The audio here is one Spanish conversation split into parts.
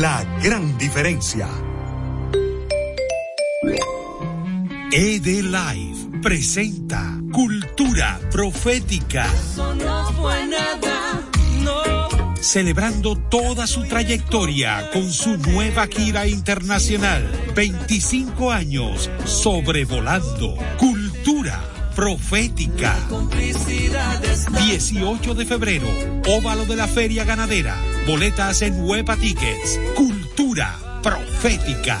La gran diferencia. ED Live presenta Cultura Profética. Celebrando toda su trayectoria con su nueva gira internacional. 25 años sobrevolando. Cultura Profética. 18 de febrero, óvalo de la Feria Ganadera. Boletas en Huepa Tickets. Cultura Profética.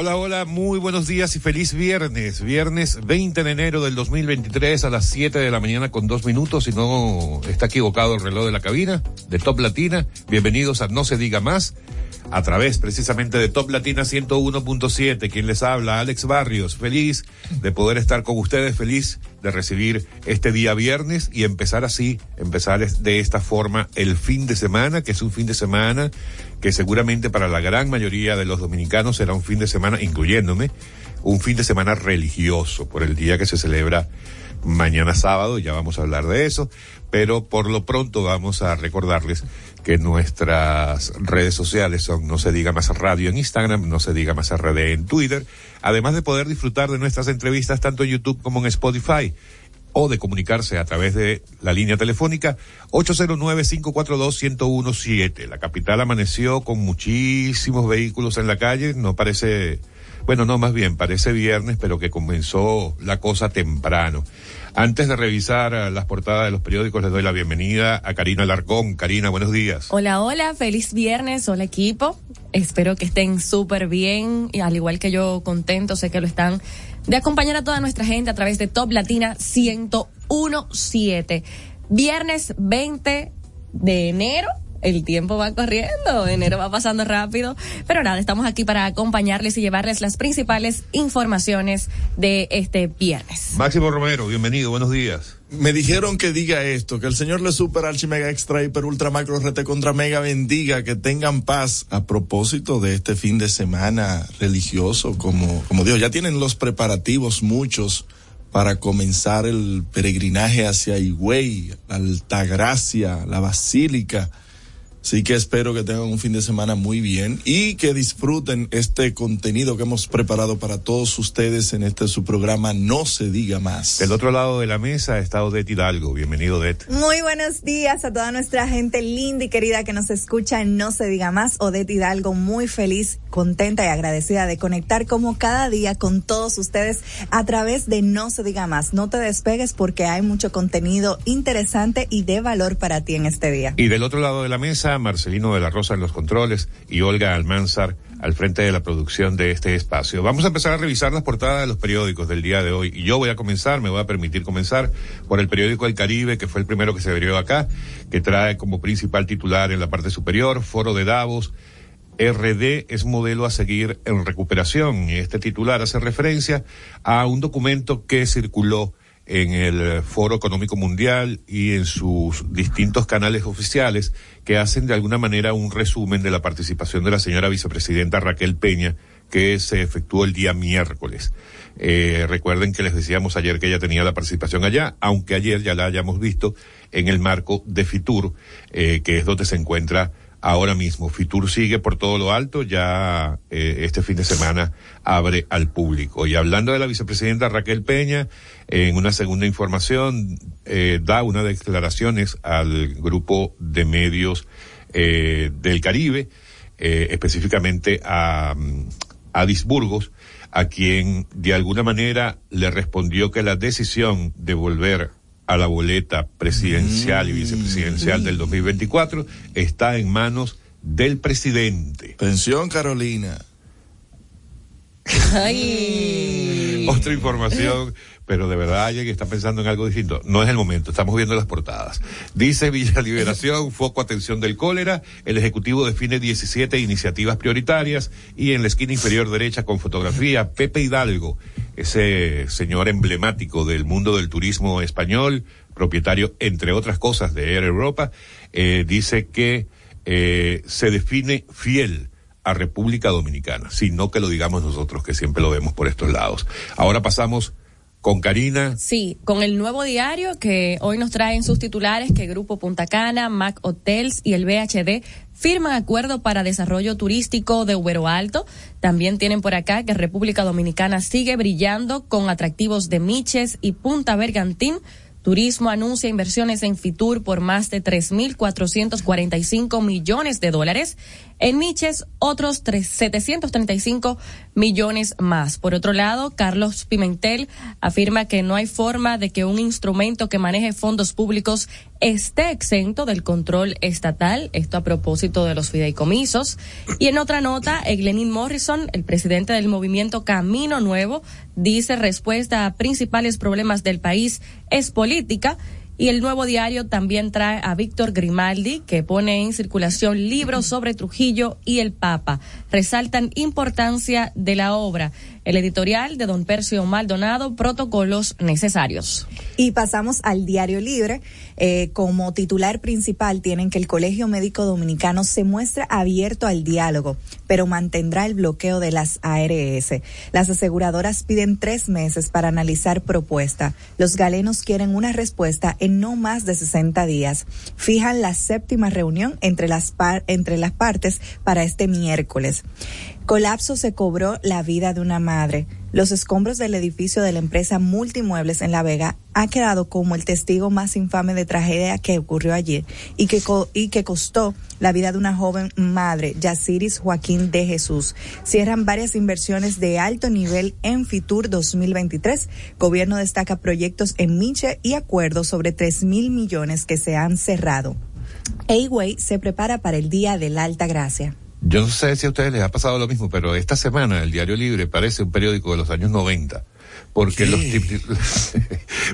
Hola, hola, muy buenos días y feliz viernes. Viernes 20 de enero del 2023 a las 7 de la mañana con dos minutos. Si no está equivocado el reloj de la cabina de Top Latina, bienvenidos a No se diga más a través precisamente de Top Latina 101.7. Quien les habla, Alex Barrios. Feliz de poder estar con ustedes, feliz de recibir este día viernes y empezar así, empezar de esta forma el fin de semana, que es un fin de semana que seguramente para la gran mayoría de los dominicanos será un fin de semana, incluyéndome, un fin de semana religioso por el día que se celebra mañana sábado, ya vamos a hablar de eso, pero por lo pronto vamos a recordarles que nuestras redes sociales son No se diga más radio en Instagram, No se diga más RD en Twitter, además de poder disfrutar de nuestras entrevistas tanto en YouTube como en Spotify o de comunicarse a través de la línea telefónica 809-542-1017. La capital amaneció con muchísimos vehículos en la calle, no parece, bueno, no, más bien, parece viernes, pero que comenzó la cosa temprano. Antes de revisar las portadas de los periódicos, les doy la bienvenida a Karina Larcón. Karina, buenos días. Hola, hola, feliz viernes, hola equipo. Espero que estén súper bien y al igual que yo contento, sé que lo están, de acompañar a toda nuestra gente a través de Top Latina 1017. Viernes 20 de enero el tiempo va corriendo, enero va pasando rápido, pero nada, estamos aquí para acompañarles y llevarles las principales informaciones de este viernes. Máximo Romero, bienvenido, buenos días. Me dijeron que diga esto, que el Señor le super archi mega extra hiper ultra macro rete contra mega bendiga, que tengan paz a propósito de este fin de semana religioso, como, como Dios, ya tienen los preparativos muchos para comenzar el peregrinaje hacia Higüey, Altagracia, la Basílica Así que espero que tengan un fin de semana muy bien y que disfruten este contenido que hemos preparado para todos ustedes en este su programa No se diga más. Del otro lado de la mesa está Odette Hidalgo. Bienvenido, Odette. Muy buenos días a toda nuestra gente linda y querida que nos escucha en No se diga más. Odette Hidalgo, muy feliz, contenta y agradecida de conectar como cada día con todos ustedes a través de No se diga más. No te despegues porque hay mucho contenido interesante y de valor para ti en este día. Y del otro lado de la mesa Marcelino de la Rosa en los controles y Olga Almanzar al frente de la producción de este espacio. Vamos a empezar a revisar las portadas de los periódicos del día de hoy y yo voy a comenzar, me voy a permitir comenzar por el periódico El Caribe, que fue el primero que se abrió acá, que trae como principal titular en la parte superior, Foro de Davos, RD es modelo a seguir en recuperación y este titular hace referencia a un documento que circuló en el Foro Económico Mundial y en sus distintos canales oficiales que hacen de alguna manera un resumen de la participación de la señora vicepresidenta Raquel Peña que se efectuó el día miércoles. Eh, recuerden que les decíamos ayer que ella tenía la participación allá, aunque ayer ya la hayamos visto en el marco de FITUR, eh, que es donde se encuentra ahora mismo. Fitur sigue por todo lo alto, ya eh, este fin de semana abre al público. Y hablando de la vicepresidenta Raquel Peña, en una segunda información, eh, da unas declaraciones al grupo de medios eh, del Caribe, eh, específicamente a, a Disburgos, a quien de alguna manera le respondió que la decisión de volver a la boleta presidencial y vicepresidencial del 2024 está en manos del presidente. Pensión Carolina. Ay. Otra información, pero de verdad alguien que está pensando en algo distinto. No es el momento, estamos viendo las portadas. Dice Villa Liberación, foco atención del cólera. El Ejecutivo define 17 iniciativas prioritarias y en la esquina inferior derecha con fotografía, Pepe Hidalgo, ese señor emblemático del mundo del turismo español, propietario, entre otras cosas, de Air Europa, eh, dice que eh, se define fiel a República Dominicana, sino que lo digamos nosotros, que siempre lo vemos por estos lados. Ahora pasamos con Karina. Sí, con el nuevo diario que hoy nos traen sus titulares que Grupo Punta Cana, Mac Hotels y el BHD firman acuerdo para desarrollo turístico de Ubero Alto. También tienen por acá que República Dominicana sigue brillando con atractivos de Miches y Punta Bergantín. Turismo anuncia inversiones en Fitur por más de 3.445 millones de dólares. En Miches, otros 3, 735 millones más. Por otro lado, Carlos Pimentel afirma que no hay forma de que un instrumento que maneje fondos públicos esté exento del control estatal. Esto a propósito de los fideicomisos. Y en otra nota, Glenin Morrison, el presidente del movimiento Camino Nuevo, dice respuesta a principales problemas del país es política y el nuevo diario también trae a Víctor Grimaldi, que pone en circulación libros sobre Trujillo y el Papa. Resaltan importancia de la obra. El editorial de don Percio Maldonado, protocolos necesarios. Y pasamos al diario libre. Eh, como titular principal tienen que el Colegio Médico Dominicano se muestra abierto al diálogo, pero mantendrá el bloqueo de las ARS. Las aseguradoras piden tres meses para analizar propuesta. Los galenos quieren una respuesta en no más de 60 días. Fijan la séptima reunión entre las, par entre las partes para este miércoles. Colapso se cobró la vida de una madre. Los escombros del edificio de la empresa Multimuebles en La Vega ha quedado como el testigo más infame de tragedia que ocurrió allí y que, y que costó la vida de una joven madre, Yaciris Joaquín de Jesús. Cierran varias inversiones de alto nivel en Fitur 2023. Gobierno destaca proyectos en Miche y acuerdos sobre 3 mil millones que se han cerrado. Away se prepara para el Día de la Alta Gracia. Yo no sé si a ustedes les ha pasado lo mismo, pero esta semana el Diario Libre parece un periódico de los años 90. Porque, los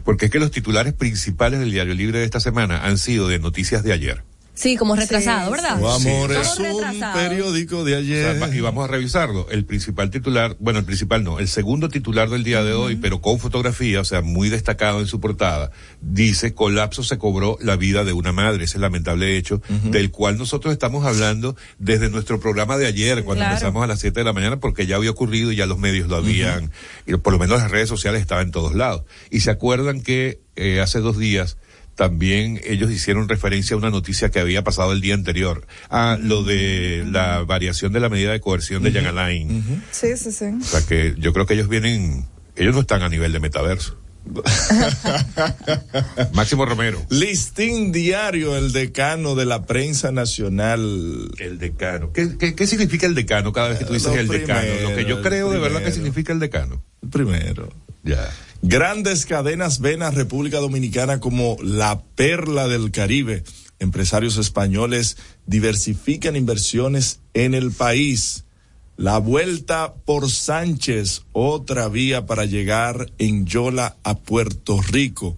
porque es que los titulares principales del Diario Libre de esta semana han sido de noticias de ayer. Sí, como retrasado, ¿verdad? Tu amor es un periódico de ayer. y vamos a revisarlo. El principal titular, bueno, el principal no, el segundo titular del día de hoy, pero con fotografía, o sea, muy destacado en su portada, dice, colapso se cobró la vida de una madre, ese lamentable hecho, del cual nosotros estamos hablando desde nuestro programa de ayer, cuando empezamos a las 7 de la mañana, porque ya había ocurrido y ya los medios lo habían, y por lo menos las redes sociales estaban en todos lados. Y se acuerdan que eh, hace dos días, también ellos hicieron referencia a una noticia que había pasado el día anterior, a lo de la variación de la medida de coerción de Jan Alain. Sí, sí, sí. O sea que yo creo que ellos vienen, ellos no están a nivel de metaverso. Máximo Romero. Listín diario, el decano de la prensa nacional. El decano. ¿Qué, qué, qué significa el decano cada vez que tú dices el decano? Lo que yo creo de verdad que significa el decano. El primero. Ya. Grandes cadenas ven a República Dominicana como la perla del Caribe. Empresarios españoles diversifican inversiones en el país. La vuelta por Sánchez, otra vía para llegar en Yola a Puerto Rico.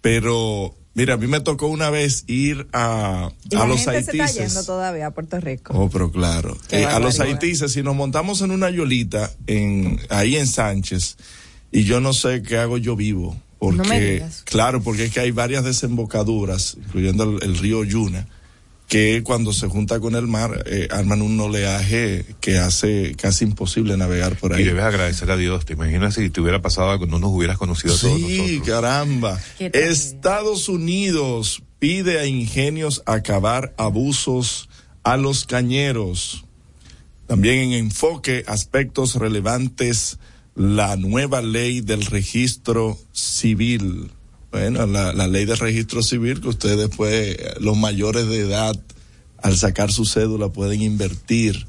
Pero, mira, a mí me tocó una vez ir a, Y a la los gente se está haitises. yendo todavía a Puerto Rico. Oh, pero claro. Eh, a los haitises, si nos montamos en una yolita en, ahí en Sánchez, y yo no sé qué hago yo vivo. Porque, No me digas. claro, porque es que hay varias desembocaduras, incluyendo el, el río Yuna, que cuando se junta con el mar, eh, arman un oleaje que hace casi imposible navegar por Y ahí. debes agradecer a Dios. ¿Te imaginas si te hubiera pasado algo, no nos hubieras conocido a todos Sí, nosotros? caramba. Qué terrible. Estados Unidos pide a ingenios acabar abusos a los cañeros. También en enfoque aspectos relevantes la nueva ley del registro civil. Bueno, la, la ley del registro civil que ustedes después, los mayores de edad, al sacar su cédula pueden invertir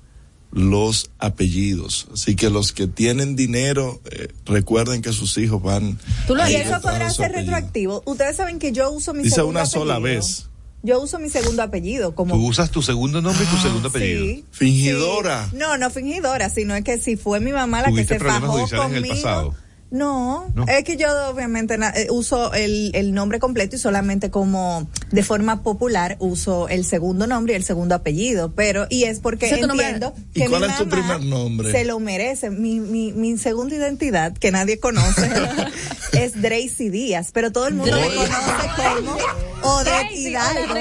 los apellidos. Así que los que tienen dinero, eh, recuerden que sus hijos van. ¿Tú lo y eso podrá ser retroactivo. Ustedes saben que yo uso mi Dice una sola vez. Yo uso mi segundo apellido como. ¿Tú usas tu segundo nombre y tu ah, segundo apellido? Sí. Fingidora. No, no fingidora, sino es que si fue mi mamá la que se fajó conmigo. En el pasado? No, es que yo obviamente eh, uso el, el, nombre completo y solamente como de forma popular uso el segundo nombre y el segundo apellido, pero y es porque entiendo que ¿Y cuál es tu primer nombre? Se lo merece. Mi, mi, mi segunda identidad que nadie conoce es Dracy Díaz, pero todo el mundo me conoce como Odette Hidalgo.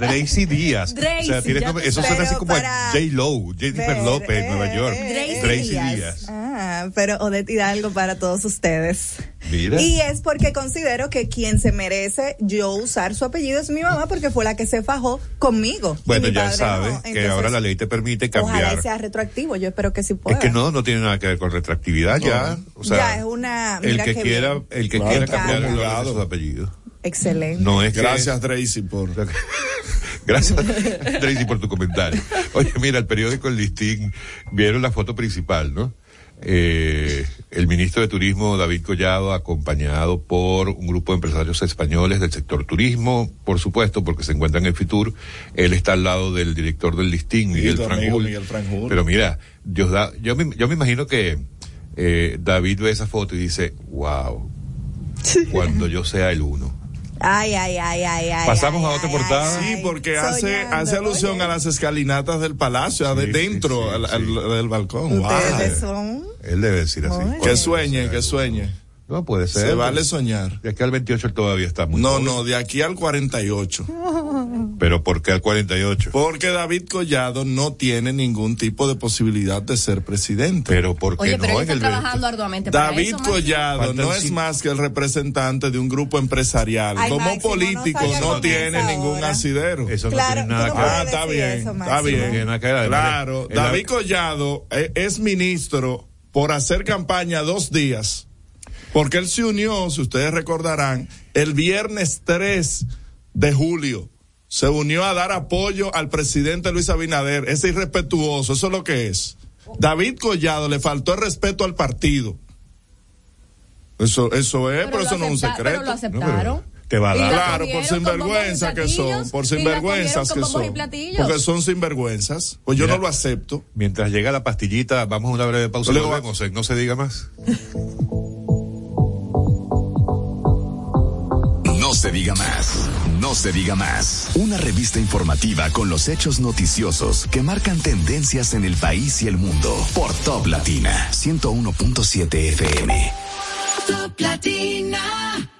Dracy Díaz. o sea, tiene eso suena así como J. Lowe, Jennifer López, Nueva York. Dracy, Díaz. Ah, pero Odette Hidalgo para todos ustedes. Mira. Y es porque considero que quien se merece yo usar su apellido es mi mamá porque fue la que se fajó conmigo. Bueno, ya sabes que ahora la ley te permite cambiar. Ojalá sea retroactivo, yo espero que sí pueda. Es que no, no tiene nada que ver con retroactividad ya. O sea, ya es una. el que, quiera, el que quiera cambiar el su apellido. Excelente. No es Gracias, Tracy, por. Gracias, Tracy, por tu comentario. Oye, mira, el periódico El Listín, vieron la foto principal, ¿no? Eh, el ministro de Turismo, David Collado, acompañado por un grupo de empresarios españoles del sector turismo, por supuesto, porque se encuentra en el FITUR. Él está al lado del director del Listín, Miguel, Franjul. Pero mira, Dios da, yo, me, yo me imagino que eh, David ve esa foto y dice, wow, cuando yo sea el uno. Ay, ay, ay, ay, ay. Pasamos a otra portada. sí, porque hace, hace alusión a las escalinatas del palacio, de dentro del balcón. son. Él debe decir así. Que sueñe, que sueñe. No puede ser. Se vale soñar. De aquí al 28 todavía está muy No, no, de aquí al 48. ¿Pero por qué al 48? Porque David Collado no tiene ningún tipo de posibilidad de ser presidente. Pero ¿por qué Oye, no? pero él está trabajando arduamente David Collado no es más que el representante de un grupo empresarial. Como político no, tiene ningún asidero. Eso no tiene nada que ver. Ah, está bien, está bien. Claro, David Collado eh, es ministro por hacer campaña dos días porque él se unió, si ustedes recordarán, el viernes 3 de julio. Se unió a dar apoyo al presidente Luis Abinader. Es irrespetuoso, eso es lo que es. David Collado le faltó el respeto al partido. Eso, eso es, pero, eso no es un secreto. Pero lo aceptaron. te va a dar. Claro, por sinvergüenza que son, por sinvergüenzas que son. Porque son sinvergüenzas. Pues yo no lo acepto. Mientras llega la pastillita, vamos a una breve pausa. Luego, vamos, no se diga más. No se diga más. No se diga más. Una revista informativa con los hechos noticiosos que marcan tendencias en el país y el mundo. Por Top Latina 101.7 FM. Top Latina.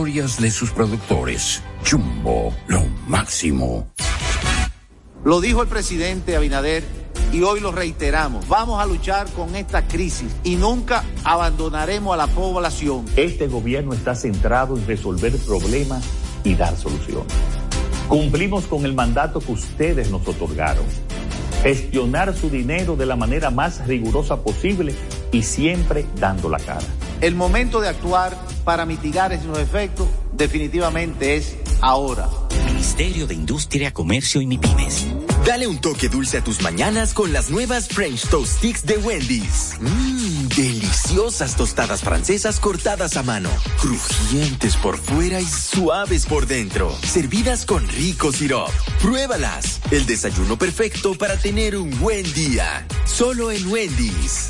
de sus productores. Jumbo, lo máximo. Lo dijo el presidente Abinader y hoy lo reiteramos. Vamos a luchar con esta crisis y nunca abandonaremos a la población. Este gobierno está centrado en resolver problemas y dar soluciones. Cumplimos con el mandato que ustedes nos otorgaron. Gestionar su dinero de la manera más rigurosa posible y siempre dando la cara. El momento de actuar para mitigar esos efectos definitivamente es ahora. Ministerio de Industria, Comercio y MIPIMES. Dale un toque dulce a tus mañanas con las nuevas French Toast Sticks de Wendy's. Mmm, deliciosas tostadas francesas cortadas a mano, crujientes por fuera y suaves por dentro, servidas con rico sirop. Pruébalas. El desayuno perfecto para tener un buen día. Solo en Wendy's.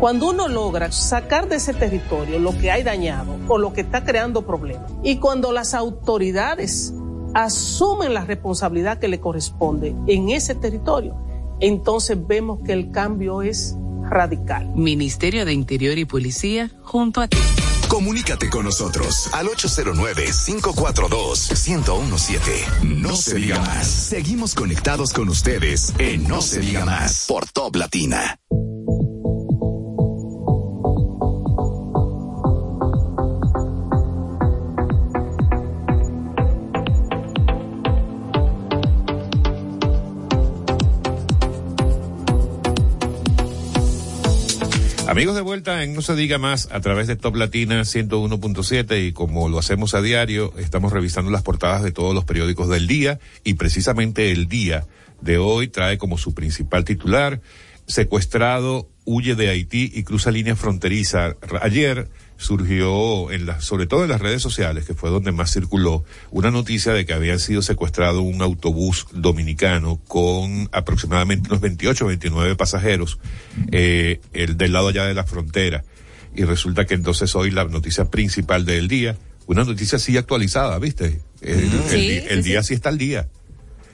Cuando uno logra sacar de ese territorio lo que hay dañado o lo que está creando problemas, y cuando las autoridades asumen la responsabilidad que le corresponde en ese territorio, entonces vemos que el cambio es radical. Ministerio de Interior y Policía, junto a ti. Comunícate con nosotros al 809-542-1017. No, se diga más. Seguimos conectados con ustedes en No se diga más por Top Latina. Amigos de vuelta en No se diga más a través de Top Latina 101.7 y como lo hacemos a diario, estamos revisando las portadas de todos los periódicos del día y precisamente el día de hoy trae como su principal titular secuestrado huye de Haití y cruza línea fronteriza. Ayer surgió en la, sobre todo en las redes sociales, que fue donde más circuló, una noticia de que había sido secuestrado un autobús dominicano con aproximadamente unos 28 o 29 pasajeros, eh, el del lado allá de la frontera. Y resulta que entonces hoy la noticia principal del día, una noticia así actualizada, ¿viste? El, Sí, di- el sí, día sí. sí está al día.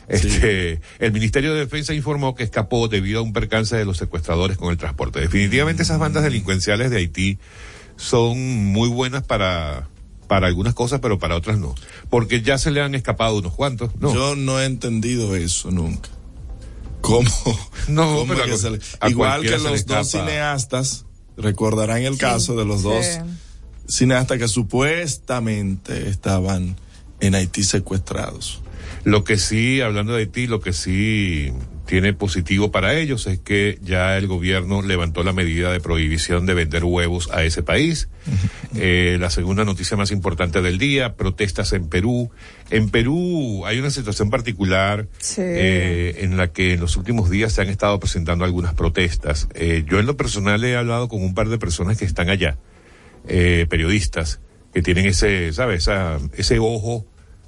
Este, el Ministerio de Defensa informó que escapó debido a un percance de los secuestradores con el transporte. Definitivamente esas bandas delincuenciales de Haití son muy buenas para, para algunas cosas, pero para otras no. Porque ya se le han escapado unos cuantos, ¿no? Yo no he entendido eso nunca. ¿Cómo? No, cómo pero que a- se le- a Igual que cualquiera se le los dos cineastas, recordarán el caso de los dos cineastas que supuestamente estaban en Haití secuestrados. Lo que sí, hablando de Haití, lo que sí tiene positivo para ellos es que ya el gobierno levantó la medida de prohibición de vender huevos a ese país. Eh, la segunda noticia más importante del día, protestas en Perú. En Perú hay una situación particular eh, en la que en los últimos días se han estado presentando algunas protestas. Eh, yo en lo personal he hablado con un par de personas que están allá, eh, periodistas, que tienen ese, ¿sabes? Esa- ese ojo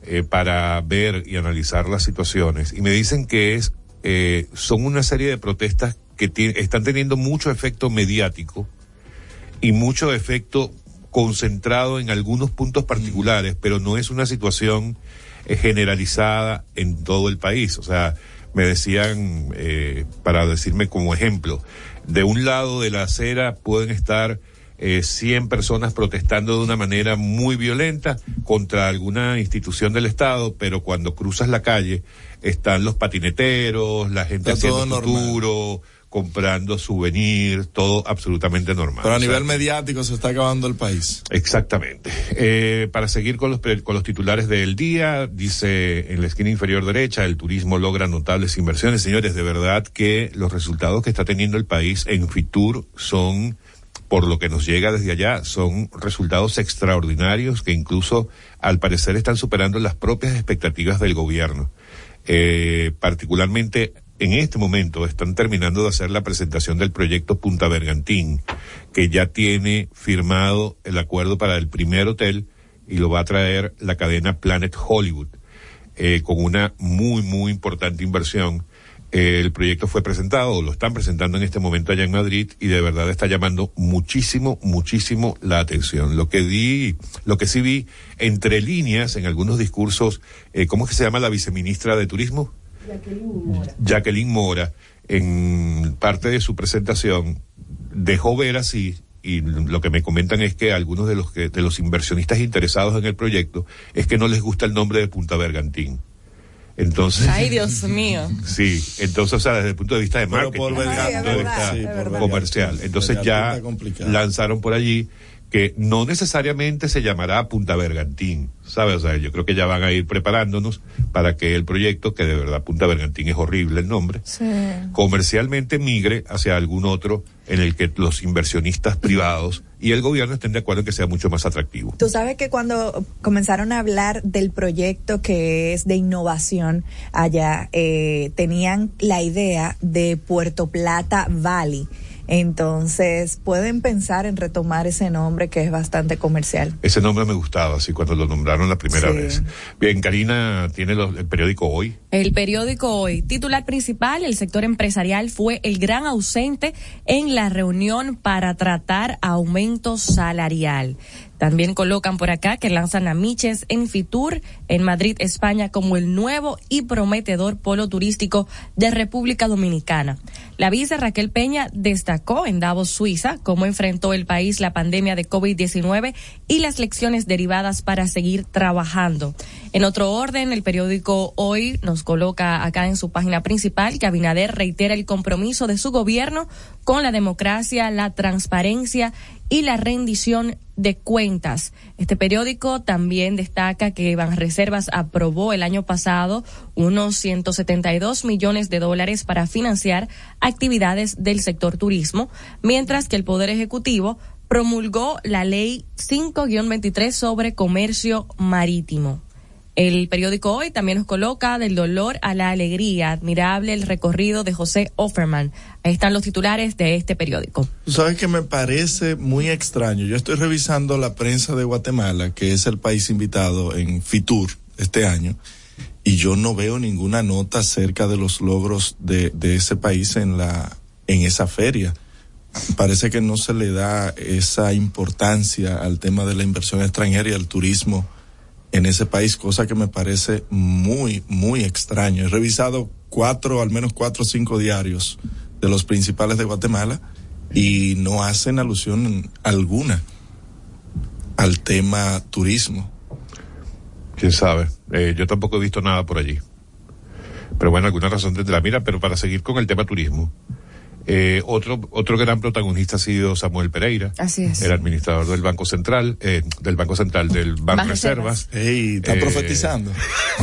eh, para ver y analizar las situaciones y me dicen que es eh, son una serie de protestas que están teniendo mucho efecto mediático y mucho efecto concentrado en algunos puntos particulares, pero no es una situación eh, generalizada en todo el país. O sea, me decían, eh, para decirme como ejemplo, de un lado de la acera pueden estar eh, 100 personas protestando de una manera muy violenta contra alguna institución del Estado, pero cuando cruzas la calle están los patineteros, la gente Está haciendo futuro, comprando souvenirs, todo absolutamente normal. Pero a O sea, nivel mediático se está acabando el país. Exactamente. Eh, para seguir con los, con los titulares del día, dice en la esquina inferior derecha, el turismo logra notables inversiones. Señores, de verdad que los resultados que está teniendo el país en Fitur son, por lo que nos llega desde allá, son resultados extraordinarios que incluso al parecer están superando las propias expectativas del gobierno. Eh, particularmente en este momento están terminando de hacer la presentación del proyecto Punta Bergantín, que ya tiene firmado el acuerdo para el primer hotel y lo va a traer la cadena Planet Hollywood, eh, con una muy, muy importante inversión. El proyecto fue presentado, o lo están presentando en este momento allá en Madrid, y de verdad está llamando muchísimo, muchísimo la atención. Lo que di, lo que sí vi entre líneas en algunos discursos, eh, ¿cómo es que se llama la viceministra de Turismo? Jacqueline Mora, en parte de su presentación, dejó ver así, y lo que me comentan es que algunos de los que, de los inversionistas interesados en el proyecto, es que no les gusta el nombre de Punta Bergantín. Entonces. Ay, Dios mío. Sí, entonces, o sea, desde el punto de vista de Pero marketing, por desde Bergantín, el punto de verdad, comercial. Entonces ya lanzaron por allí que no necesariamente se llamará Punta Bergantín, ¿sabes? O sea, yo creo que ya van a ir preparándonos para que el proyecto, que de verdad Punta Bergantín es horrible el nombre, comercialmente migre hacia algún otro en el que los inversionistas privados y el gobierno estén de acuerdo en que sea mucho más atractivo. Tú sabes que cuando comenzaron a hablar del proyecto que es de innovación allá, eh, tenían la idea de Puerto Plata Valley. Entonces, pueden pensar en retomar ese nombre que es bastante comercial. Ese nombre me gustaba, así cuando lo nombraron la primera Sí. vez. Bien, Karina tiene los- el periódico Hoy. El periódico hoy, titular principal, el sector empresarial fue el gran ausente en la reunión para tratar aumento salarial. También colocan por acá que lanzan a Miches en Fitur, en Madrid, España, como el nuevo y prometedor polo turístico de República Dominicana. La vice Raquel Peña destacó en Davos, Suiza, cómo enfrentó el país la pandemia de COVID-19 y las lecciones derivadas para seguir trabajando. En otro orden, el periódico Hoy nos coloca acá en su página principal que Abinader reitera el compromiso de su gobierno con la democracia, la transparencia y la rendición de cuentas. Este periódico también destaca que Banreservas aprobó el año pasado unos 172 millones de dólares para financiar actividades del sector turismo, mientras que el Poder Ejecutivo promulgó la ley 5-23 sobre comercio marítimo. El periódico Hoy también nos coloca del dolor a la alegría, admirable el recorrido de José Offerman. Ahí están los titulares de este periódico. Sabes que me parece muy extraño. Yo estoy revisando la prensa de Guatemala, que es el país invitado en Fitur este año, y yo no veo ninguna nota acerca de los logros de, de ese país en la en esa feria. Parece que no se le da esa importancia al tema de la inversión extranjera y al turismo en ese país, cosa que me parece muy, muy extraño. He revisado cuatro, al menos cuatro o cinco diarios de los principales de Guatemala y no hacen alusión alguna al tema turismo. Quién sabe. Eh, yo tampoco he visto nada por allí. Pero bueno, alguna razón tendrá. Mira, pero para seguir con el tema turismo, eh, otro, otro gran protagonista ha sido Samuel Pereira. Así es. El administrador del Banco Central, eh, del Banco Central del Banco Banreservas. Reservas. Ey, está Eh, profetizando.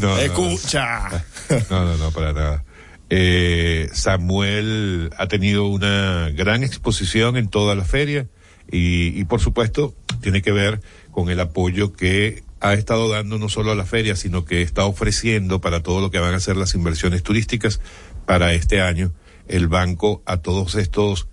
no, no, Escucha. No, no, no, para nada. Eh, Samuel ha tenido una gran exposición en toda la feria y, y por supuesto tiene que ver con el apoyo que ha estado dando no solo a la feria, sino que está ofreciendo para todo lo que van a ser las inversiones turísticas para este año el banco a todos estos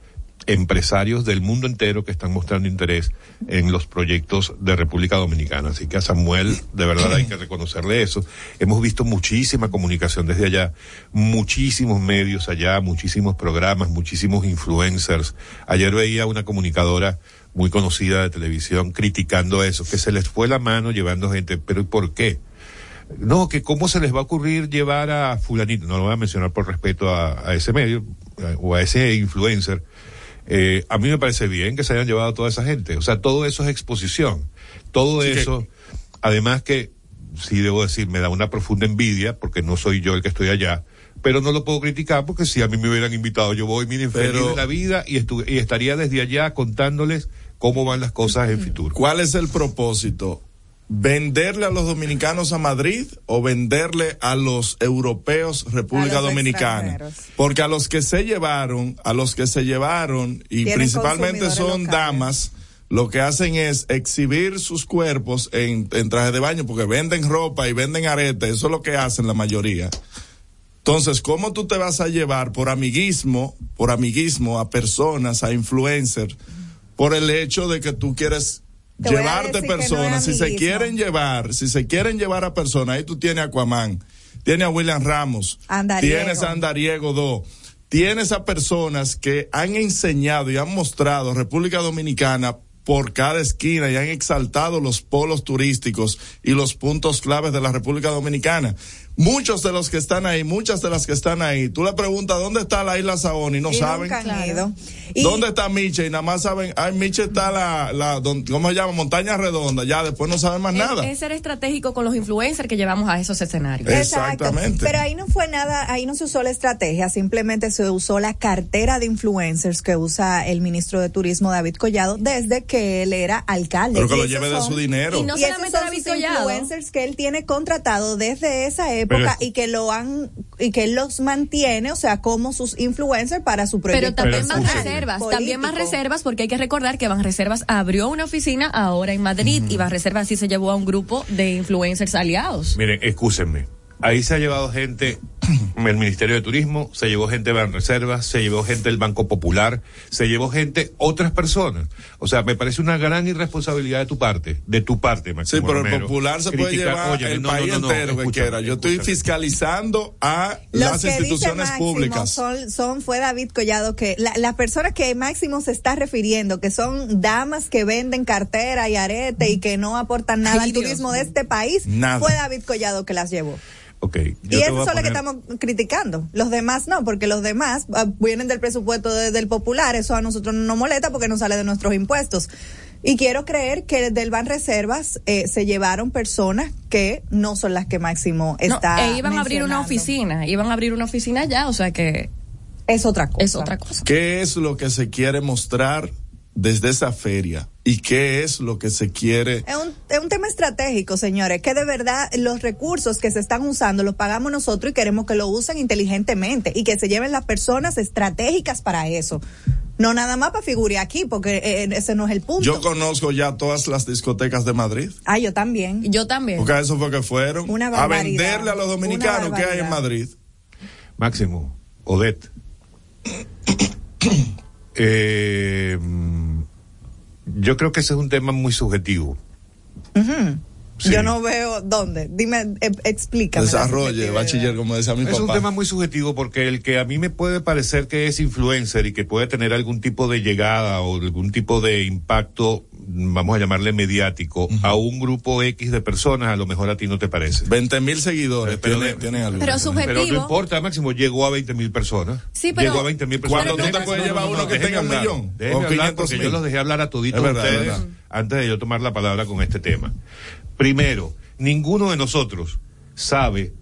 empresarios del mundo entero que están mostrando interés en los proyectos de República Dominicana. Así que a Samuel, de verdad hay que reconocerle eso. Hemos visto muchísima comunicación desde allá, muchísimos medios allá, muchísimos programas, muchísimos influencers. Ayer veía una comunicadora muy conocida de televisión criticando eso, que se les fue la mano llevando gente, pero ¿y por qué? No, que cómo se les va a ocurrir llevar a fulanito, no lo voy a mencionar por respeto a, a ese medio o a ese influencer. Eh, a mí me parece bien que se hayan llevado a toda esa gente. O sea, todo eso es exposición. Todo Sí que- eso, además que, sí debo decir, me da una profunda envidia porque no soy yo el que estoy allá. Pero no lo puedo criticar porque si a mí me hubieran invitado, yo voy, miren, feliz Pero- de la vida y, y estaría desde allá contándoles cómo van las cosas en Fitur. ¿Cuál es el propósito? ¿Venderle a los dominicanos a Madrid o venderle a los europeos República los Dominicana? Porque a los que se llevaron, a los que se llevaron, y principalmente son locales. damas, lo que hacen es exhibir sus cuerpos en, en traje de baño, porque venden ropa y venden aretes, eso es lo que hacen la mayoría. Entonces, ¿cómo tú te vas a llevar por amiguismo, por amiguismo a personas, a influencers, por el hecho de que tú quieres Te llevarte no personas? si se quieren llevar, si se quieren llevar a personas, ahí tú tienes a Aquaman, tienes a William Ramos, Andariego. tienes a Andariego Do, tienes a personas que han enseñado y han mostrado República Dominicana por cada esquina y han exaltado los polos turísticos y los puntos claves de la República Dominicana. Muchos de los que están ahí, muchas de las que están ahí, tú le preguntas dónde está la isla Saona y no Y saben. nunca han ido. Y- ¿Dónde está Miche? Y nada más saben, ay, Miche está la, la, don- ¿cómo se llama? Montaña Redonda. Ya después no saben más nada. Es, es ser estratégico con los influencers que llevamos a esos escenarios. Exactamente. Pero ahí no fue nada, ahí no se usó la estrategia, simplemente se usó la cartera de influencers que usa el ministro de Turismo David Collado desde que él era alcalde. Pero que Y lo esos lleve de son- su dinero. Y no y esos solamente son David sus Collado. influencers que él tiene contratado desde esa época Pero- y que lo han y que él los mantiene, o sea, como sus influencers para su proyecto. Pero también Pero más reservas, político. también más reservas, porque hay que recordar que Banreservas abrió una oficina ahora en Madrid y Banreservas sí se llevó a un grupo de influencers aliados. Miren, excúsenme. Ahí se ha llevado gente el Ministerio de Turismo, se llevó gente de Banreservas, se llevó gente del Banco Popular, se llevó gente, otras personas. O sea, me parece una gran irresponsabilidad de tu parte, de tu parte, Máximo Sí, pero el Popular se puede criticar- llevar Oye, el no, país no, no, entero que quiera. Yo estoy escúchame. fiscalizando a Los las que dice instituciones Máximo públicas. Son, son, fue David Collado que la- las personas que Máximo se está refiriendo, que son damas que venden cartera y arete y que no aportan nada Ay, al Dios turismo de este país, Nada. fue David Collado que las llevó. Ok. yo Y esos son los que poner- estamos criticando. Los demás no, porque los demás ah, vienen del presupuesto de- del popular. Eso a nosotros no nos molesta porque no sale de nuestros impuestos. Y quiero creer que del Ban Reservas eh, se llevaron personas que no son las que Máximo No, está. e iban a abrir una oficina, iban a abrir una oficina ya, o sea que Es otra cosa. es otra cosa. ¿Qué es lo que se quiere mostrar desde esa feria? ¿Y qué es lo que se quiere? Es un, es un tema estratégico, señores, que de verdad los recursos que se están usando los pagamos nosotros y queremos que lo usen inteligentemente y que se lleven las personas estratégicas para eso. No nada más para figurar aquí, porque eh, ese no es el punto. Yo conozco ya todas las discotecas de Madrid. ah, yo también. Yo también. Porque a eso fue que fueron. Una a venderle a los dominicanos que hay en. Madrid. Máximo, Odette. Eh, yo creo que ese es un tema muy subjetivo. Sí. Yo no veo dónde. Dime, eh, explícame. Desarrolle, subjetividad. bachiller, como decía mi Es un papá. tema muy subjetivo porque el que a mí me puede parecer que es influencer y que puede tener algún tipo de llegada o algún tipo de impacto, vamos a llamarle mediático, a un grupo X de personas, a lo mejor a ti no te parece. 20 mil seguidores Pero tiene, tienen algo. Pero subjetivo. Pero no importa, Máximo, llegó a 20 mil personas. Sí, pero- Llegó a 20 mil personas. Cuando tú te puedes llevar uno que tenga un millón, Déjeme o hablar 500 porque yo los dejé hablar a toditos Es verdad, es ustedes verdad. antes de yo tomar la palabra con este tema. Primero, ninguno de nosotros sabe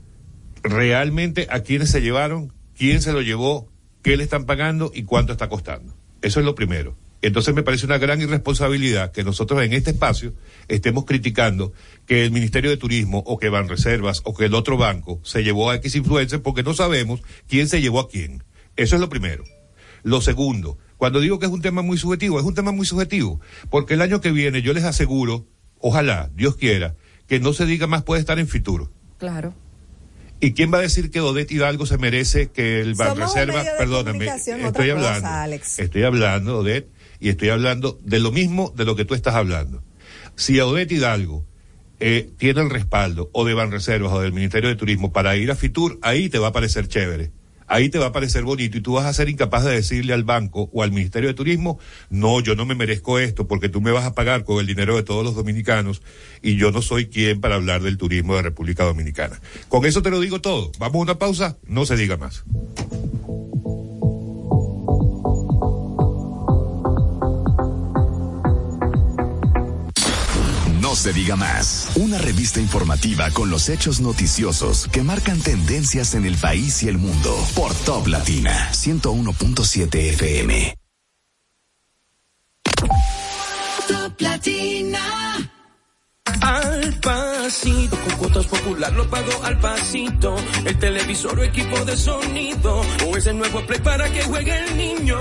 realmente a quiénes se llevaron, quién se lo llevó, qué le están pagando y cuánto está costando. Eso es lo primero. Entonces me parece una gran irresponsabilidad que nosotros en este espacio estemos criticando que el Ministerio de Turismo o que Banreservas o que el otro banco se llevó a X influencers porque no sabemos quién se llevó a quién. Eso es lo primero. Lo segundo, cuando digo que es un tema muy subjetivo, es un tema muy subjetivo, porque el año que viene yo les aseguro, ojalá, Dios quiera, que no se diga más puede estar en Fitur. Claro. ¿Y quién va a decir que Odette Hidalgo se merece que el Banreserva, perdóname, estoy cosa, hablando, Alex. estoy hablando, Odette, y estoy hablando de lo mismo de lo que tú estás hablando. Si Odette Hidalgo eh, tiene el respaldo o de Banreservas o del Ministerio de Turismo para ir a Fitur, ahí te va a parecer chévere. Ahí te va a parecer bonito y tú vas a ser incapaz de decirle al banco o al Ministerio de Turismo, no, yo no me merezco esto porque tú me vas a pagar con el dinero de todos los dominicanos y yo no soy quien para hablar del turismo de República Dominicana. Con eso te lo digo todo. Vamos a una pausa, no se diga más. Se diga más. Una revista informativa con los hechos noticiosos que marcan tendencias en el país y el mundo. Por Top Latina 101.7 FM. Top Latina. Al pasito, con cuotas popular lo pago al pasito. El televisor o equipo de sonido, o ese nuevo play para que juegue el niño.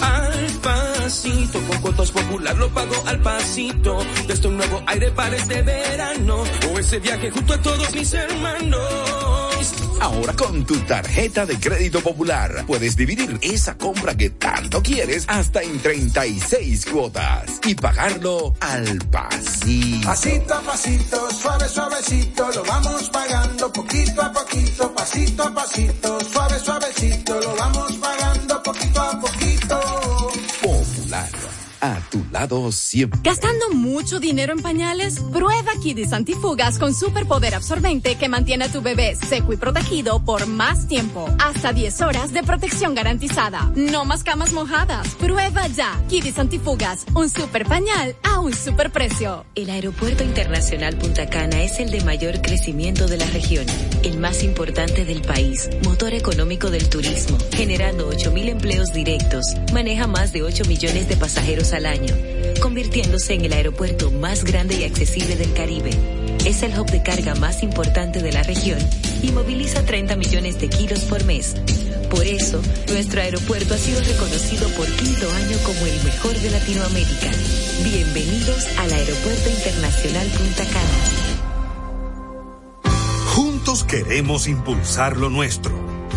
Al pasito, con cuotas popular lo pago al pasito. Desde un nuevo aire para este verano, o ese viaje junto a todos mis hermanos. Ahora con tu tarjeta de crédito popular puedes dividir esa compra que tanto quieres hasta en 36 cuotas y pagarlo al pasito. Pasito a pasito, suave, suavecito, lo vamos pagando poquito a poquito, pasito a pasito, suave, suavecito, lo vamos pagando poquito a poquito. Popular, a tu lado siempre. ¿Gastando mucho dinero en pañales? Prueba Kidis Antifugas con superpoder absorbente que mantiene a tu bebé seco y protegido por más tiempo. Hasta 10 horas de protección garantizada. No más camas mojadas. Prueba ya. Kidis Antifugas, un super pañal a un super precio. El Aeropuerto Internacional Punta Cana es el de mayor crecimiento de la región, el más importante del país, motor económico del turismo, generando 8.000 empleos directos, maneja más de 8 millones de pasajeros al año, convirtiéndose en el aeropuerto más grande y accesible del Caribe. Es el hub de carga más importante de la región y moviliza 30 millones de kilos por mes. Por eso, nuestro aeropuerto ha sido reconocido por quinto año como el mejor de Latinoamérica. Bienvenidos al Aeropuerto Internacional Punta Cana. Juntos Queremos impulsar lo nuestro.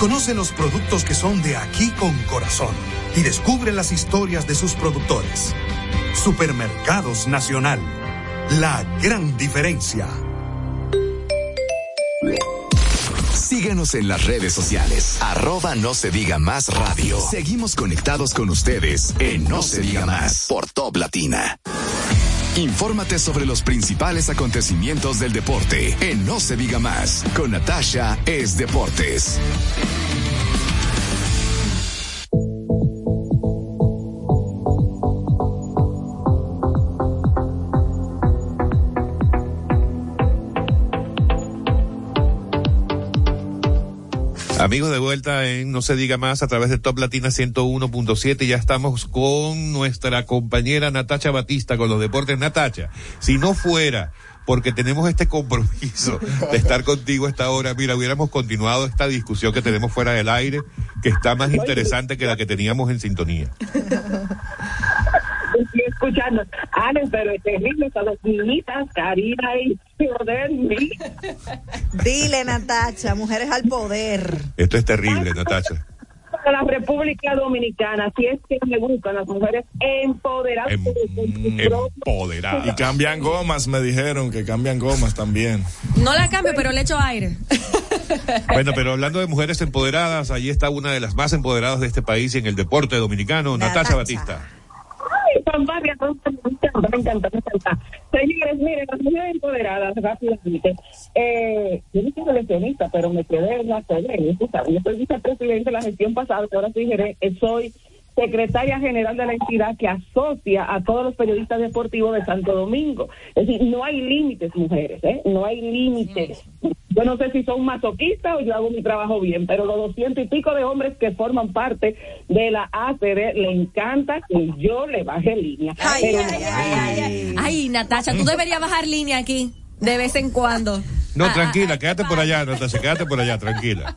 Conoce los productos que son de aquí con corazón y descubre las historias de sus productores. Supermercados Nacional. La gran diferencia. Síguenos en las redes sociales. Arroba no se diga más radio. Seguimos conectados con ustedes en No, se, diga más por Top Latina. Infórmate sobre los principales acontecimientos del deporte en No se diga más con Natasha es Deportes. Amigos de vuelta en No se diga más a través de Top Latina 101.7. Ya estamos con nuestra compañera Natacha Batista con los deportes. Natacha, si no fuera porque tenemos este compromiso de estar contigo a esta hora, mira, hubiéramos continuado esta discusión que tenemos fuera del aire, que está más interesante que la que teníamos en sintonía. Escuchando. Alex, pero es terrible con las niñitas, Karina y poder. Dile, Natacha, mujeres al poder. Esto es terrible, Natacha. A la República Dominicana, si es que me gustan las mujeres empoderadas. Em, empoderadas. Y cambian gomas, me dijeron que cambian gomas también. No la cambio, pero le echo aire. Bueno, pero hablando de mujeres empoderadas, allí está una de las más empoderadas de este país y en el deporte dominicano, Natacha Batista. Fantasía, me encanta, me encanta, me encanta. Señores, miren, las mujeres empoderadas, rápidamente. Eh, yo no soy seleccionista, pero me quedé en la sabes, yo soy vicepresidente de la gestión pasada, que ahora soy, eh, soy secretaria general de la entidad que asocia a todos los periodistas deportivos de Santo Domingo. Es decir, no hay límites, mujeres, ¿eh? No hay límites. Yo no sé si son masoquistas o yo hago mi trabajo bien, pero los doscientos y pico de hombres que forman parte de la ACD le encanta que yo le baje línea. Ay, Pero- ay, ay, ay, ay. Ay, Natacha, tú deberías bajar línea aquí de vez en cuando. No, Ah, tranquila, quédate por allá, Natacha, quédate por allá, tranquila.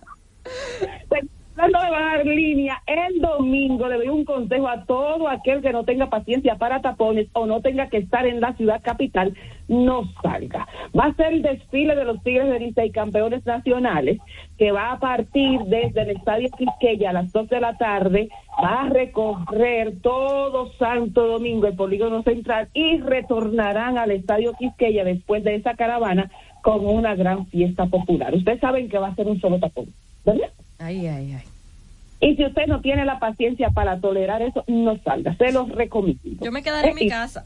Tratando de bajar línea, el domingo le doy un consejo a todo aquel que no tenga paciencia para tapones o no tenga que estar en la ciudad capital, no salga. Va a ser el desfile de los Tigres de Licey, campeones nacionales, que va a partir desde el Estadio Quisqueya a las 2 de la tarde, va a recorrer todo Santo Domingo, el polígono central, y retornarán al Estadio Quisqueya después de esa caravana con una gran fiesta popular. Ustedes saben que va a ser un solo tapón, ¿verdad? Ay, ay, ay. Y si usted no tiene la paciencia para tolerar eso, no salga. Se los recomiendo. Yo me quedaré en mi casa.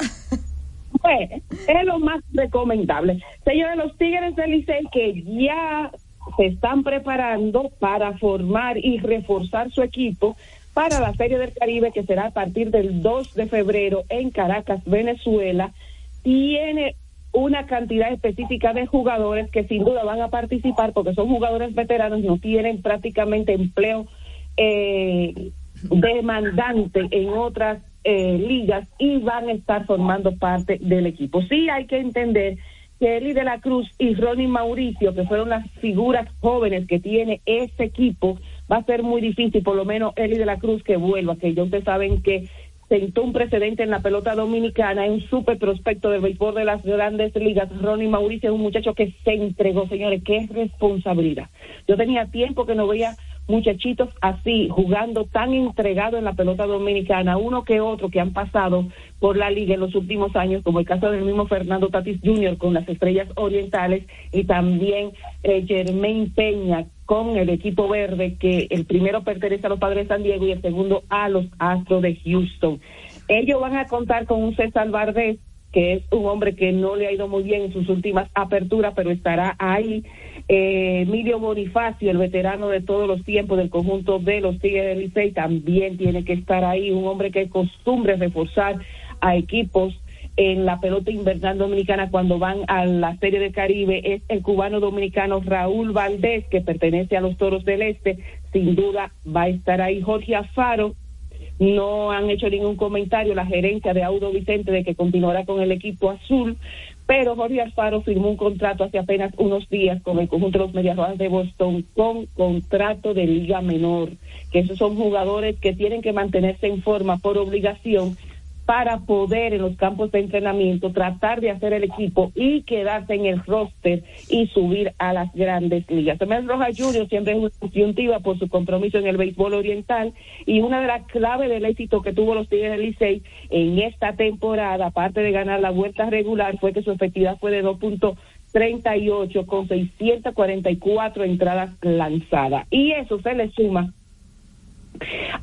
Bueno, es lo más recomendable. Señores, los Tigres del Licey que ya se están preparando para formar y reforzar su equipo para la Serie del Caribe que será a partir del 2 de febrero en Caracas, Venezuela. Tiene una cantidad específica de jugadores que sin duda van a participar porque son jugadores veteranos, no tienen prácticamente empleo eh, demandante en otras eh, ligas y van a estar formando parte del equipo. Sí hay que entender que Eli de la Cruz y Ronnie Mauricio, que fueron las figuras jóvenes que tiene ese equipo, va a ser muy difícil, por lo menos Eli de la Cruz que vuelva, que ustedes saben que sentó un precedente en la pelota dominicana, es un súper prospecto del béisbol de las grandes ligas. Ronnie Mauricio es un muchacho que se entregó, señores, qué responsabilidad. Yo tenía tiempo que no veía muchachitos así, jugando tan entregado en la pelota dominicana, uno que otro que han pasado por la liga en los últimos años, como el caso del mismo Fernando Tatis Jr. con las Estrellas Orientales y también eh, Germain Peña con el equipo verde, que el primero pertenece a los Padres de San Diego y el segundo a los Astros de Houston. Ellos van a contar con un César Valdés, que es un hombre que no le ha ido muy bien en sus últimas aperturas, pero estará ahí. Eh, Emilio Bonifacio, el veterano de todos los tiempos del conjunto de los Tigres del Licey, también tiene que estar ahí. Un hombre que costumbre reforzar a equipos en la pelota invernal dominicana cuando van a la Serie del Caribe es el cubano dominicano Raúl Valdés, que pertenece a los Toros del Este. Sin duda va a estar ahí. Jorge Afaro, no han hecho ningún comentario. La gerencia de Audo Vicente de que continuará con el equipo azul, pero Jorge Alfaro firmó un contrato hace apenas unos días con el conjunto de los Medias Rojas de Boston con contrato de liga menor, que esos son jugadores que tienen que mantenerse en forma por obligación para poder en los campos de entrenamiento tratar de hacer el equipo y quedarse en el roster y subir a las grandes ligas. También Roja Junior siempre es una disyuntiva por su compromiso en el béisbol oriental y una de las claves del éxito que tuvo los Tigres del Licey en esta temporada, aparte de ganar la vuelta regular, fue que su efectividad fue de 2.38 con 644 entradas lanzadas. Y eso se le suma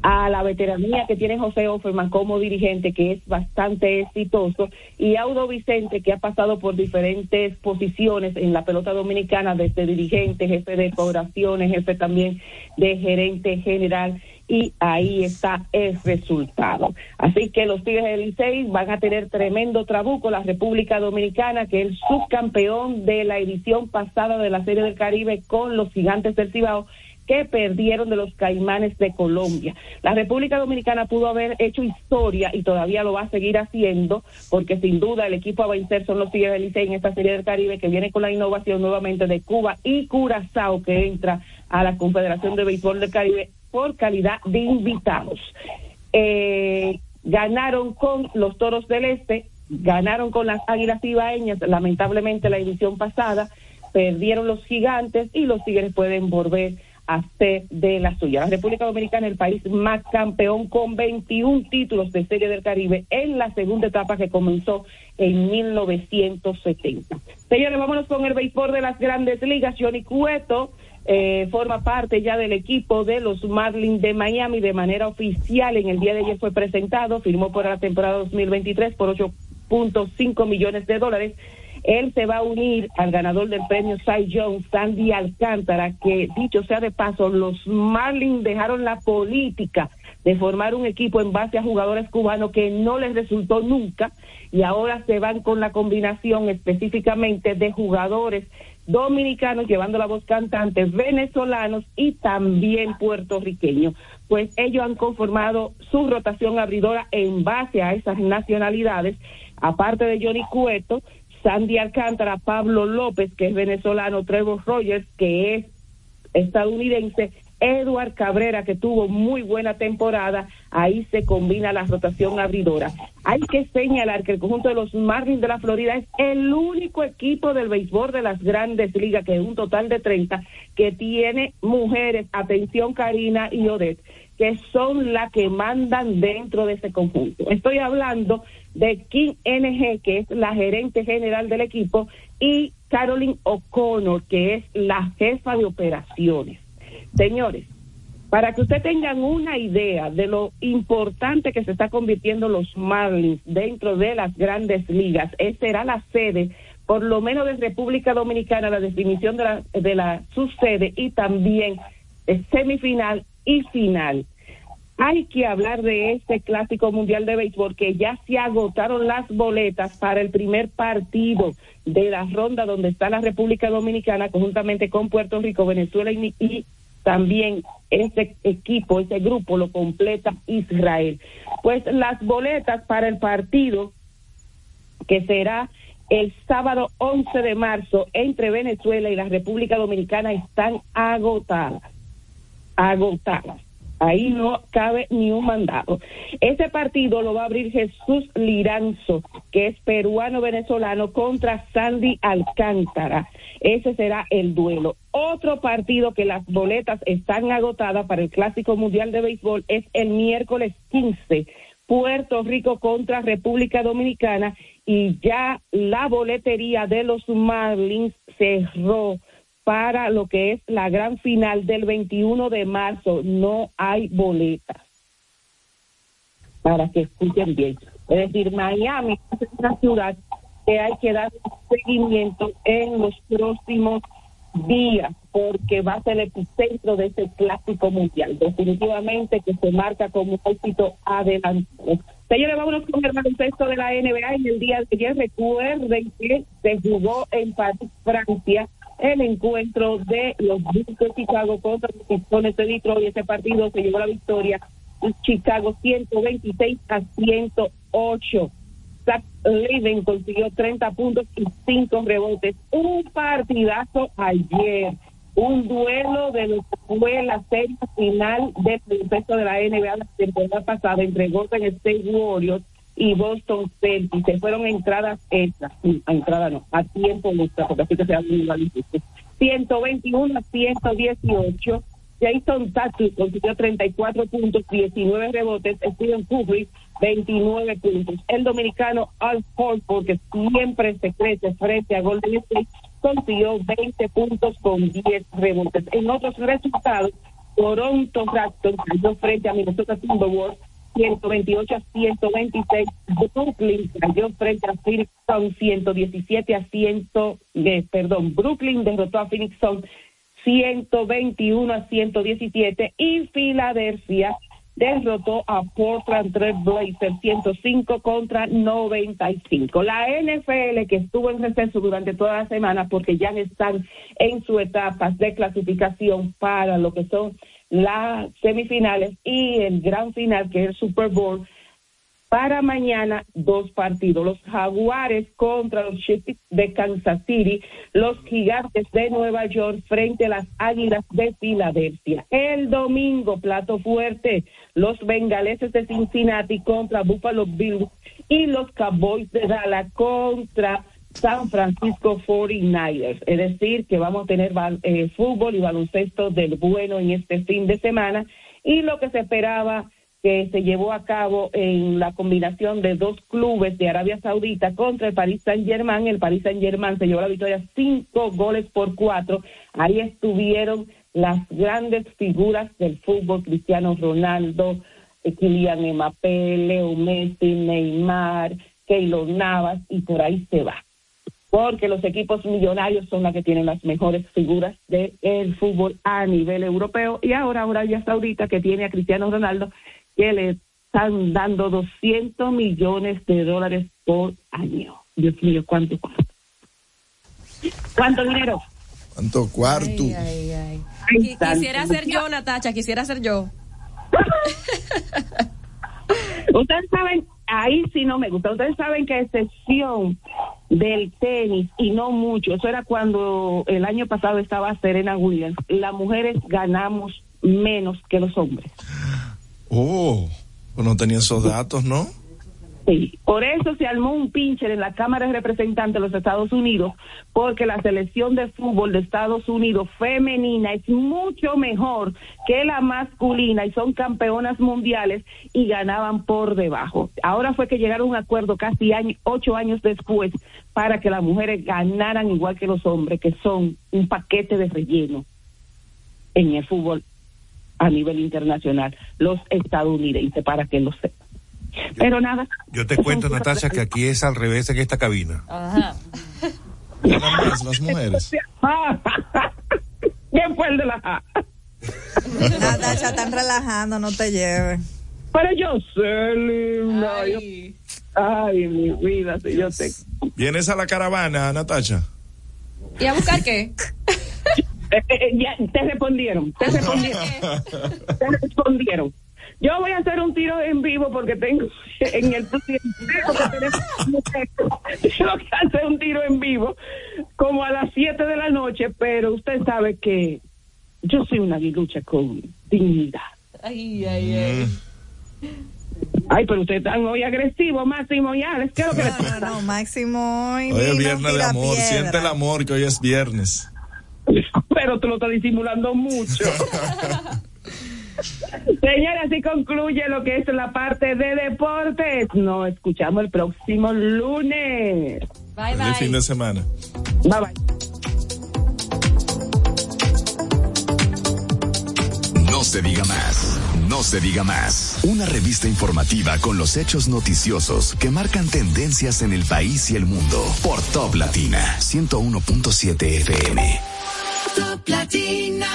a la veteranía que tiene José Offerman como dirigente, que es bastante exitoso, y Audo Vicente, que ha pasado por diferentes posiciones en la pelota dominicana, desde dirigente, jefe de poblaciones, jefe también de gerente general, y ahí está el resultado. Así que los Tigres del Licey van a tener tremendo trabuco, la República Dominicana, que es el subcampeón de la edición pasada de la Serie del Caribe con los Gigantes del Cibao, que perdieron de los caimanes de Colombia. La República Dominicana pudo haber hecho historia y todavía lo va a seguir haciendo, porque sin duda el equipo a vencer son los Tigres del Licey en esta serie del Caribe que viene con la innovación nuevamente de Cuba y Curazao que entra a la Confederación de Béisbol del Caribe por calidad de invitados. Eh, ganaron con los Toros del Este, ganaron con las Águilas Ibaeñas, lamentablemente la edición pasada, perdieron los gigantes y los Tigres pueden volver hacer de la suya. La República Dominicana, el país más campeón con 21 títulos de Serie del Caribe en la segunda etapa que comenzó en 1970. Señores, vámonos con el béisbol de las grandes ligas. Johnny Cueto eh, forma parte ya del equipo de los Marlins de Miami de manera oficial. En el día de ayer fue presentado, firmó por la temporada 2023 por 8.5 millones de dólares él se va a unir al ganador del premio Cy Jones, Sandy Alcántara, que dicho sea de paso, los Marlins dejaron la política de formar un equipo en base a jugadores cubanos que no les resultó nunca y ahora se van con la combinación específicamente de jugadores dominicanos llevando la voz cantante, venezolanos y también puertorriqueños. Pues ellos han conformado su rotación abridora en base a esas nacionalidades, aparte de Johnny Cueto, Sandy Alcántara, Pablo López, que es venezolano, Trevor Rogers, que es estadounidense, Edward Cabrera, que tuvo muy buena temporada, ahí se combina la rotación abridora. Hay que señalar que el conjunto de los Marlins de la Florida es el único equipo del béisbol de las grandes ligas, que es un total de 30, que tiene mujeres, atención Karina y Odette, que son las que mandan dentro de ese conjunto. Estoy hablando de Kim NG, que es la gerente general del equipo, y Carolyn O'Connor, que es la jefa de operaciones. Señores, para que usted tengan una idea de lo importante que se está convirtiendo los Marlins dentro de las grandes ligas, esa será la sede, por lo menos de República Dominicana, la definición de la, de la subsede y también semifinal y final hay que hablar de este clásico mundial de béisbol que ya se agotaron las boletas para el primer partido de la ronda donde está la República Dominicana conjuntamente con Puerto Rico, Venezuela y, también ese equipo, ese grupo lo completa Israel. Pues las boletas para el partido que será el sábado 11 de marzo entre Venezuela y la República Dominicana están agotadas, agotadas. Ahí no cabe ni un mandado. Ese partido lo va a abrir Jesús Liranzo, que es peruano-venezolano, contra Sandy Alcántara. Ese será el duelo. Otro partido que las boletas están agotadas para el Clásico Mundial de Béisbol es el miércoles 15. Puerto Rico contra República Dominicana y ya la boletería de los Marlins cerró para lo que es la gran final del 21 de marzo. No hay boletas. Para que escuchen bien. Es decir, Miami es una ciudad que hay que dar seguimiento en los próximos días porque va a ser el epicentro de ese clásico mundial. Definitivamente que se marca como un éxito adelante. Señores, vámonos con el baloncesto de la NBA en el día de ayer. Recuerden que se jugó en París, Francia, el encuentro de los Bulls de Chicago contra los Pistones de Detroit. Ese partido se llevó la victoria Chicago 126 a 108. Zach Leven consiguió 30 puntos y 5 rebotes. Un partidazo ayer. Un duelo de lo que fue la serie final del baloncesto de la NBA la temporada pasada entre Golden State Warriors y Boston Celtics. Se fueron entradas extras, a entrada no, a tiempo extra, porque así que se ha igual 121 a 118. Jason Tatum consiguió 34 puntos, 19 rebotes. Steven Curry, 29 puntos. El dominicano Al Horford, que siempre se crece frente a Golden State, consiguió 20 puntos con 10 rebotes. En otros resultados, Toronto Raptors cayó frente a Minnesota Timberwolves 128 a 126. Brooklyn cayó frente a Phoenix Sun 117 a 100. Eh, perdón, Brooklyn derrotó a Phoenix Sun 121 a 117 y Filadelfia derrotó a Portland Trail Blazers 105 contra 95. La NFL que estuvo en receso durante toda la semana porque ya están en su etapa de clasificación para lo que son las semifinales y el gran final que es el Super Bowl para mañana dos partidos, los Jaguares contra los Chiefs de Kansas City, los Gigantes de Nueva York frente a las Águilas de Filadelfia. El domingo, plato fuerte, los Bengaleses de Cincinnati contra Buffalo Bills y los Cowboys de Dallas contra San Francisco 49ers. Es decir, que vamos a tener eh, fútbol y baloncesto del bueno en este fin de semana y lo que se esperaba que se llevó a cabo en la combinación de dos clubes de Arabia Saudita contra el Paris Saint Germain. El Paris Saint Germain se llevó la victoria cinco goles por cuatro. Ahí estuvieron las grandes figuras del fútbol, Cristiano Ronaldo, Kylian Mbappé, Leo Messi, Neymar, Keylor Navas y por ahí se va. Porque los equipos millonarios son las que tienen las mejores figuras del fútbol a nivel europeo y ahora Arabia Saudita que tiene a Cristiano Ronaldo que le están dando 200 millones de dólares por año. Dios mío, ¿cuánto cuánto? ¿Cuánto dinero? ¿Cuánto cuarto? quisiera ser yo, Natacha, quisiera ser yo. Ustedes saben, ahí sí no me gusta. Ustedes saben que excepción del tenis y no mucho, eso era cuando el año pasado estaba Serena Williams, las mujeres ganamos menos que los hombres. Oh, pues no tenía esos datos, ¿no? Sí, por eso se armó un pincher en la Cámara de Representantes de los Estados Unidos, porque la selección de fútbol de Estados Unidos femenina es mucho mejor que la masculina y son campeonas mundiales y ganaban por debajo. Ahora fue que llegaron a un acuerdo casi ocho años después para que las mujeres ganaran igual que los hombres, que son un paquete de relleno en el fútbol a nivel internacional, los estadounidenses, para que lo sepan. Pero nada. Yo te cuento, Natasha, que aquí es al revés en esta cabina. Ajá. más las mujeres. ¿Quién fue el de la Natasha, están relajando, no te lleves. Pero yo sé, linda. Ay, ay mi vida, si yo te... ¿Vienes a la caravana, Natasha? ¿Y a buscar qué? Eh, eh, ya, te respondieron, te respondieron. te respondieron. Yo voy a hacer un tiro en vivo porque tengo en el tengo que hacer un tiro en vivo como a las 7 de la noche, pero usted sabe que yo soy una lucha con dignidad. Ay, ay, ay. Ay, pero ustedes están hoy agresivos, Máximo y Alex. ¿Qué es lo que no, no, no, Máximo. Hoy es viernes de amor. Siente el amor que hoy es viernes. Pero tú lo estás disimulando mucho. Señora, así concluye lo que es la parte de deportes. Nos escuchamos el próximo lunes. Bye, bye. El fin de semana. Bye, bye. No se diga más. No se diga más. Una revista informativa con los hechos noticiosos que marcan tendencias en el país y el mundo. Por Top Latina 101.7 FM. Top Latina.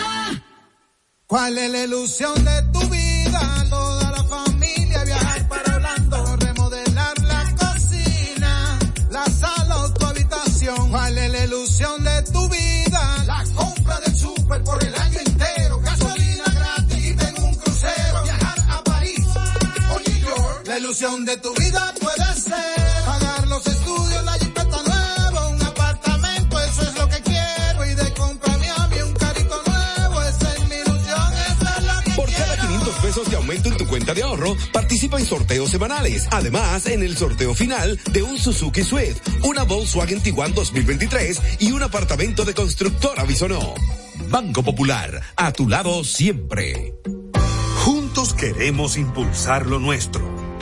¿Cuál es la ilusión de tu vida? Toda la familia viajar para Orlando, remodelar la cocina, la sala o tu habitación. ¿Cuál es la ilusión de tu vida? La compra del súper por el año entero, gasolina gratis y tengo un crucero, viajar a París ilusión de tu vida puede en tu cuenta de ahorro, participa en sorteos semanales. Además, en el sorteo final de un Suzuki Swift, una Volkswagen Tiguan 2023 y un apartamento de constructora Bisonó. Banco Popular, a tu lado siempre. Juntos queremos impulsar lo nuestro.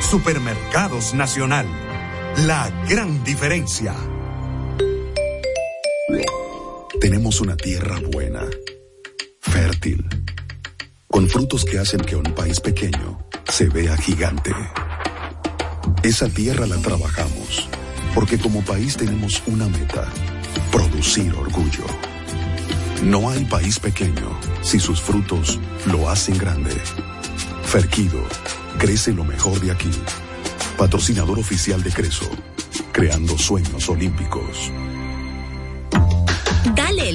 Supermercados Nacional. La gran diferencia. Tenemos una tierra buena, fértil, con frutos que hacen que un país pequeño se vea gigante. Esa tierra la trabajamos, porque como país tenemos una meta, producir orgullo. No hay país pequeño si sus frutos lo hacen grande. Ferquido, crece lo mejor de aquí. Patrocinador oficial de Creso, creando sueños olímpicos.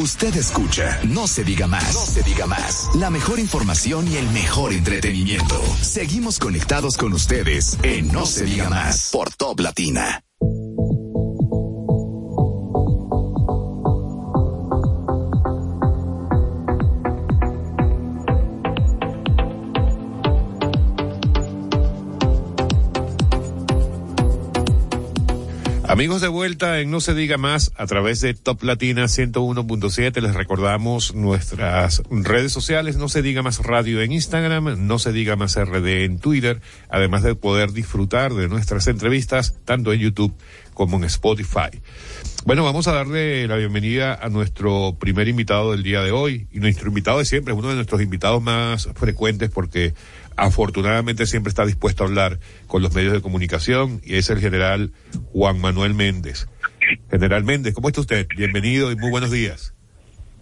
Usted escucha, no se diga más, no se diga más. La mejor información y el mejor entretenimiento. Seguimos conectados con ustedes en No se diga más por Top Latina. Amigos de vuelta en No se diga más a través de Top Latina 101.7 les recordamos nuestras redes sociales No se diga más radio en Instagram, No se diga más RD en Twitter, además de poder disfrutar de nuestras entrevistas tanto en YouTube como en Spotify. Bueno, vamos a darle la bienvenida a nuestro primer invitado del día de hoy y nuestro invitado de siempre es uno de nuestros invitados más frecuentes porque afortunadamente siempre está dispuesto a hablar con los medios de comunicación y es el general Juan Manuel Méndez. General Méndez, ¿cómo está usted? Bienvenido y muy buenos días.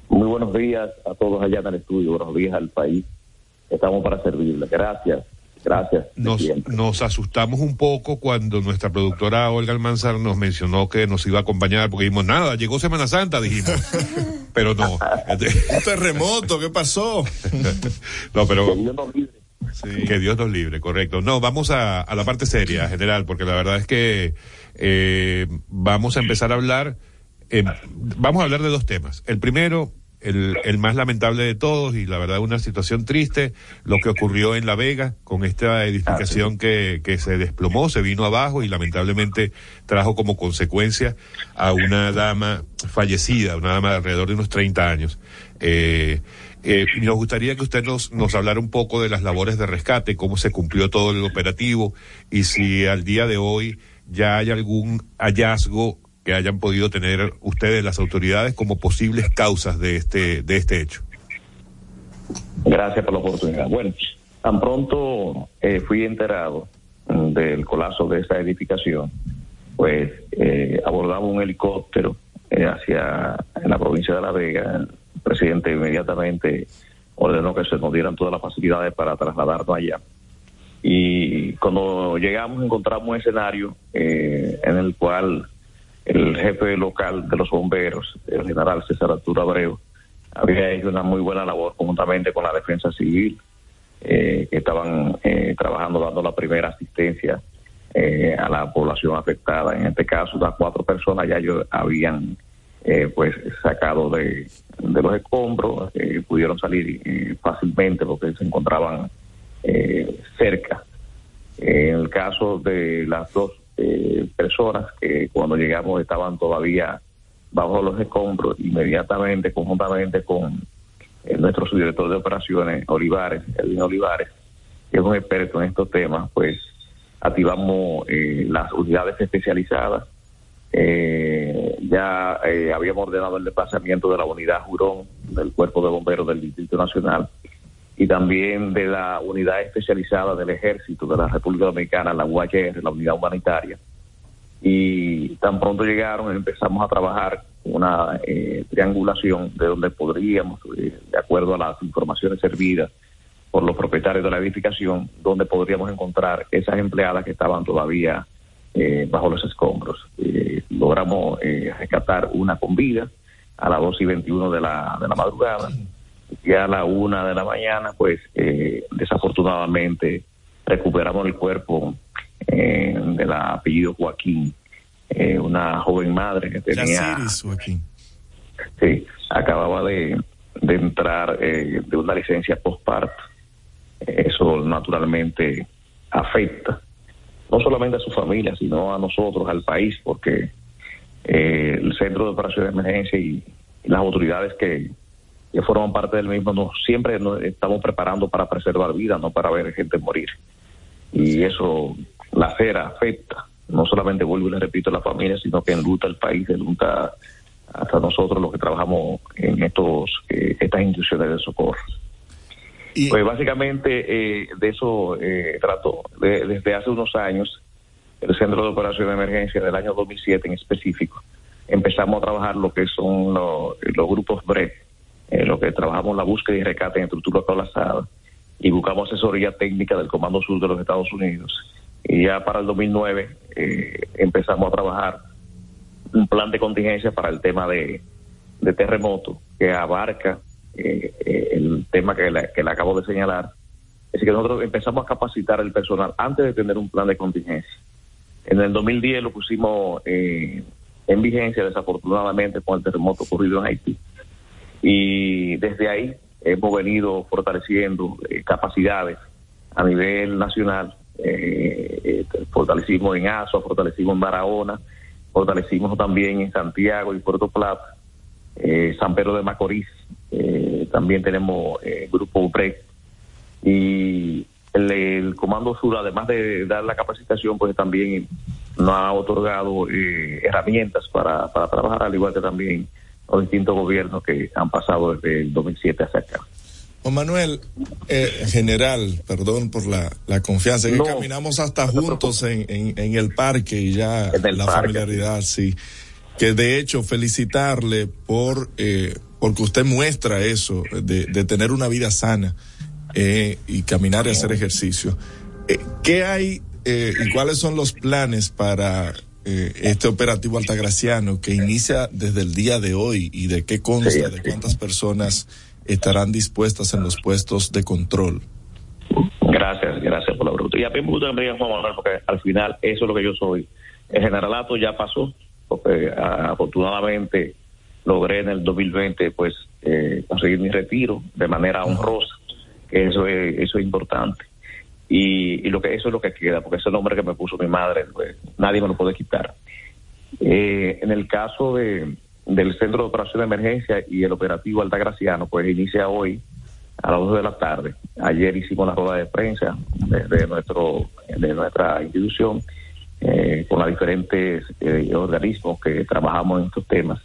Muy buenos días a todos allá en el estudio, buenos días al país. Estamos para servirle. Gracias, gracias. Nos, nos asustamos un poco cuando nuestra productora Olga Almanzar nos mencionó que nos iba a acompañar porque dijimos, nada, llegó Semana Santa, dijimos. pero no. Un terremoto, ¿qué pasó? no, pero... Sí. Que Dios nos libre, correcto. No, vamos a, a la parte seria, general, porque la verdad es que eh, vamos a empezar a hablar, eh, vamos a hablar de dos temas. El primero, el, el más lamentable de todos y la verdad una situación triste, lo que ocurrió en La Vega con esta edificación que, que se desplomó, se vino abajo y lamentablemente trajo como consecuencia a una dama fallecida, una dama de alrededor de unos 30 años. Eh, eh, nos gustaría que usted nos, nos hablara un poco de las labores de rescate, cómo se cumplió todo el operativo y si al día de hoy ya hay algún hallazgo que hayan podido tener ustedes, las autoridades, como posibles causas de este, de este hecho. Gracias por la oportunidad. Bueno, tan pronto eh, fui enterado del colapso de esta edificación, pues eh, abordamos un helicóptero eh, hacia en la provincia de La Vega. Presidente inmediatamente ordenó que se nos dieran todas las facilidades para trasladarnos allá. Y cuando llegamos encontramos un escenario eh, en el cual el jefe local de los bomberos, el general César Arturo Abreu, había hecho una muy buena labor conjuntamente con la defensa civil, eh, que estaban eh, trabajando dando la primera asistencia eh, a la población afectada. En este caso, las cuatro personas ya ellos habían eh, pues sacado de, de los escombros, eh, pudieron salir eh, fácilmente porque se encontraban eh, cerca. En el caso de las dos personas que cuando llegamos estaban todavía bajo los escombros, inmediatamente, conjuntamente con nuestro subdirector de operaciones, Olivares, Edwin Olivares, que es un experto en estos temas, pues activamos eh, las unidades especializadas. Eh, ya eh, habíamos ordenado el desplazamiento de la unidad Jurón del Cuerpo de Bomberos del Distrito Nacional y también de la unidad especializada del Ejército de la República Dominicana, la UHR, la unidad humanitaria. Y tan pronto llegaron, empezamos a trabajar una eh, triangulación de donde podríamos, eh, de acuerdo a las informaciones servidas por los propietarios de la edificación, donde podríamos encontrar esas empleadas que estaban todavía eh, bajo los escombros. Eh, logramos eh, rescatar una con vida a las 2 y 21 de la, de la madrugada y a la 1 de la mañana, pues eh, desafortunadamente recuperamos el cuerpo eh, del apellido Joaquín, eh, una joven madre que tenía... Joaquín. Sí, acababa de, de entrar eh, de una licencia postparto. Eso naturalmente afecta no solamente a su familia, sino a nosotros, al país, porque eh, el Centro de Operaciones de Emergencia y, y las autoridades que, que forman parte del mismo nos, siempre nos estamos preparando para preservar vidas, no para ver gente morir. Y eso, la cera afecta, no solamente vuelvo y le repito a la familia, sino que enluta el país, enluta hasta nosotros los que trabajamos en estos eh, estas instituciones de socorro. Pues básicamente eh, de eso eh, desde hace unos años, el Centro de Operación de Emergencia del año 2007 en específico, empezamos a trabajar lo que son los, grupos BREC, eh, lo que trabajamos la búsqueda y rescate en estructura colapsada y buscamos asesoría técnica del Comando Sur de los Estados Unidos. Y ya para el 2009 eh, empezamos a trabajar un plan de contingencia para el tema de, de terremoto que abarca eh, eh, el tema que le, que le acabo de señalar. Es que nosotros empezamos a capacitar el personal antes de tener un plan de contingencia. En el 2010 lo pusimos eh, en vigencia, desafortunadamente, con el terremoto ocurrido en Haití. Y desde ahí hemos venido fortaleciendo eh, capacidades a nivel nacional. Eh, eh, fortalecimos en ASO, fortalecimos en Barahona, fortalecimos también en Santiago y Puerto Plata, San Pedro de Macorís. Eh, también tenemos eh, Grupo BREC y el, el Comando Sur, además de dar la capacitación, pues también nos ha otorgado eh, herramientas para, para trabajar, al igual que también los distintos gobiernos que han pasado desde el 2007 hasta acá. Juan Manuel, eh, general, perdón por la, la confianza, que caminamos hasta juntos en, en, en el parque y ya la parque. familiaridad, sí. Que de hecho felicitarle por eh, porque usted muestra eso, de, de tener una vida sana eh, y caminar y hacer ejercicio. Eh, ¿Qué hay eh, y cuáles son los planes para eh, este operativo altagraciano que inicia desde el día de hoy y de qué consta, de cuántas personas estarán dispuestas en los puestos de control? Gracias, gracias por la pregunta. Y a mí me gusta que me digan Juan Manuel, porque al final eso es lo que yo soy. El generalato ya pasó, porque ah, afortunadamente logré en el 2020 pues eh, conseguir mi retiro de manera honrosa, que eso es, eso es importante. Y, y lo que eso es lo que queda, porque ese nombre que me puso mi madre, pues nadie me lo puede quitar. Eh, en el caso de, del Centro de Operación de Emergencia y el operativo Altagraciano, pues inicia hoy a las 2 de la tarde. Ayer hicimos la rueda de prensa desde nuestro, de nuestra institución eh, con los diferentes eh, organismos que trabajamos en estos temas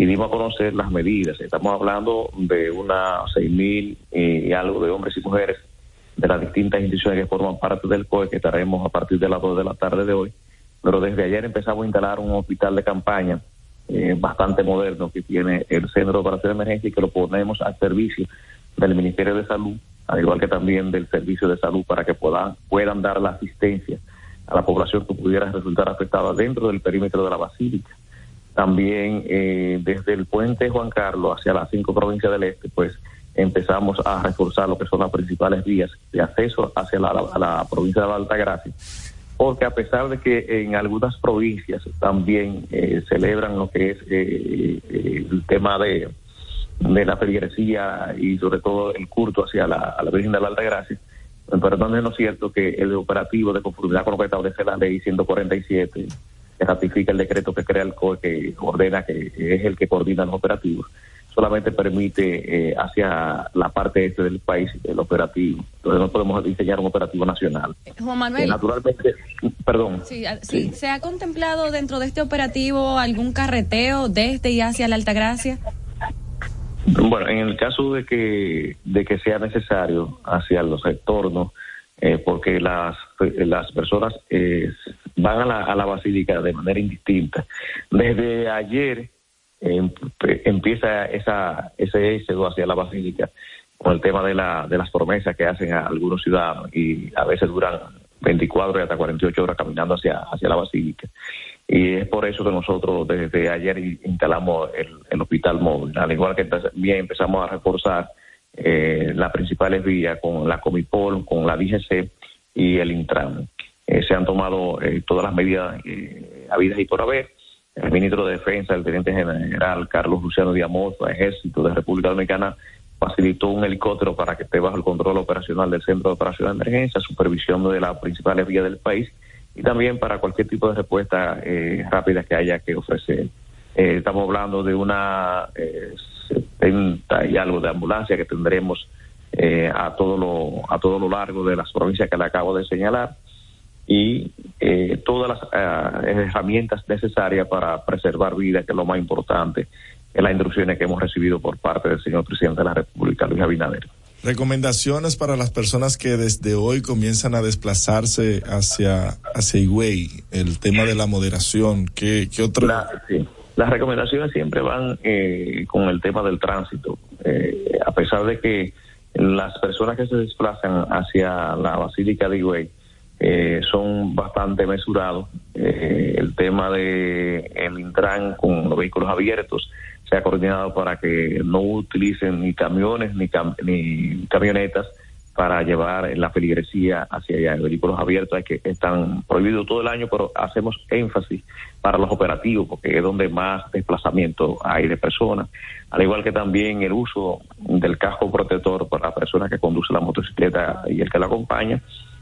y dimos a conocer las medidas. Estamos hablando de unas seis mil y algo de hombres y mujeres de las distintas instituciones que forman parte del COE que estaremos a partir de las 2 de la tarde de hoy. Pero desde ayer empezamos a instalar un hospital de campaña eh, bastante moderno que tiene el Centro de Operación de Emergencia y que lo ponemos al servicio del Ministerio de Salud, al igual que también del Servicio de Salud, para que puedan, puedan dar la asistencia a la población que pudiera resultar afectada dentro del perímetro de la Basílica. También eh, desde el puente Juan Carlos hacia las cinco provincias del este, pues empezamos a reforzar lo que son las principales vías de acceso hacia la, a la provincia de la Altagracia, porque a pesar de que en algunas provincias también eh, celebran lo que es eh, eh, el tema de, de la feligresía y sobre todo el culto hacia la, a la Virgen de la Altagracia, pero no es cierto que el operativo de conformidad con lo que establece la ley 147 que ratifica el decreto que crea el COE, que ordena, que es el que coordina los operativos, solamente permite eh, hacia la parte este del país el operativo. Entonces no podemos diseñar un operativo nacional. Juan Manuel. Eh, naturalmente, perdón. Sí, a- sí, ¿se ha contemplado dentro de este operativo algún carreteo desde y hacia la Altagracia? Bueno, en el caso de que de que sea necesario hacia los retornos, eh, porque las las personas eh, van a la, a la basílica de manera indistinta. Desde ayer em- empieza esa ese éxodo hacia la basílica con el tema de la de las promesas que hacen a algunos ciudadanos y a veces duran 24 y hasta 48 horas caminando hacia hacia la basílica. Y es por eso que nosotros desde ayer in- instalamos el, el hospital móvil, al igual que también empezamos a reforzar eh, las principales vías con la Comipol, con la DGC y el Intran. Eh, se han tomado eh, todas las medidas eh, habidas y por haber. El ministro de Defensa, el teniente general Carlos Luciano Diamoto, Ejército de República Dominicana, facilitó un helicóptero para que esté bajo el control operacional del Centro de Operación de Emergencia, supervisión de las principales vías del país y también para cualquier tipo de respuesta eh, rápida que haya que ofrecer. Eh, estamos hablando de una eh, 70 y algo de ambulancia que tendremos eh, a todo lo a todo lo largo de las provincias que le acabo de señalar y eh, todas las ah, herramientas necesarias para preservar vida, que es lo más importante en las instrucciones que hemos recibido por parte del señor presidente de la República, Luis Abinader. Recomendaciones para las personas que desde hoy comienzan a desplazarse hacia, hacia Higüey, el tema de la moderación, ¿qué, qué otro? sí. Las recomendaciones siempre van eh, con el tema del tránsito, Eh, a pesar de que las personas que se desplazan hacia la Basílica de Higüey eh, son bastante mesurados. Eh, el tema de el Intran con los vehículos abiertos se ha coordinado para que no utilicen ni camiones ni, cam- ni camionetas para llevar la feligresía hacia allá. Los vehículos abiertos hay que están prohibidos todo el año, pero hacemos énfasis para los operativos porque es donde más desplazamiento hay de personas. Al igual que también el uso del casco protector para la persona que conduce la motocicleta y el que la acompaña.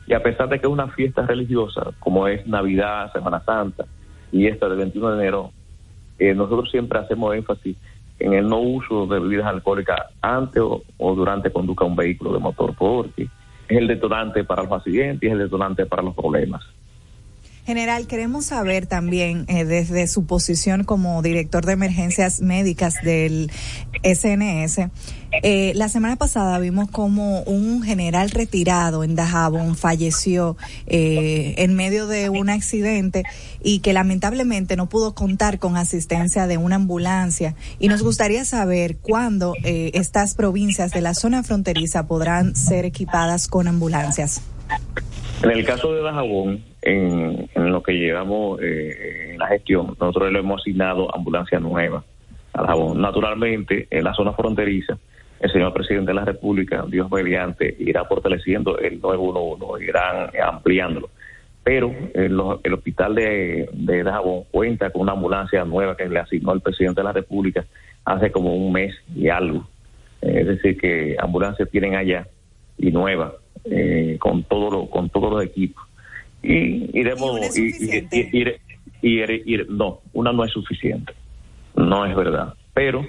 Y a pesar de que es una fiesta religiosa, como es Navidad, Semana Santa y esta del 21 de enero, eh, nosotros siempre hacemos énfasis en el no uso de bebidas alcohólicas antes o, o durante conduzca un vehículo de motor, porque es el detonante para los accidentes y es el detonante para los problemas. General, queremos saber también eh, desde su posición como director de emergencias médicas del SNS. eh, la semana pasada vimos como un general retirado en Dajabón falleció eh, en medio de un accidente y que lamentablemente no pudo contar con asistencia de una ambulancia. Y nos gustaría saber cuándo eh, estas provincias de la zona fronteriza podrán ser equipadas con ambulancias. En el caso de Dajabón, en, lo que llevamos eh, en la gestión, nosotros le hemos asignado ambulancia nueva a Dajabón. Naturalmente, en la zona fronteriza, el señor presidente de la República, Dios mediante, irá fortaleciendo el 911, irán ampliándolo. Pero el, el hospital de, de Dajabón cuenta con una ambulancia nueva que le asignó el presidente de la República hace como un mes y algo. Eh, es decir, que ambulancias tienen allá y nueva, eh, con todo lo, con todos los equipos. Y iremos, y, no, una no es suficiente, no es verdad. Pero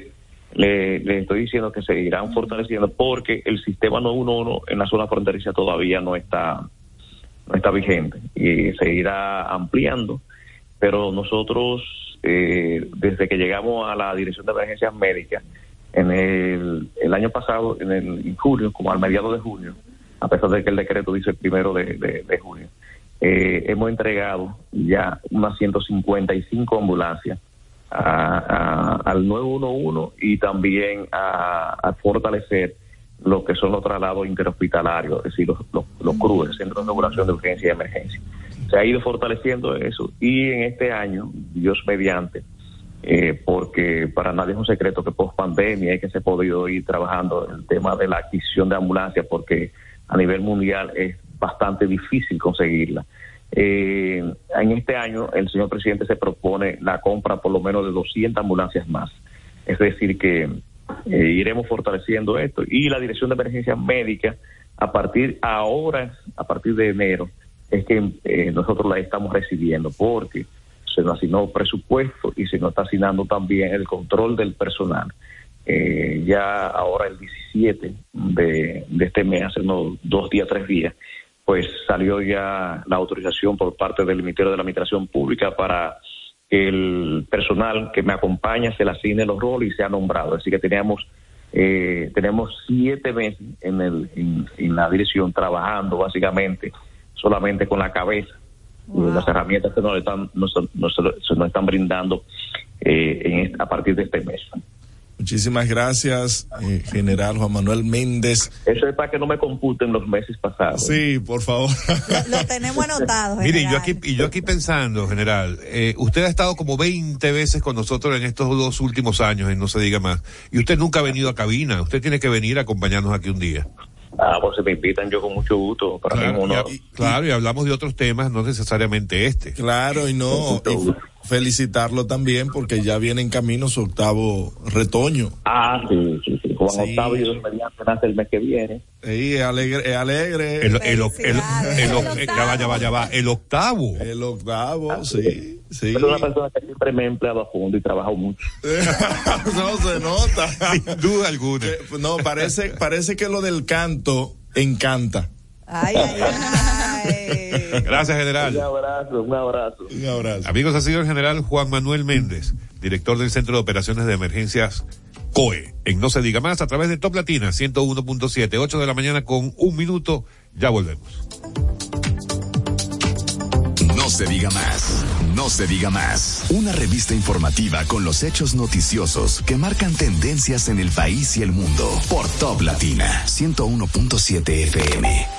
le, le estoy diciendo que se irán fortaleciendo porque el sistema 911 en la zona fronteriza todavía no está, no está vigente y se irá ampliando. Pero nosotros, eh, desde que llegamos a la Dirección de Emergencias Médicas, en el, el año pasado, en, el, en junio, como al mediado de junio, a pesar de que el decreto dice el primero de, de- de junio, eh, hemos entregado ya unas 155 ambulancias a- a- al 911 y también a, a fortalecer lo que son los traslados interhospitalarios, es decir, los, los, los CRUE, Centros de Regulación de Urgencia y Emergencia. Se ha ido fortaleciendo eso y en este año, Dios mediante, eh, porque para nadie es un secreto que post pandemia hay que se ha podido ir trabajando el tema de la adquisición de ambulancias porque a nivel mundial es bastante difícil conseguirla. Eh, en este año el señor presidente se propone la compra por lo menos de 200 ambulancias más. Es decir, que eh, iremos fortaleciendo esto y la Dirección de Emergencias Médicas a partir ahora, a partir de enero, es que eh, nosotros la estamos recibiendo porque se nos asignó presupuesto y se nos está asignando también el control del personal. Eh, ya ahora el 17 de, de este mes, hace unos dos días, tres días, pues salió ya la autorización por parte del Ministerio de la Administración Pública para que el personal que me acompaña se le asigne los roles y sea nombrado. Así que teníamos eh, tenemos siete meses en, el, en, la dirección trabajando básicamente solamente con la cabeza. Las herramientas que nos están, nos, nos, nos están brindando eh, en, a partir de este mes. Muchísimas gracias, eh, General Juan Manuel Méndez. Eso es para que no me computen los meses pasados. Sí, por favor. Lo, tenemos anotado. Mire, yo aquí, y yo aquí pensando, General, eh, usted ha estado como 20 veces con nosotros en estos dos últimos años, y no se diga más, y usted nunca ha venido a cabina. Usted tiene que venir a acompañarnos aquí un día. Ah, pues se me invitan yo con mucho gusto. Para claro, mí y, claro, y hablamos de otros temas, no necesariamente este. Claro, y no. Y felicitarlo también porque ya viene en camino su octavo retoño. Ah, sí, sí, sí. Juan sí. Octavio mediante nace el mes que viene. Sí, es alegre. Es alegre. El, el, el, el, ya va, ya va, ya va. El octavo. El octavo, ah, sí. Sí. Es una persona que siempre me he empleado a fondo y trabajo mucho. no se nota. Sin duda alguna. No, parece, parece que lo del canto encanta. Ay, ay, ay. Gracias, general. Un abrazo, un abrazo. Un abrazo. Amigos, ha sido el general Juan Manuel Méndez, director del Centro de Operaciones de Emergencias COE. En No Se Diga Más, a través de Top Latina 101.7, 8 de la mañana con un minuto. Ya volvemos. No se diga más. No se diga más. Una revista informativa con los hechos noticiosos que marcan tendencias en el país y el mundo. Por Top Latina 101.7 FM.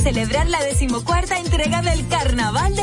Celebrar la decimocuarta entrega del Carnaval de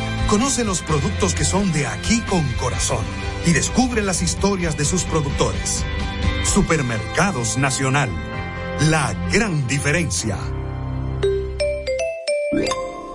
Conoce los productos que son de aquí con corazón y descubre las historias de sus productores. Supermercados Nacional. La gran diferencia.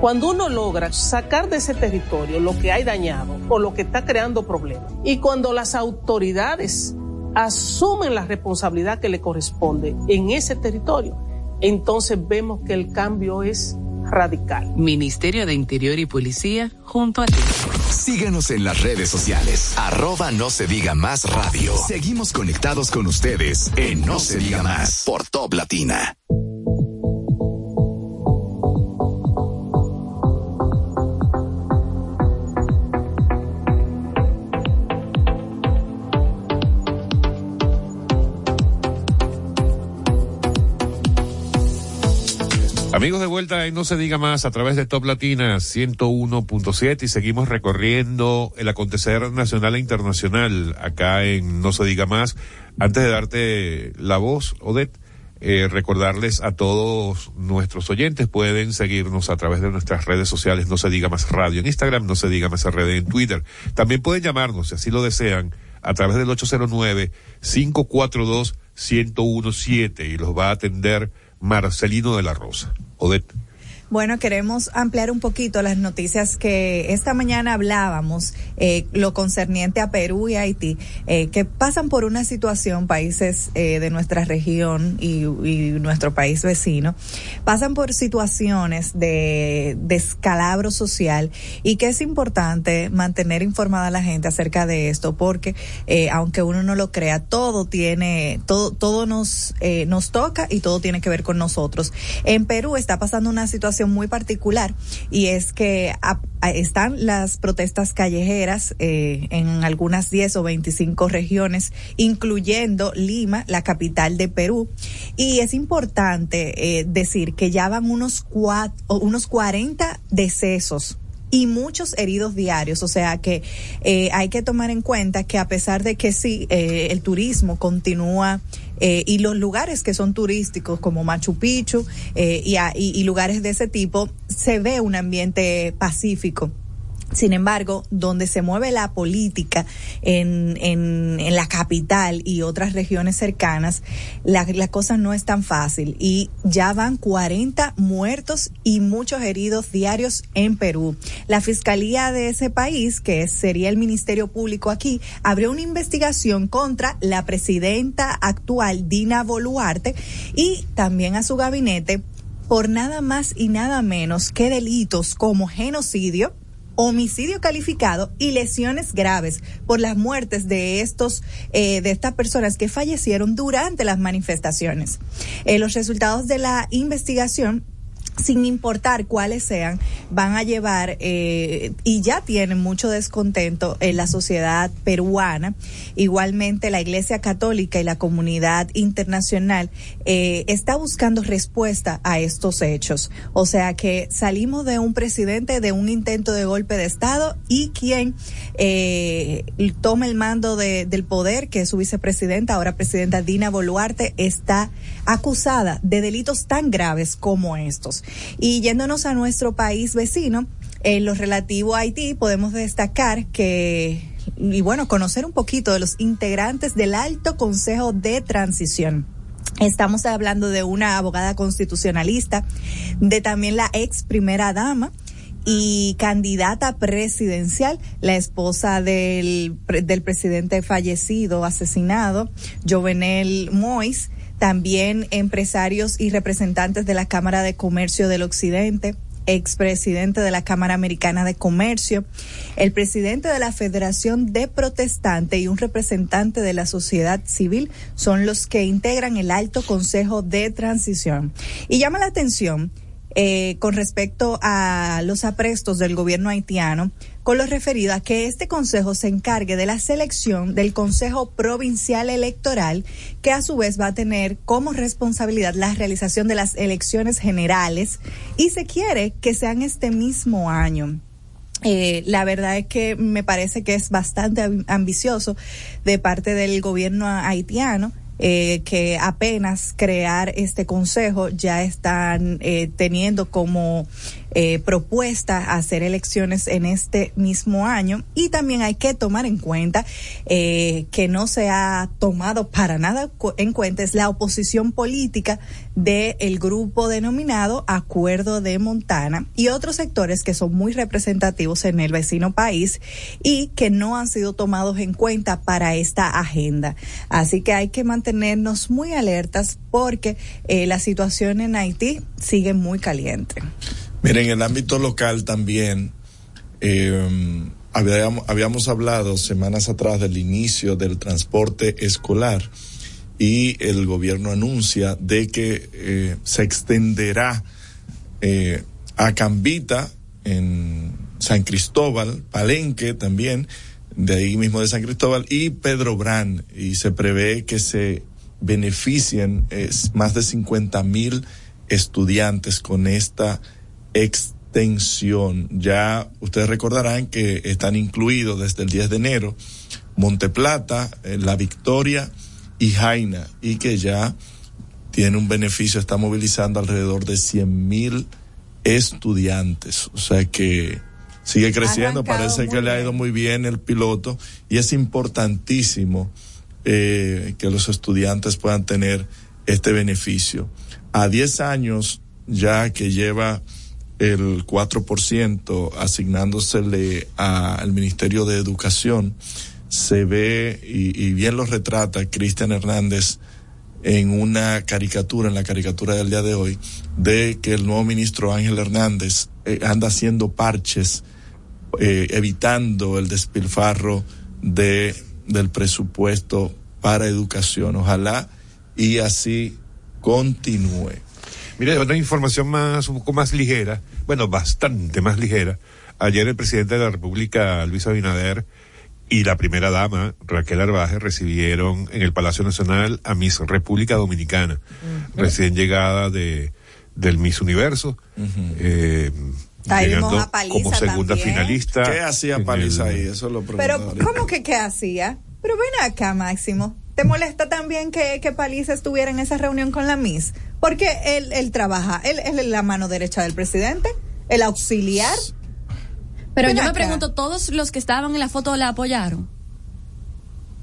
Cuando uno logra sacar de ese territorio lo que hay dañado o lo que está creando problemas, y cuando las autoridades asumen la responsabilidad que le corresponde en ese territorio, entonces vemos que el cambio es radical. Ministerio de Interior y Policía junto a ti. Síguenos en las redes sociales. Arroba no se diga más radio. Seguimos conectados con ustedes en No se diga más por Top Latina. Amigos de vuelta y no se diga más a través de Top Latina 101.7 y seguimos recorriendo el acontecer nacional e internacional acá en No se diga más. Antes de darte la voz, Odette, eh, recordarles a todos nuestros oyentes, pueden seguirnos a través de nuestras redes sociales, no se diga más radio en Instagram, no se diga más red en Twitter. También pueden llamarnos, si así lo desean, a través del 809-542-1017 y los va a atender Marcelino de la Rosa. Odette. Bueno, queremos ampliar un poquito las noticias que esta mañana hablábamos, eh, lo concerniente a Perú y Haití, eh, que pasan por una situación, países eh, de nuestra región y, nuestro país vecino, pasan por situaciones de descalabro social y que es importante mantener informada a la gente acerca de esto, porque eh, aunque uno no lo crea, todo tiene, todo, todo nos, eh, nos toca y todo tiene que ver con nosotros. En Perú está pasando una situación muy particular y es que a, están las protestas callejeras eh, en algunas 10 o 25 regiones, incluyendo Lima, la capital de Perú. Y es importante eh, decir que ya van unos, cuatro, unos 40 decesos y muchos heridos diarios. O sea que eh, hay que tomar en cuenta que a pesar de que sí, eh, el turismo continúa eh, y los lugares que son turísticos como Machu Picchu eh, y, y, y lugares de ese tipo, se ve un ambiente pacífico. Sin embargo, donde se mueve la política en, en, en la capital y otras regiones cercanas, la, la, cosa no es tan fácil. Y ya van 40 muertos y muchos heridos diarios en Perú. La fiscalía de ese país, que sería el Ministerio Público aquí, abrió una investigación contra la presidenta actual, Dina Boluarte, y también a su gabinete por nada más y nada menos que delitos como genocidio, homicidio calificado y lesiones graves por las muertes de estos eh, de estas personas que fallecieron durante las manifestaciones. Eh, los resultados de la investigación sin importar cuáles sean, van a llevar eh, y ya tienen mucho descontento en la sociedad peruana. Igualmente la Iglesia Católica y la comunidad internacional eh, está buscando respuesta a estos hechos. O sea que salimos de un presidente de un intento de golpe de Estado y quien eh, toma el mando de, del poder, que es su vicepresidenta, ahora presidenta Dina Boluarte, está acusada de delitos tan graves como estos. Y yéndonos a nuestro país vecino, en lo relativo a Haití, podemos destacar que, y bueno, conocer un poquito de los integrantes del Alto Consejo de Transición. Estamos hablando de una abogada constitucionalista, de también la ex primera dama, y candidata presidencial, la esposa del, del presidente fallecido, asesinado, Jovenel Mois, también empresarios y representantes de la Cámara de Comercio del Occidente, expresidente de la Cámara Americana de Comercio, el presidente de la Federación de Protestantes y un representante de la sociedad civil son los que integran el Alto Consejo de Transición. Y llama la atención eh, con respecto a los aprestos del gobierno haitiano, con lo referido a que este consejo se encargue de la selección del Consejo Provincial Electoral, que a su vez va a tener como responsabilidad la realización de las elecciones generales y se quiere que sean este mismo año. Eh, la verdad es que me parece que es bastante ambicioso de parte del gobierno haitiano eh, que apenas crear este consejo ya están eh, teniendo como eh, propuesta hacer elecciones en este mismo año y también hay que tomar en cuenta eh, que no se ha tomado para nada en cuenta es la oposición política del el grupo denominado Acuerdo de Montana y otros sectores que son muy representativos en el vecino país y que no han sido tomados en cuenta para esta agenda. Así que hay que mantenernos muy alertas porque eh, la situación en Haití sigue muy caliente. Miren, en el ámbito local también habíamos, habíamos hablado semanas atrás del inicio del transporte escolar y el gobierno anuncia de que eh, se extenderá eh, a Cambita en San Cristóbal, Palenque también, de ahí mismo de San Cristóbal, y Pedro Brán, y se prevé que se beneficien eh, más de 50 mil estudiantes con esta extensión. Ya ustedes recordarán que están incluidos desde el 10 de enero Monteplata, eh, La Victoria y Jaina, y que ya tiene un beneficio, está movilizando alrededor de 100 mil estudiantes. O sea que sigue creciendo, parece que le ha ido muy bien el piloto y es importantísimo eh, que los estudiantes puedan tener este beneficio. A 10 años ya que lleva el 4% asignándosele a- al Ministerio de Educación, se ve y, bien lo retrata Cristian Hernández en una caricatura, en la caricatura del día de hoy, de que el nuevo ministro Ángel Hernández eh, anda haciendo parches, eh, evitando el despilfarro de, del presupuesto para educación. Ojalá y así continúe. Mire, otra información más, un poco más ligera, bueno, bastante más ligera. Ayer el presidente de la República, Luis Abinader, y la primera dama, Raquel Arbaje, recibieron en el Palacio Nacional a Miss República Dominicana, recién llegada de, del Miss Universo, eh, Ahí vimos llegando a Paliza como segunda también. finalista. ¿Qué hacía Paliza el- ahí? Eso lo Pero. ¿cómo que qué hacía? Pero ven acá, Máximo. ¿Te molesta también que, que Paliza estuviera en esa reunión con la Miss? Porque él, él trabaja, él, él es la mano derecha del presidente, el auxiliar. Pero Ven yo me acá. pregunto, ¿todos los que estaban en la foto la apoyaron?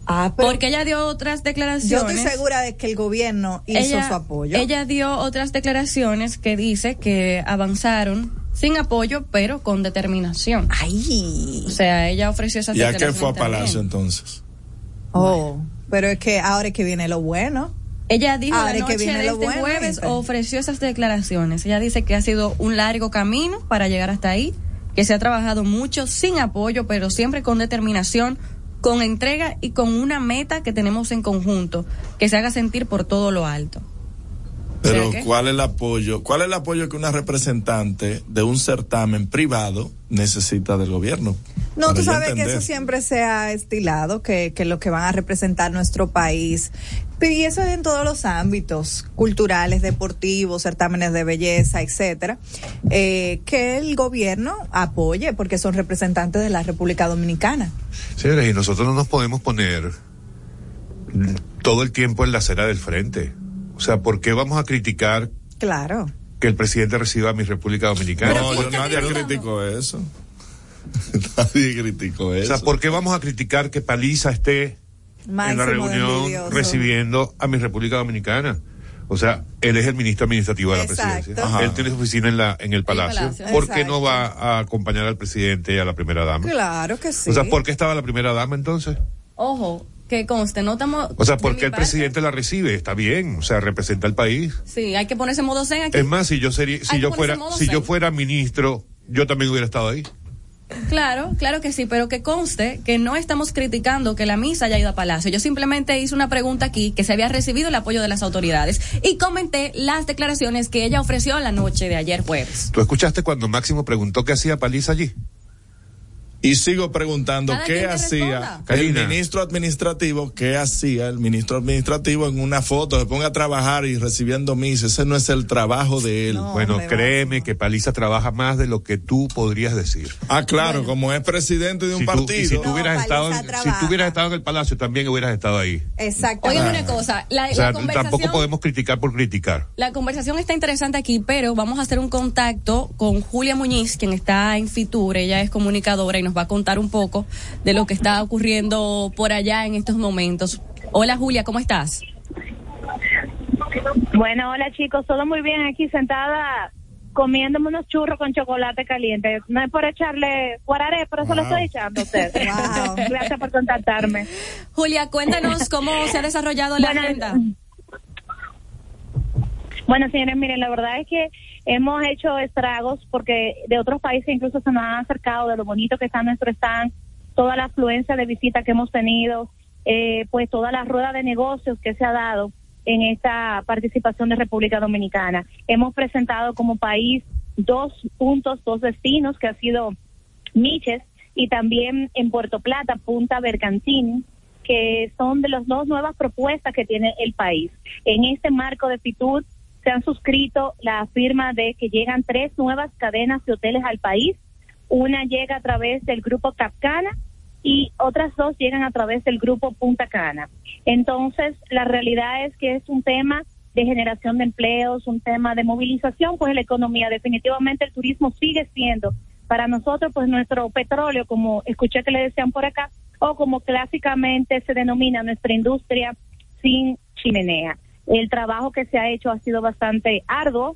Ah, pero Porque ella dio otras yo declaraciones. estoy segura de que el gobierno hizo ella, su apoyo. Ella dio otras declaraciones que dice que avanzaron sin apoyo, pero con determinación. Ay. O sea, ella ofreció esas ¿Y a qué fue a también. Palacio entonces? Oh, pero es que ahora es que viene lo bueno. Ella dijo Ahora la es que noche viene de lo este bueno, jueves, ¿viste? ofreció esas declaraciones. Ella dice que ha sido un largo camino para llegar hasta ahí, que se ha trabajado mucho sin apoyo, pero siempre con determinación, con entrega y con una meta que tenemos en conjunto, que se haga sentir por todo lo alto. Pero. ¿cuál es el apoyo? ¿Cuál es el apoyo que una representante de un certamen privado necesita del gobierno? No, tú sabes que eso siempre se ha estilado, que, que lo que van a representar nuestro país. Y eso es en todos los ámbitos, culturales, deportivos, certámenes de belleza, etcétera, eh, que el gobierno apoye, porque son representantes de la República Dominicana. Señores, y nosotros no nos podemos poner todo el tiempo en la acera del frente. O sea, ¿por qué vamos a criticar Claro. que el presidente reciba a mi República Dominicana? No, yo ¿Por qué- nadie criticó eso. nadie criticó O eso. sea, ¿por qué vamos a criticar que Paliza esté en la reunión envidioso. recibiendo a mi República Dominicana? O sea, él es el ministro administrativo de la Exacto. presidencia. Ajá. Él tiene su oficina en la en el palacio. palacio. ¿Por qué no va a acompañar al presidente y a la primera dama? Claro que sí. O sea, ¿por qué estaba la primera dama entonces? Ojo, que conste, no estamos... O sea, ¿por qué el parte- presidente la recibe? Está bien, o sea, representa al país. Sí, hay que ponerse modo zen aquí. Es más, si yo sería, si yo fuera, si yo fuera ministro, yo también hubiera estado ahí. Claro, claro que sí, pero que conste que no estamos criticando que la misa haya ido a Palacio. Yo simplemente hice una pregunta aquí que se había recibido el apoyo de las autoridades y comenté las declaraciones que ella ofreció la noche de ayer jueves. ¿Tú escuchaste cuando Máximo preguntó qué hacía Paliza allí? Y sigo preguntando Cada qué hacía responda. el ministro administrativo, qué hacía el ministro administrativo en una foto, se ponga a trabajar y recibiendo mis, ese no es el trabajo de él. No. bueno, créeme que Paliza trabaja más de lo que tú podrías decir. Ah, claro, como es presidente de un Si tú, partido. y si tú No, hubieras estado, Paliza en, si tú hubieras estado en el palacio, también hubieras estado ahí. Exacto. Oigan una cosa, la, O sea, la conversación... tampoco podemos criticar por criticar. La conversación está interesante aquí, pero vamos a hacer un contacto con Julia Muñiz, quien está en Fitur, ella es comunicadora y nos va a contar un poco de lo que está ocurriendo por allá en estos momentos. Hola Julia, ¿cómo estás? Bueno, hola chicos, todo muy bien aquí sentada comiéndome unos churros con chocolate caliente. No es por echarle guararé, pero eso lo estoy echando a usted. Wow. Gracias por contactarme. Julia, cuéntanos cómo se ha desarrollado la Bueno, agenda. Bueno, señores, miren, la verdad es que hemos hecho estragos porque de otros países incluso se nos han acercado de lo bonito que está nuestro stand, toda la afluencia de visitas que hemos tenido, eh, pues toda la rueda de negocios que se ha dado en esta participación de República Dominicana. Hemos presentado como país dos puntos, dos destinos que ha sido Miches y también en Puerto Plata, Punta Bergantín, que son de las dos nuevas propuestas que tiene el país. En este marco de Fitur se han suscrito la firma de que llegan tres nuevas cadenas de hoteles al país. Una llega a través del grupo Capcana y otras dos llegan a través del grupo Punta Cana. Entonces, la realidad es que es un tema de generación de empleos, un tema de movilización, pues la economía, definitivamente el turismo sigue siendo para nosotros, pues nuestro petróleo, como escuché que le decían por acá, o como clásicamente se denomina nuestra industria sin chimenea. El trabajo que se ha hecho ha sido bastante arduo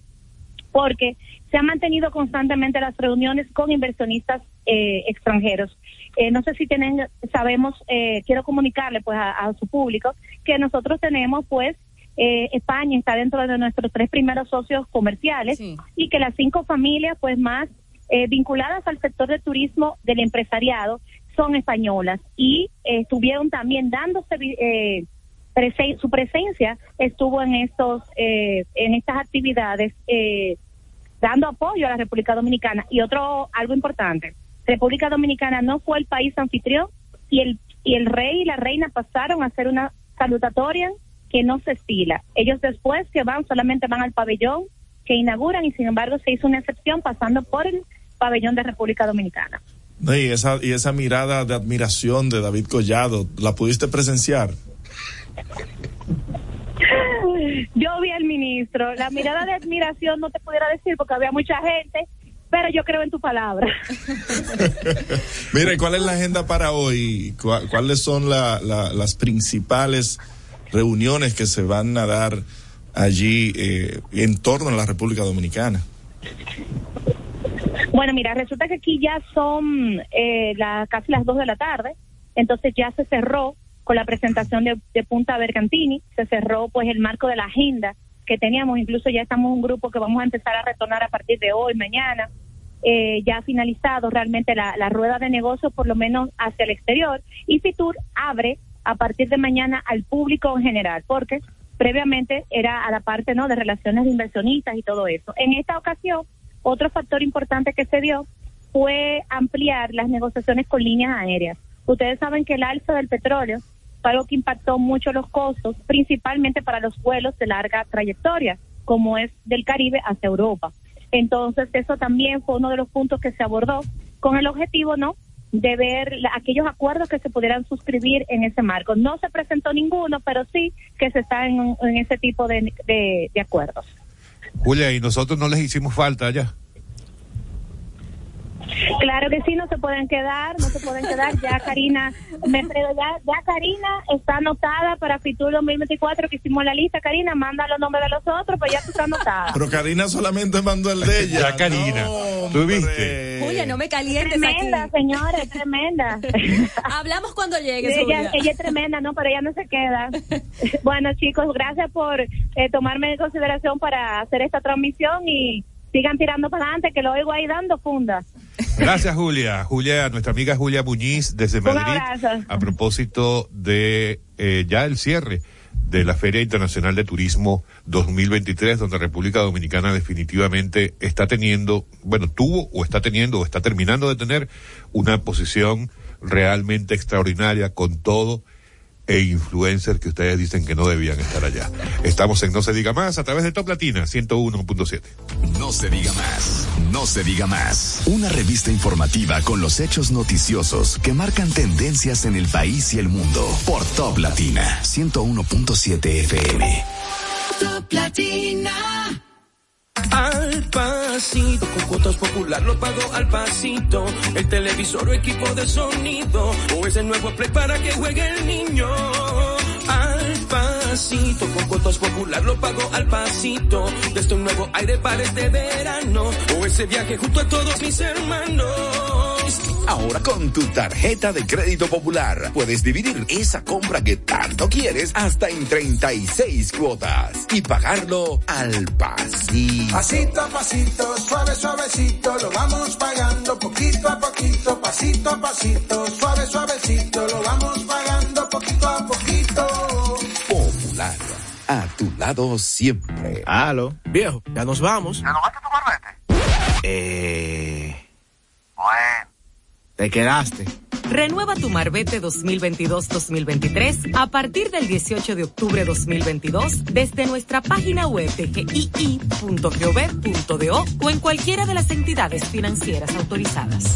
porque se han mantenido constantemente las reuniones con inversionistas eh, extranjeros. Eh, no sé si tienen, sabemos, eh, quiero comunicarle pues a, a, su público que nosotros tenemos pues eh, España está dentro de nuestros tres primeros socios comerciales sí. y que las cinco familias pues más eh, vinculadas al sector del turismo del empresariado son españolas y eh, estuvieron también dándose eh, su presencia estuvo en estos eh, en estas actividades eh, dando apoyo a la República Dominicana y otro algo importante República Dominicana no fue el país anfitrión y el y el rey y la reina pasaron a hacer una salutatoria que no se estila ellos después que van solamente van al pabellón que inauguran y sin embargo se hizo una excepción pasando por el pabellón de República Dominicana. Y esa, y esa mirada de admiración de David Collado, ¿la pudiste presenciar? Yo vi al ministro. La mirada de admiración no te pudiera decir porque había mucha gente, pero yo creo en tu palabra. Mire, ¿cuál es la agenda para hoy? ¿Cuáles son la, la, las principales reuniones que se van a dar allí eh, en torno a la República Dominicana? Bueno, mira, resulta que aquí ya son eh, la, casi las dos de la tarde, entonces ya se cerró con la presentación de, Punta Bergantini, se cerró pues el marco de la agenda que teníamos, incluso ya estamos un grupo que vamos a empezar a retornar a partir de hoy, mañana, eh, ya ha finalizado realmente la, la rueda de negocios, por lo menos hacia el exterior, y Fitur abre a partir de mañana al público en general, porque previamente era a la parte no de relaciones de inversionistas y todo eso. En esta ocasión, otro factor importante que se dio fue ampliar las negociaciones con líneas aéreas. Ustedes saben que el alza del petróleo fue algo que impactó mucho los costos, principalmente para los vuelos de larga trayectoria, como es del Caribe hacia Europa. Entonces, eso también fue uno de los puntos que se abordó con el objetivo, ¿no?, de ver aquellos acuerdos que se pudieran suscribir en ese marco. No se presentó ninguno, pero sí que se está en, en ese tipo de, de, de acuerdos. Julia, ¿y nosotros no les hicimos falta allá? Claro que sí, no se pueden quedar, no se pueden quedar. Ya Karina, me ya, ya Karina está anotada para Fitur 2024 que hicimos la lista. Karina, manda los nombres de los otros, pues ya tú estás anotada. Pero Karina solamente mandó el de ella. Ya Karina, no, ¿tú viste? Julia, no me calientes Tremenda, aquí. señora, tremenda. Hablamos cuando llegue. Ella, ella, es tremenda, ¿no? Pero ella no se queda. bueno, chicos, gracias por eh, tomarme en consideración para hacer esta transmisión y sigan tirando para adelante, que lo oigo ahí dando funda. Gracias, Julia. Julia, nuestra amiga Julia Muñiz desde Madrid. A propósito de eh, ya el cierre de la Feria Internacional de Turismo 2023, donde República Dominicana definitivamente está teniendo, bueno, tuvo o está teniendo o está terminando de tener una posición realmente extraordinaria con todo e influencers que ustedes dicen que no debían estar allá. Estamos en No se diga más a través de Top Latina 101.7. No se diga más, no se diga más. Una revista informativa con los hechos noticiosos que marcan tendencias en el país y el mundo por Top Latina 101.7 FM. Top Latina. Al pasito, con cuotas popular lo pago al pasito. El televisor o equipo de sonido, o ese nuevo play para que juegue el niño. Al pasito, con cuotas popular lo pago al pasito. Desde un nuevo aire para este verano, o ese viaje junto a todos mis hermanos. Ahora con tu tarjeta de crédito popular puedes dividir esa compra que tanto quieres hasta en 36 cuotas y pagarlo al pasito. Pasito a pasito, suave suavecito, lo vamos pagando poquito a poquito, pasito a pasito, suave suavecito, lo vamos pagando poquito a poquito. Popular, a tu lado siempre. Aló, viejo, ya nos vamos. ¿Renovaste tu barbete? Eh... Bueno. Te quedaste. Renueva tu Marbete 2022-2023 a partir del 18 de octubre 2022 desde nuestra página web tgii.gov.do o en cualquiera de las entidades financieras autorizadas.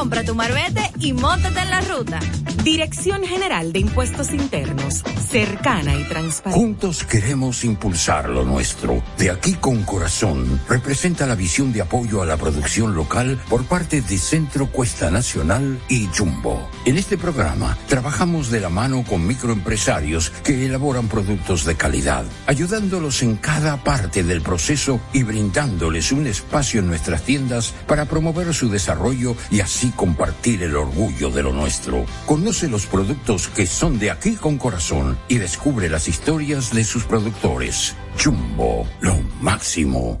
Compra tu marbete y móntate en la ruta. Dirección General de Impuestos Internos, cercana y transparente. Juntos queremos impulsar lo nuestro. De aquí con corazón representa la visión de apoyo a la producción local por parte de Centro Cuesta Nacional y Jumbo. En este programa trabajamos de la mano con microempresarios que elaboran productos de calidad, ayudándolos en cada parte del proceso y brindándoles un espacio en nuestras tiendas para promover su desarrollo y así compartir el orgullo de lo nuestro. Conoce los productos que son de aquí con corazón y descubre las historias de sus productores. Jumbo, lo máximo.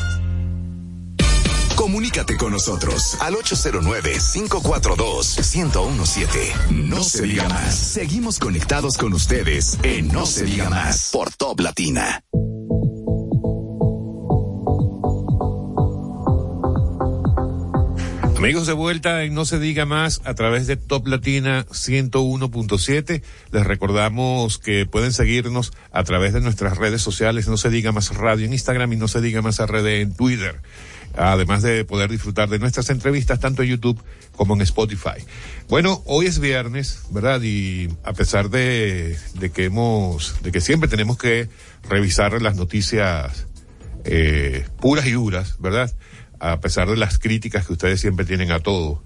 Comunícate con nosotros al 809-542-1017. No se diga más. Seguimos conectados con ustedes en No se diga más por Top Latina. Amigos de vuelta en No se diga más a través de Top Latina 101.7. Les recordamos que pueden seguirnos a través de nuestras redes sociales No se diga más radio en Instagram y No se diga más RD en Twitter. Además de poder disfrutar de nuestras entrevistas tanto en YouTube como en Spotify. Bueno, hoy es viernes, ¿verdad? Y a pesar de, que hemos, de que siempre tenemos que revisar las noticias eh, puras y duras, ¿verdad? a pesar de las críticas que ustedes siempre tienen a todo,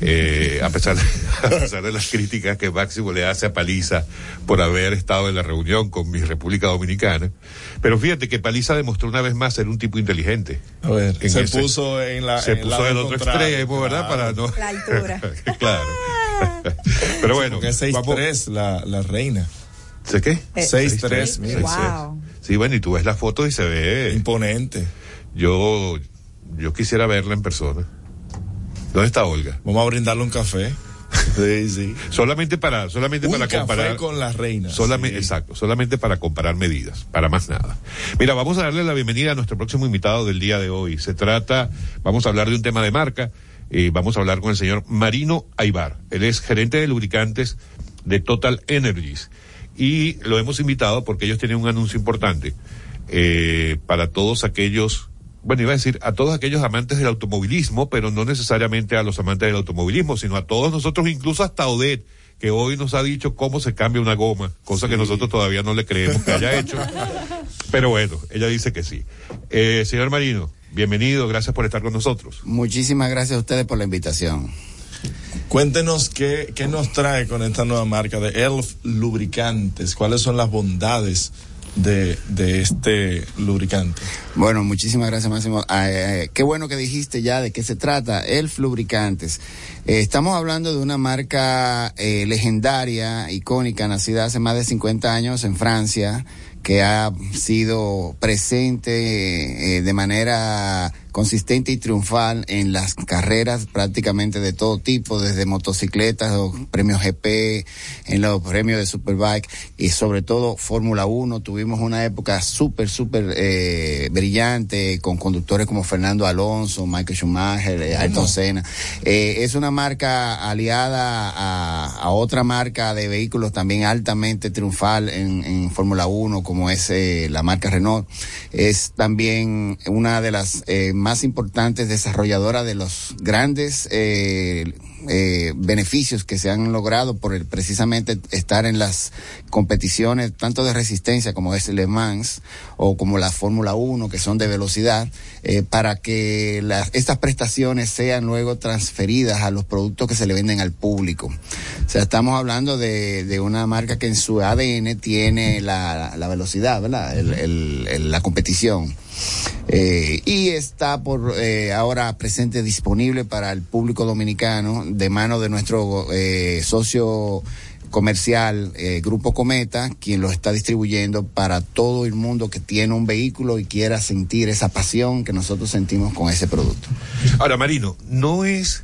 eh, a, pesar de, a pesar de las críticas que Máximo le hace a Paliza por haber estado en la reunión con mi República Dominicana. Pero fíjate que Paliza demostró una vez más ser un tipo inteligente. A ver, En se ese- puso en la. se en puso del otro extremo, ¿verdad? Para no. La altura. claro. Pero bueno. Porque es 6'3 la, la reina. ¿Sé qué? Eh, 6'3, mira. Wow. Sí, bueno, y tú ves la foto y se ve. Imponente. Yo, yo quisiera verla en persona. ¿Dónde está Olga? Vamos a brindarle un café. Sí, sí. Solamente para, solamente Un para café comparar. con la reina. Solamente, sí. exacto, solamente para comparar medidas, para más nada. Mira, vamos a darle la bienvenida a nuestro próximo invitado del día de hoy. Se trata, vamos a hablar de un tema de marca, y vamos a hablar con el señor Marino Aibar. Él es gerente de lubricantes de Total Energies. Y lo hemos invitado porque ellos tienen un anuncio importante eh, para todos aquellos, bueno, iba a decir a todos aquellos amantes del automovilismo, pero no necesariamente a los amantes del automovilismo, sino a todos nosotros, incluso hasta Odette, que hoy nos ha dicho cómo se cambia una goma, cosa que nosotros todavía no le creemos que haya hecho. Pero bueno, ella dice que sí. Eh, señor Marino, bienvenido, gracias por estar con nosotros. Muchísimas gracias a ustedes por la invitación. Cuéntenos qué, qué nos trae con esta nueva marca de Elf Lubricantes. ¿Cuáles son las bondades de, de este lubricante? Bueno, muchísimas gracias, Máximo. Ah, eh, qué bueno que dijiste ya de qué se trata. Elf Lubricantes. Eh, estamos hablando de una marca eh, legendaria, icónica, nacida hace más de 50 años en Francia, que ha sido presente eh, de manera consistente y triunfal en las carreras prácticamente de todo tipo, desde motocicletas, los premios GP, en los premios de Superbike y sobre todo Fórmula 1. Tuvimos una época súper, súper eh, brillante con conductores como Fernando Alonso, Michael Schumacher, eh, Ayrton Senna. Eh, es una marca aliada a, a otra marca de vehículos también altamente triunfal en, en Fórmula 1 como es eh, la marca Renault. Es también una de las eh, más importantes desarrolladoras de los grandes eh, eh, beneficios que se han logrado por el, precisamente estar en las competiciones tanto de resistencia como es Le Mans o como la Fórmula 1 que son de velocidad eh, para que estas prestaciones sean luego transferidas a los productos que se le venden al público. O sea, estamos hablando de, una marca que en su ADN tiene la, velocidad, el- la competición. Eh, y está por eh, ahora presente disponible para el público dominicano de mano de nuestro eh, socio comercial eh, Grupo Cometa, quien lo está distribuyendo para todo el mundo que tiene un vehículo y quiera sentir esa pasión que nosotros sentimos con ese producto. Ahora, Marino, no es.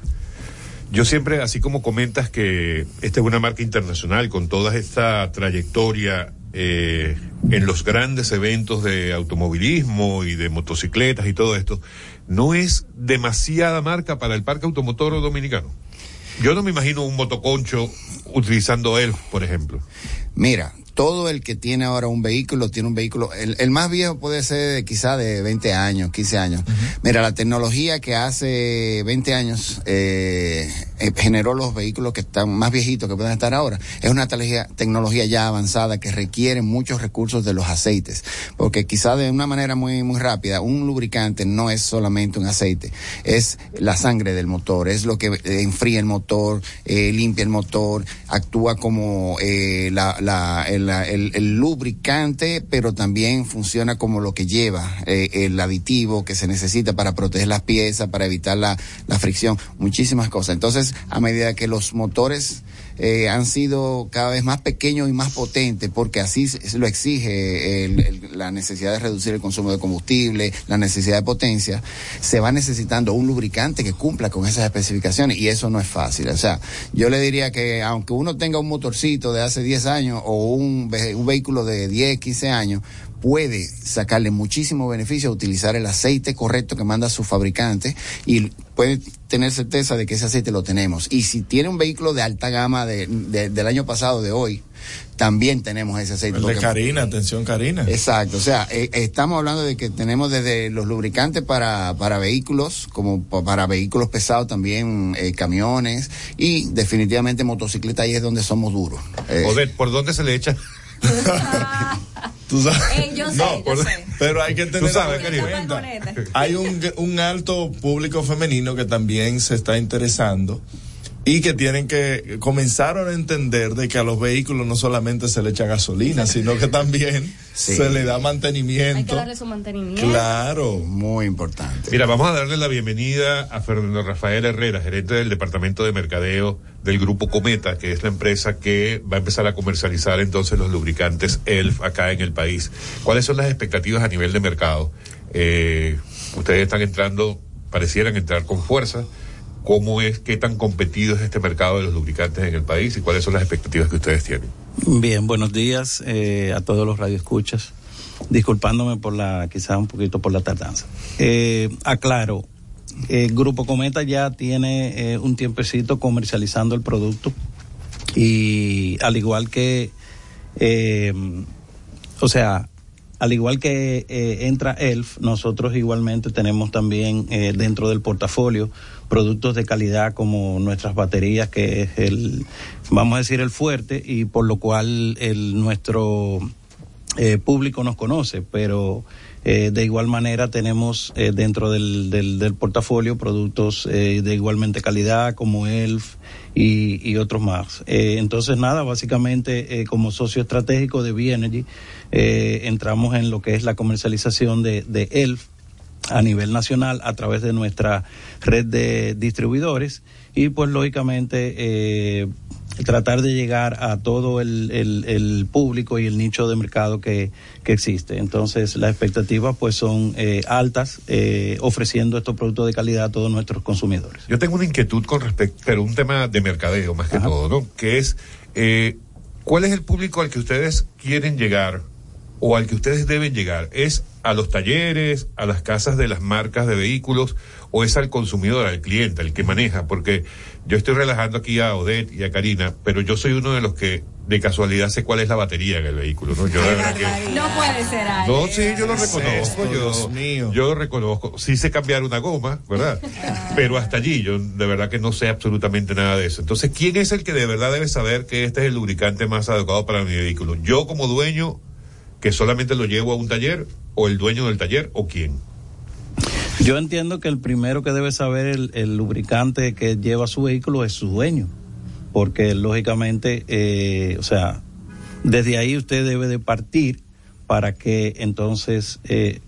Yo siempre, así como comentas que esta es una marca internacional con toda esta trayectoria eh, en los grandes eventos de automovilismo y de motocicletas y todo esto, no es demasiada marca para el parque automotor dominicano. Yo no me imagino un motoconcho utilizando él, por ejemplo. Mira, todo el que tiene ahora un vehículo tiene un vehículo, el, el más viejo puede ser de, quizá de 20 años, 15 años. Mira, la tecnología que hace 20 años eh, eh, generó los vehículos que están más viejitos que pueden estar ahora. Es una tecnología, tecnología ya avanzada que requiere muchos recursos de los aceites, porque quizá de una manera muy muy rápida, un lubricante no es solamente un aceite, es la sangre del motor, es lo que eh, enfría el motor, eh, limpia el motor, actúa como eh, la, la, el, la- el- el lubricante, pero también funciona como lo que lleva eh, el aditivo que se necesita para proteger las piezas, para evitar la, la fricción, muchísimas cosas. Entonces, a medida que los motores eh, han sido cada vez más pequeños y más potentes, porque así lo exige el- la necesidad de reducir el consumo de combustible, la necesidad de potencia, se va necesitando un lubricante que cumpla con esas especificaciones y eso no es fácil. O sea, yo le diría que aunque uno tenga un motorcito de hace 10 años o un, un vehículo de 10, 15 años, puede sacarle muchísimo beneficio a utilizar el aceite correcto que manda su fabricante y puede tener certeza de que ese aceite lo tenemos. Y si tiene un vehículo de alta gama de, de- del año pasado, de hoy, también tenemos ese aceite. El de Karina, atención Karina. Exacto, o sea, eh, estamos hablando de que tenemos desde los lubricantes para, para vehículos, como pa- para vehículos pesados también, eh, camiones, y definitivamente motocicletas ahí es donde somos duros. Eh, Odette, ¿por dónde se le echa? Tú sabes. Eh, yo sé, No, yo por- sé. Pero hay que tener Tú sabes. Hay un, un alto público femenino que también se está interesando y que tienen que comenzaron a entender de que a los vehículos no solamente se le echa gasolina, sino que también Sí. se le da Hay que mantenimiento. darle su mantenimiento. Claro. Muy importante. Mira, vamos a darle la bienvenida a Fernando Rafael Herrera, gerente del Departamento de Mercadeo del Grupo Cometa, que es la empresa que va a empezar a comercializar entonces los lubricantes ELF acá en el país. ¿Cuáles son las expectativas a nivel de mercado? Eh, ustedes están entrando, parecieran entrar con fuerza. ¿Cómo es, qué tan competido es este mercado de los lubricantes en el país y cuáles son las expectativas que ustedes tienen? Bien, buenos días eh, a todos los radioescuchas. Disculpándome por la, quizás un poquito por la tardanza. Eh, aclaro, el Grupo Cometa ya tiene eh, un tiempecito comercializando el producto y al igual que, eh, o sea, al igual que eh, entra ELF, nosotros igualmente tenemos también eh, dentro del portafolio productos de calidad como nuestras baterías, que es el, vamos a decir, el fuerte, y por lo cual el, nuestro eh, público nos conoce, pero eh, de igual manera tenemos eh, dentro del, del, portafolio productos eh, de igualmente calidad como ELF y, otros más. Entonces nada, básicamente como socio estratégico de B-Energy eh, entramos en lo que es la comercialización de, de ELF a nivel nacional a través de nuestra red de distribuidores y pues lógicamente eh, tratar de llegar a todo el, el, el público y el nicho de mercado que, que existe. Entonces las expectativas pues son eh, altas eh, ofreciendo estos productos de calidad a todos nuestros consumidores. Yo tengo una inquietud con respecto, pero un tema de mercadeo más que todo, ¿no? Que es, eh, ¿cuál es el público al que ustedes quieren llegar o al que ustedes deben llegar? ¿Es a los talleres, a las casas de las marcas de vehículos o es al consumidor, al cliente, al que maneja? Porque yo estoy relajando aquí a Odette y a Karina, pero yo soy uno de los que de casualidad sé cuál es la batería en el vehículo, ¿no? Yo de verdad que... No puede ser Ale. No, sí, yo lo reconozco, yo, Dios mío? yo lo reconozco. Sí sé cambiar una goma, ¿verdad? Pero hasta allí yo de verdad que no sé absolutamente nada de eso. Entonces, ¿quién es el que de verdad debe saber que este es el lubricante más adecuado para mi vehículo? ¿Yo como dueño que solamente lo llevo a un taller o el dueño del taller o quién? Yo entiendo que el primero que debe saber el, el lubricante que lleva su vehículo es su dueño, porque lógicamente, eh, o sea, desde ahí usted debe de partir para que entonces eh,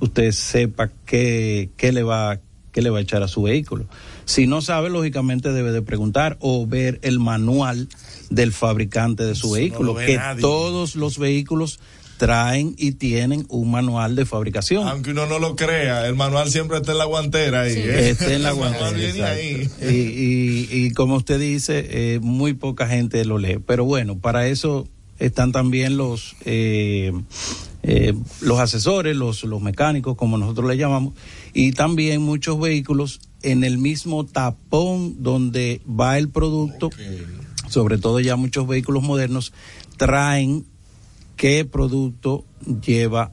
usted sepa qué, qué le va que le va a echar a su vehículo. Si no sabe, lógicamente debe de preguntar o ver el manual del fabricante de su Eso no vehículo, lo ve que nadie. todos los vehículos traen y tienen un manual de fabricación. Aunque uno no lo crea, el manual siempre está en la guantera ahí. ¿eh? Esté en la guantera, ahí. Y, y, y como usted dice, eh, muy poca gente lo lee. Pero bueno, para eso están también los eh, eh, los asesores, los, los mecánicos, como nosotros le llamamos, y también muchos vehículos en el mismo tapón donde va el producto, sobre todo ya muchos vehículos modernos, traen qué producto lleva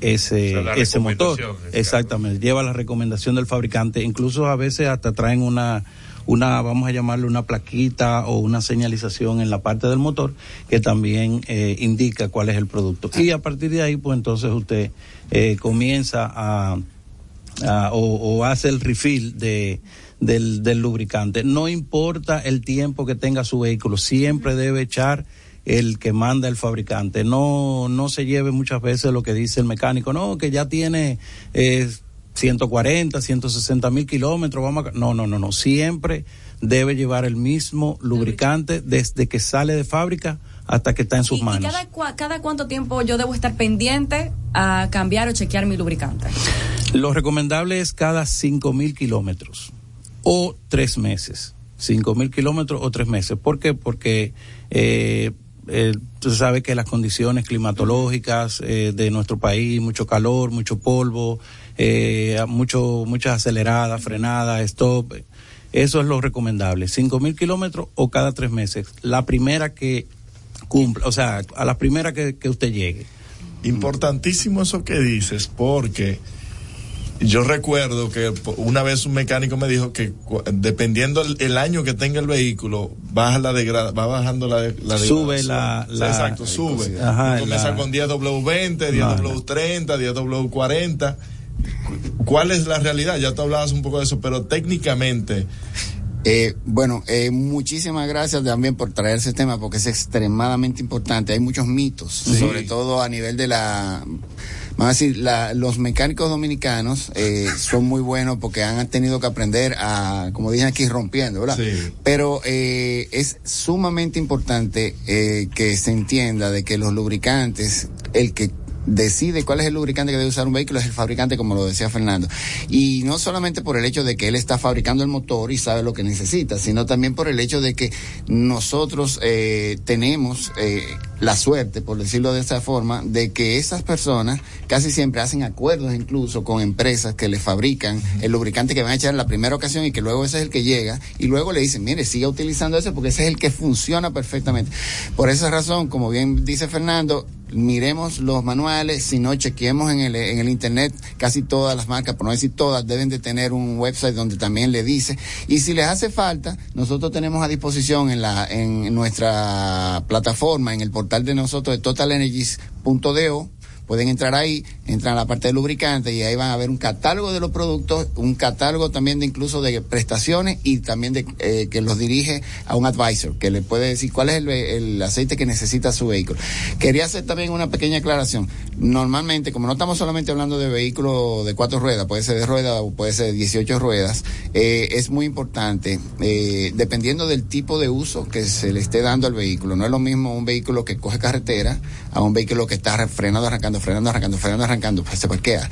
ese, O sea, la ese motor. Exactamente, lleva la recomendación del fabricante. Incluso a veces hasta traen una, una, vamos a llamarle una plaquita o una señalización en la parte del motor que también eh, indica cuál es el producto. Y a partir de ahí, pues entonces usted eh, comienza a, a- o, o hace el refill de, del, del lubricante. No importa el tiempo que tenga su vehículo, siempre debe echar el que manda el fabricante. No, no se lleve muchas veces lo que dice el mecánico, no, que ya tiene eh, 140, 160 mil kilómetros, vamos a... No, no, no, no, siempre debe llevar el mismo lubricante desde que sale de fábrica hasta que está en sus ¿Y, y manos. cada, cua- cada cuánto tiempo yo debo estar pendiente a cambiar o chequear mi lubricante? Lo recomendable es cada cinco mil kilómetros o tres meses. Cinco mil kilómetros o tres meses. ¿Por qué? Porque eh, eh, tú sabes que las condiciones climatológicas eh, de nuestro país, mucho calor, mucho polvo, eh, mucho, muchas aceleradas, frenadas, stop. Eso es lo recomendable. Cinco mil kilómetros o cada tres meses. La primera que cumpla, o sea, a la primera que, que usted llegue. Importantísimo eso que dices, porque yo recuerdo que una vez un mecánico me dijo que dependiendo el, el año que tenga el vehículo, baja la degrada, va bajando la, de- la Sube la- Sí, la- exacto, sube. Ajá, Comienza la- con 10W20, No, 10W30, 10W40. ¿Cuál es la realidad? Ya tú hablabas un poco de eso, pero técnicamente Eh, bueno, eh, muchísimas gracias también por traer ese tema porque es extremadamente importante. Hay muchos mitos, sobre todo a nivel de la... Vamos a decir, la- los mecánicos dominicanos eh, son muy buenos porque han tenido que aprender a, como dicen aquí, rompiendo, ¿verdad? Pero eh, es sumamente importante eh, que se entienda de que los lubricantes, el que decide cuál es el lubricante que debe usar un vehículo es el fabricante, como lo decía Fernando. Y no solamente por el hecho de que él está fabricando el motor y sabe lo que necesita, sino también por el hecho de que nosotros eh, tenemos eh, la suerte, por decirlo de esta forma, de que esas personas casi siempre hacen acuerdos incluso con empresas que le fabrican el lubricante que van a echar en la primera ocasión y que luego ese es el que llega y luego le dicen, mire, siga utilizando ese porque ese es el que funciona perfectamente. Por esa razón, como bien dice Fernando, miremos los manuales, si no chequeemos en el, en el internet, casi todas las marcas, por no decir todas, deben de tener un website donde también le dice. Y si les hace falta, nosotros tenemos a disposición en la, en nuestra plataforma, en el portal de nosotros de totalenergies.do, pueden entrar ahí, entran a la parte de lubricante y ahí van a ver un catálogo de los productos, un catálogo también de incluso de prestaciones y también de eh, que los dirige a un advisor que le puede decir cuál es el, el aceite que necesita su vehículo. Quería hacer también una pequeña aclaración. Normalmente, como no estamos solamente hablando de vehículos de cuatro ruedas, puede ser de ruedas o puede ser de 18 ruedas, eh, es muy importante, eh, dependiendo del tipo de uso que se le esté dando al vehículo. No es lo mismo un vehículo que coge carretera a un vehículo que está frenando, arrancando, frenando, arrancando, frenando, arrancando, pues se parquea.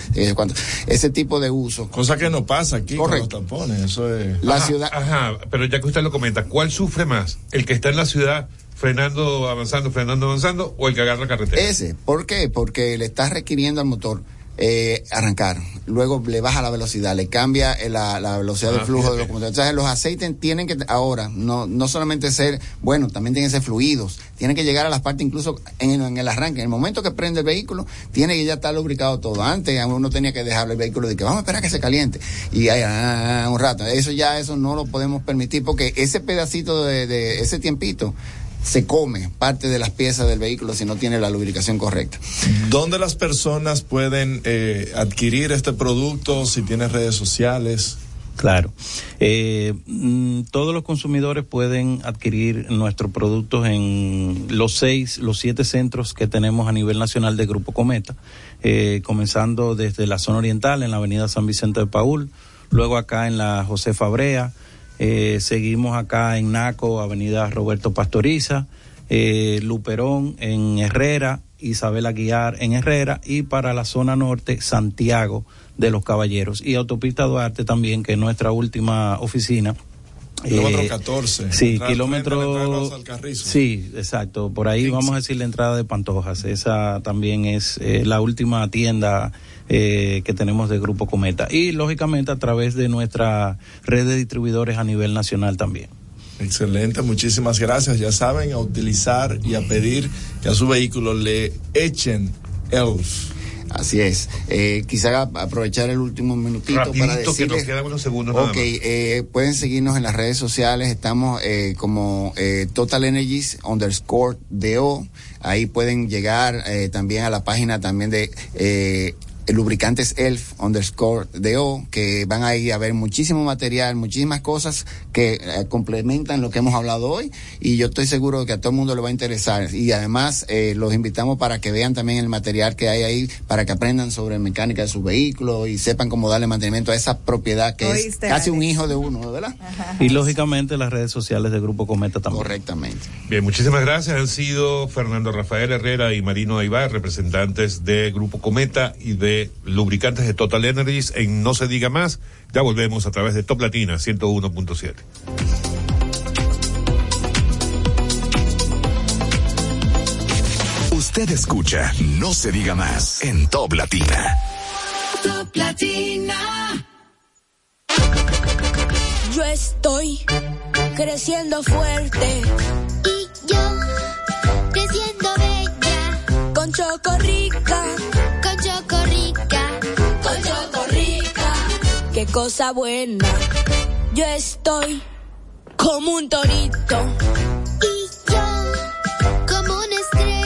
ese tipo de uso. Cosa que no pasa aquí con los tampones, eso es... La Ajá, ciudad- Ajá, pero ya que usted lo comenta, ¿cuál sufre más? ¿El que está en la ciudad frenando, avanzando, frenando, avanzando o el que agarra carretera? Ese, ¿por qué? Porque le estás requiriendo al motor eh, arrancar, luego le baja la velocidad, le cambia eh, la, la velocidad Ah, del flujo de los combustibles. Entonces los aceites tienen que ahora no no solamente ser, bueno, también tienen que ser fluidos, tienen que llegar a las partes incluso en, en el arranque, en el momento que prende el vehículo, tiene que ya estar lubricado todo. Antes uno tenía que dejarle el vehículo de que vamos a esperar que se caliente y ahí, ah, un rato. Eso ya eso no lo podemos permitir porque ese pedacito de, de ese tiempito se come parte de las piezas del vehículo si no tiene la lubricación correcta. ¿Dónde las personas pueden eh, adquirir este producto? Si tienes redes sociales. Claro. Eh, mm, todos los consumidores pueden adquirir nuestros productos en los seis, los siete centros que tenemos a nivel nacional de Grupo Cometa, eh, comenzando desde la zona oriental en la avenida San Vicente de Paul, luego acá en la José Fabrea, eh, seguimos acá en Naco, Avenida Roberto Pastoriza, eh, Luperón en Herrera, Isabel Aguiar en Herrera y para la zona norte Santiago de los Caballeros y Autopista Duarte también, que es nuestra última oficina. Kilómetro Eh, 14. Sí, Entrada- kilómetro. Sí, exacto. Por ahí vamos a decir la entrada de Pantojas. Esa también es eh, la última tienda eh, que tenemos de Grupo Cometa. Y lógicamente a través de nuestra red de distribuidores a nivel nacional también. Excelente, muchísimas gracias. Ya saben, a utilizar y a pedir que a su vehículo le echen ELF. Así es. Eh, quizá aprovechar el último minutito Rapidito, para que nos decirles. quedan unos segundos nada Ok, más. eh, pueden seguirnos en las redes sociales. Estamos eh, como eh, Total Energies underscore DO. Ahí pueden llegar eh, también a la página también de eh, lubricantes elf underscore DO, que van ahí a ver muchísimo material, muchísimas cosas que eh, complementan lo que hemos hablado hoy. Y yo estoy seguro que a todo el mundo le va a interesar. Y además eh, los invitamos para que vean también el material que hay ahí, para que aprendan sobre mecánica de su vehículo y sepan cómo darle mantenimiento a esa propiedad que es casi un hijo de uno, ¿verdad? Y lógicamente las redes sociales de Grupo Cometa también. Correctamente. Bien, muchísimas gracias. Han sido Fernando Rafael Herrera y Marino Aybar, representantes de Grupo Cometa y de lubricantes de Total Energies en No se diga más. Ya volvemos a través de Top Latina 101.7. Usted escucha No se diga más en Top Latina. Top Latina. Yo estoy creciendo fuerte. Y yo creciendo bella. Con Chocorrica. Con Cosa buena. Yo estoy como un torito. Y yo como una estrella.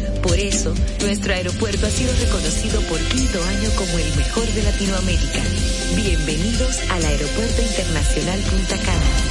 Por eso, nuestro aeropuerto ha sido reconocido por quinto año como el mejor de Latinoamérica. Bienvenidos al Aeropuerto Internacional Punta Cana.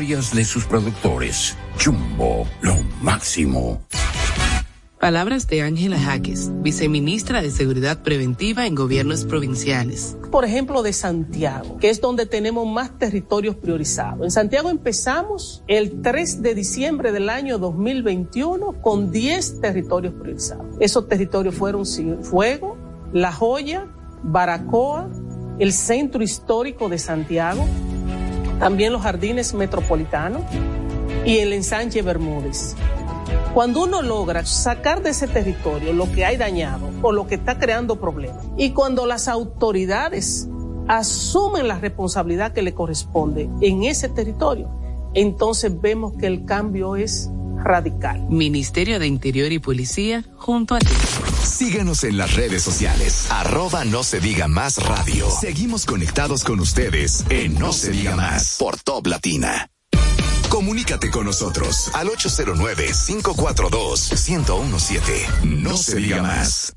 de sus productores. Jumbo, lo máximo. Palabras de Ángela Jaques, viceministra de Seguridad Preventiva en Gobiernos Provinciales. Por ejemplo, de Santiago, que es donde tenemos más territorios priorizados. En Santiago empezamos el 3 de diciembre del año 2021 con 10 territorios priorizados. Esos territorios fueron Fuego, La Joya, Baracoa, el Centro Histórico de Santiago, también los Jardines Metropolitanos y el Ensanche Bermúdez. Cuando uno logra sacar de ese territorio lo que hay dañado o lo que está creando problemas y cuando las autoridades asumen la responsabilidad que le corresponde en ese territorio, entonces vemos que el cambio es radical. Ministerio de Interior y Policía junto a ti. Síguenos en las redes sociales. Arroba no se diga más radio. Seguimos conectados con ustedes en No se diga más por Top Latina. Comunícate con nosotros al 809-542-1017. No se diga más.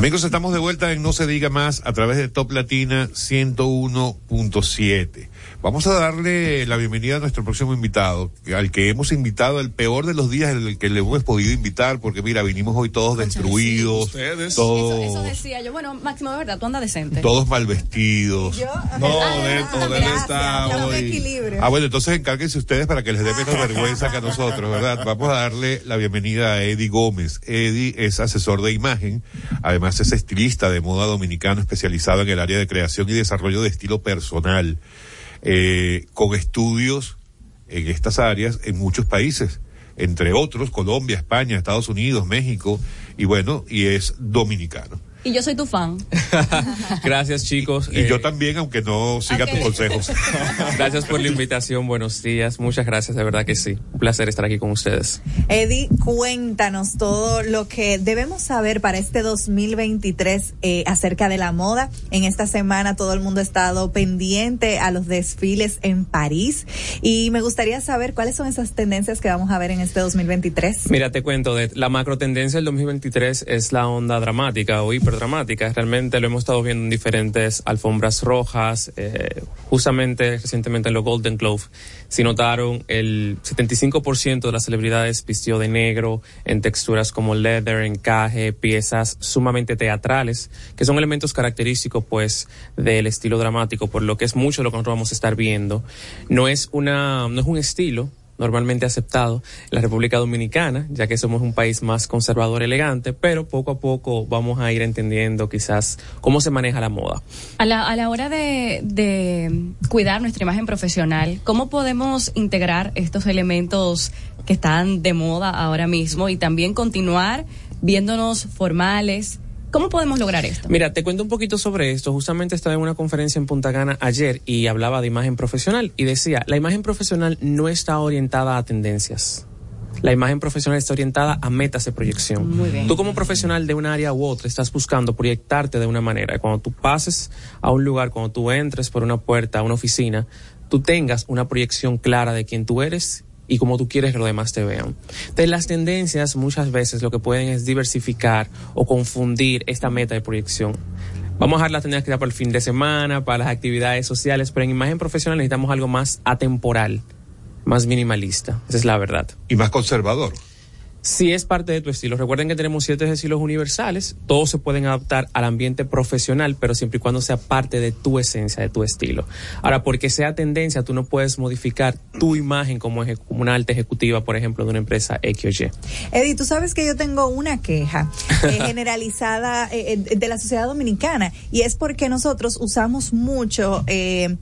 Amigos, estamos de vuelta en No se diga más a través de Top Latina 101.7. Vamos a darle la bienvenida a nuestro próximo invitado, al que hemos invitado el peor de los días, el que le hemos podido invitar, porque mira, vinimos hoy todos destruidos, Ustedes. todos, Eso, eso decía yo. Bueno, Máximo, de verdad, tú andas decente. todos mal vestidos. No, de, de él está estamos en hoy. equilibrio. Ah, bueno, entonces encárguense ustedes para que les dé menos vergüenza que a nosotros, ¿verdad? Vamos a darle la bienvenida a Eddie Gómez. Eddie es asesor de imagen, además es estilista de moda dominicano especializado en el área de creación y desarrollo de estilo personal, eh, con estudios en estas áreas en muchos países, entre otros Colombia, España, Estados Unidos, México, y bueno, y es dominicano. Y yo soy tu fan. Gracias, chicos. Y Eh, yo también, aunque no siga tus consejos. Gracias por la invitación. Buenos días. Muchas gracias, de verdad que sí. Un placer estar aquí con ustedes. Eddie, cuéntanos todo lo que debemos saber para este 2023 eh, acerca de la moda. En esta semana todo el mundo ha estado pendiente a los desfiles en París y me gustaría saber cuáles son esas tendencias que vamos a ver en este 2023. Mira, te cuento, de la macro tendencia del 2023 es la onda dramática o hiperdramática. Realmente lo hemos estado viendo en diferentes alfombras rojas. eh, justamente recientemente en los Golden Globe, si notaron, el 75% de las celebridades vistió de negro en texturas como leather, encaje, piezas sumamente teatrales, que son elementos característicos pues del estilo dramático, por lo que es mucho lo que nosotros vamos a estar viendo. No es una, no es un estilo, normalmente aceptado en la República Dominicana, ya que somos un país más conservador, elegante, pero poco a poco vamos a ir entendiendo quizás cómo se maneja la moda. A la, a la hora de, de cuidar nuestra imagen profesional, ¿cómo podemos integrar estos elementos que están de moda ahora mismo y también continuar viéndonos formales? ¿Cómo podemos lograr esto? Mira, te cuento un poquito sobre esto. Justamente estaba en una conferencia en Punta Cana ayer y hablaba de imagen profesional y decía, la imagen profesional no está orientada a tendencias. La imagen profesional está orientada a metas de proyección. Muy bien. Tú como profesional de un área u otra estás buscando proyectarte de una manera. Y Cuando tú pases a un lugar, cuando tú entres por una puerta a una oficina, tú tengas una proyección clara de quién tú eres y cómo tú quieres que los demás te vean. Entonces las tendencias muchas veces lo que pueden es diversificar o confundir esta meta de proyección. Vamos a dejar las tendencias para el fin de semana, para las actividades sociales, pero en imagen profesional necesitamos algo más atemporal, más minimalista. Esa es la verdad. Y más conservador. Si es parte de tu estilo. Recuerden que tenemos siete estilos universales. Todos se pueden adaptar al ambiente profesional, pero siempre y cuando sea parte de tu esencia, de tu estilo. Ahora, porque sea tendencia, tú no puedes modificar tu imagen como, una alta ejecutiva, por ejemplo, de una empresa X o Y. Eddie, tú sabes que yo tengo una queja eh, generalizada eh, eh, de la sociedad dominicana y es porque nosotros usamos mucho eh,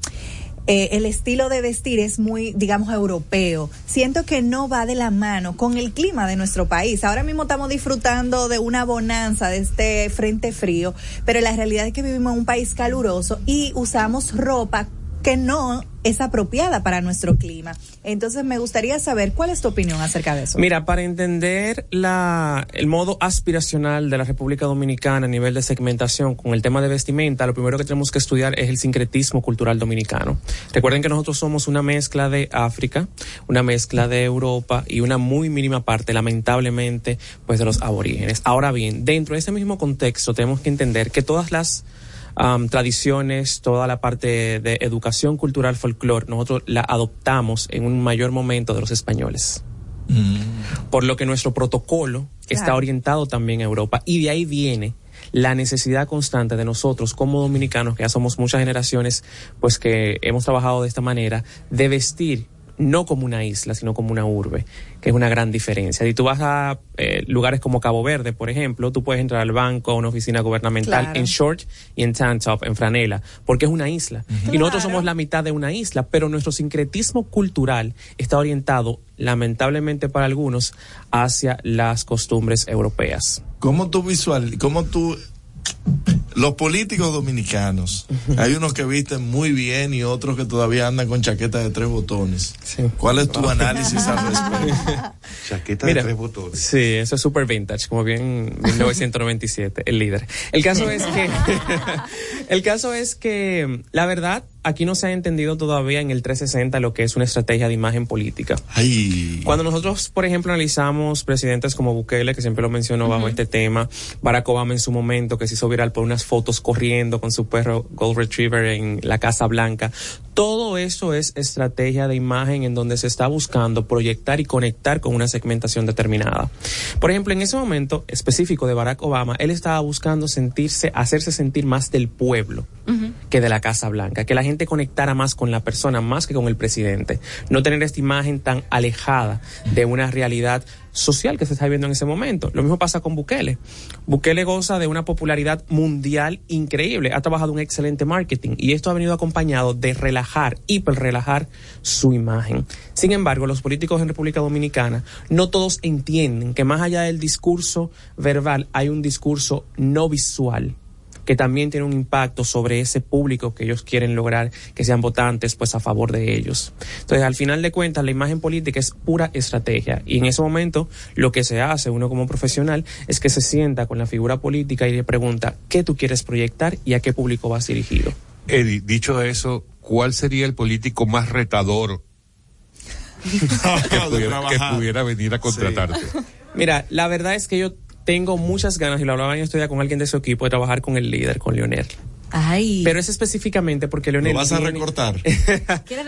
eh, el estilo de vestir es muy, digamos, europeo. Siento que no va de la mano con el clima de nuestro país. Ahora mismo estamos disfrutando de una bonanza, de este frente frío, pero la realidad es que vivimos en un país caluroso y usamos ropa que no es apropiada para nuestro clima. Entonces me gustaría saber cuál es tu opinión acerca de eso. Mira, para entender la, el modo aspiracional de la República Dominicana a nivel de segmentación con el tema de vestimenta, lo primero que tenemos que estudiar es el sincretismo cultural dominicano. Recuerden que nosotros somos una mezcla de África, una mezcla de Europa y una muy mínima parte, lamentablemente, pues de los aborígenes. Ahora bien, dentro de ese mismo contexto tenemos que entender que todas las tradiciones, toda la parte de educación cultural, folclore, nosotros la adoptamos en un mayor momento de los españoles. Por lo que nuestro protocolo está orientado también a Europa. Y de ahí viene la necesidad constante de nosotros como dominicanos, que ya somos muchas generaciones, pues que hemos trabajado de esta manera, de vestir no como una isla, sino como una urbe, que es una gran diferencia. Si tú vas a eh, lugares como Cabo Verde, por ejemplo, tú puedes entrar al banco, a una oficina gubernamental Claro. en short y en tank top, en franela, porque es una isla. Y nosotros somos la mitad de una isla, pero nuestro sincretismo cultural está orientado, lamentablemente para algunos, hacia las costumbres europeas. ¿Cómo tú visual, cómo tú los políticos dominicanos, hay unos que visten muy bien y otros que todavía andan con chaqueta de tres botones. ¿Cuál es tu análisis al respecto? Chaqueta Mira, de tres botones. Sí, eso es super vintage, como bien 1997, el líder. El caso es que, el caso es que, la verdad, aquí no se ha entendido todavía en el 360 lo que es una estrategia de imagen política. Ay. Cuando nosotros, por ejemplo, analizamos presidentes como Bukele, que siempre lo mencionó bajo este tema, Barack Obama en su momento, que se hizo viral por unas fotos corriendo con su perro Gold Retriever en la Casa Blanca, todo eso es estrategia de imagen en donde se está buscando proyectar y conectar con una segmentación determinada. Por ejemplo, en ese momento específico de Barack Obama, él estaba buscando sentirse, hacerse sentir más del pueblo que de la Casa Blanca, que la gente conectara más con la persona más que con el presidente, no tener esta imagen tan alejada de una realidad social que se está viviendo en ese momento. Lo mismo pasa con Bukele. Bukele goza de una popularidad mundial increíble, ha trabajado un excelente marketing y esto ha venido acompañado de relajar, hiper relajar su imagen. Sin embargo, los políticos en República Dominicana no todos entienden que más allá del discurso verbal hay un discurso no visual que también tiene un impacto sobre ese público que ellos quieren lograr que sean votantes pues a favor de ellos. Entonces, al final de cuentas, la imagen política es pura estrategia y en ese momento lo que se hace uno como profesional es que se sienta con la figura política y le pregunta qué tú quieres proyectar y a qué público vas dirigido. Eddie, dicho eso, ¿cuál sería el político más retador que, pudiera, que pudiera venir a contratarte? Mira, la verdad es que yo tengo muchas ganas, y lo hablaba estos días con alguien de su equipo, de trabajar con el líder, con Leonel. Ay. Pero es específicamente porque Leonel. Lo vas a tiene- recortar.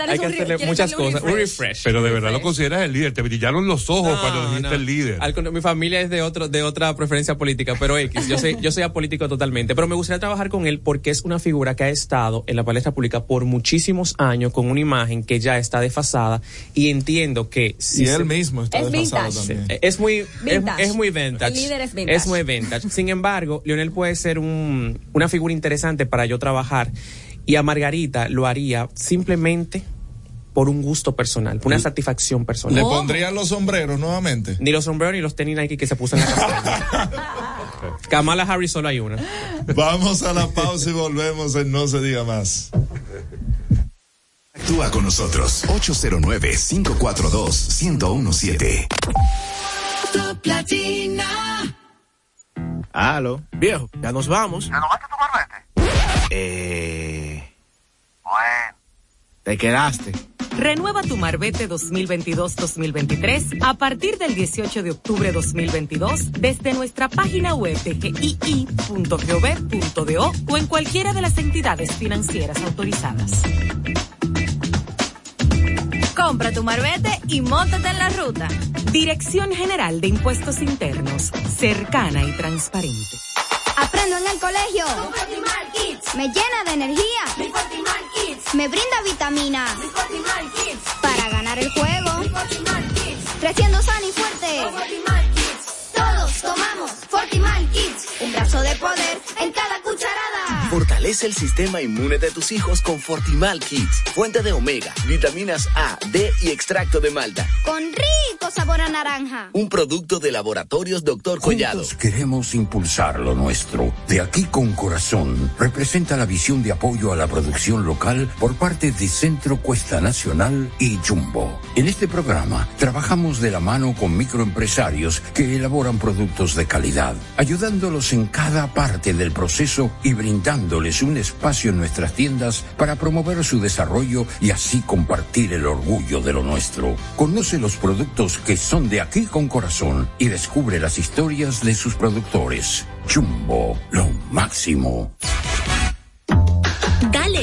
Hay que hacerle muchas cosas. Un refresh. Pero de verdad lo consideras el líder. Te brillaron los ojos No, cuando dijiste no. el líder. Al mi familia es de otro, de otra preferencia política, pero X, yo soy, yo soy apolítico totalmente. Pero me gustaría trabajar con él porque es una figura que ha estado en la palestra pública por muchísimos años con una imagen que ya está desfasada y entiendo que si Y se- él mismo está Es desfasado vintage. también. es muy, es, Vintage. es muy vintage. El líder es vintage. Es muy vintage. Sin embargo, Lionel puede ser un, una figura interesante para yo trabajar y a Margarita lo haría simplemente por un gusto personal, por una satisfacción personal. ¿Le pondrían los sombreros nuevamente? Ni los sombreros ni los tenis Nike que se puso en la. Kamala Harris solo hay una. Vamos a la pausa y volvemos en No se diga más. Actúa con nosotros 809-542-1017. Top Latina. Aló, viejo, ya nos vamos. ¿Ya no vas a tomar vete? Eh, Bueno. te quedaste. Renueva tu Marbete 2022-2023 a partir del 18 de octubre 2022 desde nuestra página web de gii.gov.do o en cualquiera de las entidades financieras autorizadas. Compra tu marbete y móntate en la ruta. Dirección General de Impuestos Internos, cercana y transparente. Aprendo en el colegio. Fortimal Kids. Me llena de energía. Mi Fortimal Kids. Me brinda vitaminas. Mi Fortimal Kids. Para ganar el juego. Mi Fortimal Kids. Creciendo sano y fuerte. Con Fortimal Kids. Todos tomamos Fortimal Kids. Un brazo de poder en cada cucharada. Fortalece el sistema inmune de tus hijos con Fortimal Kids, fuente de omega, vitaminas A, D y extracto de malta. Con rico sabor a naranja. Un producto de laboratorios Dr. Collado. Juntos queremos impulsar lo nuestro. De aquí con corazón representa la visión de apoyo a la producción local por parte de Centro Cuesta Nacional y Jumbo. En este programa trabajamos de la mano con microempresarios que elaboran productos de calidad, ayudándolos en cada parte del proceso y un espacio en nuestras tiendas para promover su desarrollo y así compartir el orgullo de lo nuestro. Conoce los productos que son de aquí con corazón y descubre las historias de sus productores. Jumbo, lo máximo.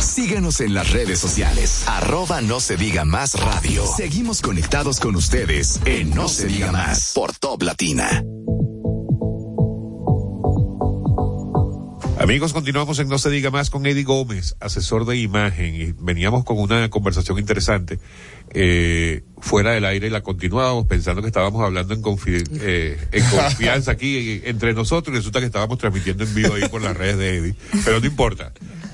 Síguenos en las redes sociales. Arroba no se diga más radio. Seguimos conectados con ustedes en No se diga más por Top Latina. Amigos, continuamos en No se diga más con Eddie Gómez, asesor de imagen, y veníamos con una conversación interesante eh, fuera del aire y la continuábamos pensando que estábamos hablando en, eh, en confianza aquí entre nosotros y resulta que estábamos transmitiendo en vivo ahí por las redes de Eddie, pero no importa.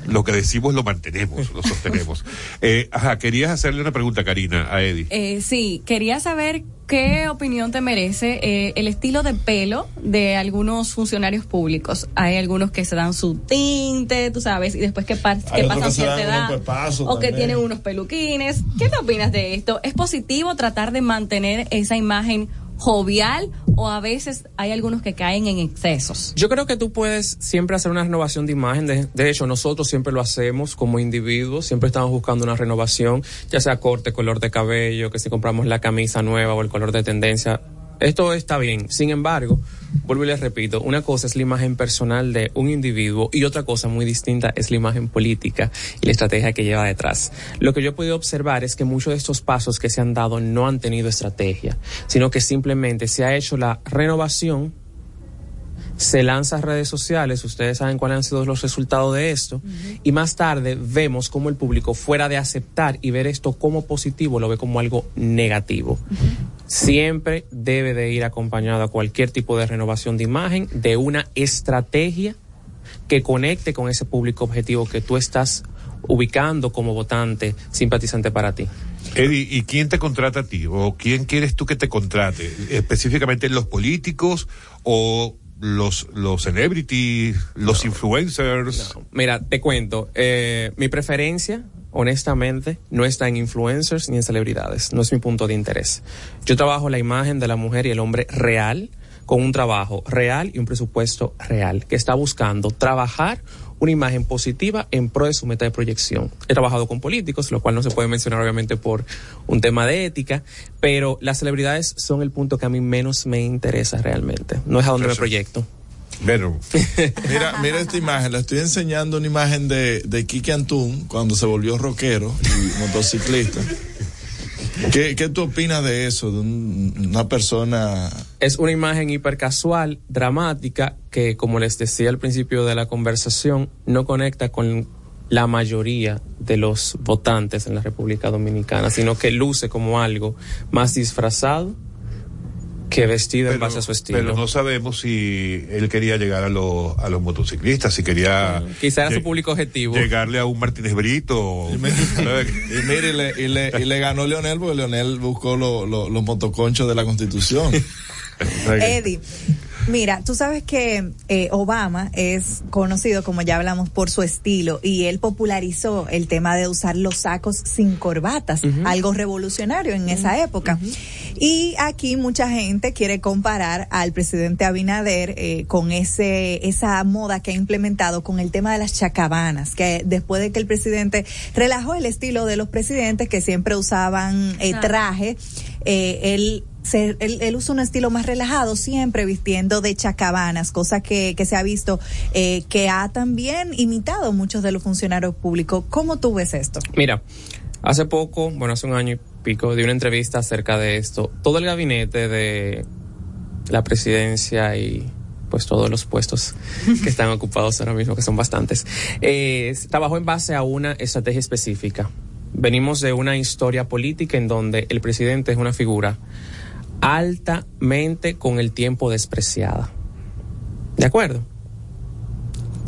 Lo que decimos lo mantenemos, lo sostenemos. Eh, ajá, querías hacerle una pregunta, Karina, a Eddie. Eh, sí, quería saber qué opinión te merece eh, el estilo de pelo de algunos funcionarios públicos. Hay algunos que se dan su tinte, tú sabes, y después que, pa- Hay que pasan cierta dan edad o que tienen unos peluquines. ¿Qué te opinas de esto? ¿Es positivo tratar de mantener esa imagen jovial o a veces hay algunos que caen en excesos? Yo creo que tú puedes siempre hacer una renovación de imagen. De, de hecho, nosotros siempre lo hacemos como individuos. Siempre estamos buscando una renovación, ya sea corte, color de cabello, que si compramos la camisa nueva o el color de tendencia. Esto está bien. Sin embargo, vuelvo y les repito, una cosa es la imagen personal de un individuo y otra cosa muy distinta es la imagen política y la estrategia que lleva detrás. Lo que yo he podido observar es que muchos de estos pasos que se han dado no han tenido estrategia, sino que simplemente se ha hecho la renovación se lanza a redes sociales, ustedes saben cuáles han sido los resultados de esto, y más tarde vemos cómo el público, fuera de aceptar y ver esto como positivo, lo ve como algo negativo. Siempre debe de ir acompañado a cualquier tipo de renovación de imagen, de una estrategia que conecte con ese público objetivo que tú estás ubicando como votante simpatizante para ti. Eddie, ¿y quién te contrata a ti? ¿O quién quieres tú que te contrate? ¿Específicamente los políticos o los, los celebrities, los influencers? Mira, te cuento, eh, mi preferencia, honestamente, no está en influencers ni en celebridades, no es mi punto de interés. Yo trabajo la imagen de la mujer y el hombre real, con un trabajo real y un presupuesto real, que está buscando trabajar una imagen positiva en pro de su meta de proyección. He trabajado con políticos, lo cual no se puede mencionar obviamente por un tema de ética, pero las celebridades son el punto que a mí menos me interesa realmente. No es a donde me proyecto. Pero, Mira, mira esta imagen, le estoy enseñando una imagen de, de Kike Antún cuando se volvió rockero y motociclista. ¿Qué, ¿Qué tú opinas de eso? De un- una persona Es una imagen hipercasual, dramática, que como les decía al principio de la conversación, no conecta con la mayoría de los votantes en la República Dominicana, sino que luce como algo más disfrazado que vestido en base a su estilo. pero no sabemos si él quería llegar a, los a los motociclistas, si quería Quizá era su público objetivo. llegarle a un Martínez Brito. Y mire, y le, y le, y le ganó Leonel porque Leonel buscó lo- lo- los motoconchos de la Constitución. Eddie, mira, tú sabes que eh, Obama es conocido, como ya hablamos, por su estilo y él popularizó el tema de usar los sacos sin corbatas, algo revolucionario en esa época. Y aquí mucha gente quiere comparar al presidente Abinader eh, con ese esa moda que ha implementado con el tema de las chacabanas, que después de que el presidente relajó el estilo de los presidentes que siempre usaban eh, traje, eh, él se- él, él usa un estilo más relajado, siempre vistiendo de chacabanas, cosa que, que se ha visto eh, que ha también imitado muchos de los funcionarios públicos. ¿Cómo tú ves esto? Mira, hace poco, bueno, hace un año y pico, di una entrevista acerca de esto. Todo el gabinete de la presidencia y pues todos los puestos que están ocupados ahora mismo, que son bastantes, eh, trabajó en base a una estrategia específica. Venimos de una historia política en donde el presidente es una figura altamente con el tiempo despreciada. ¿De acuerdo?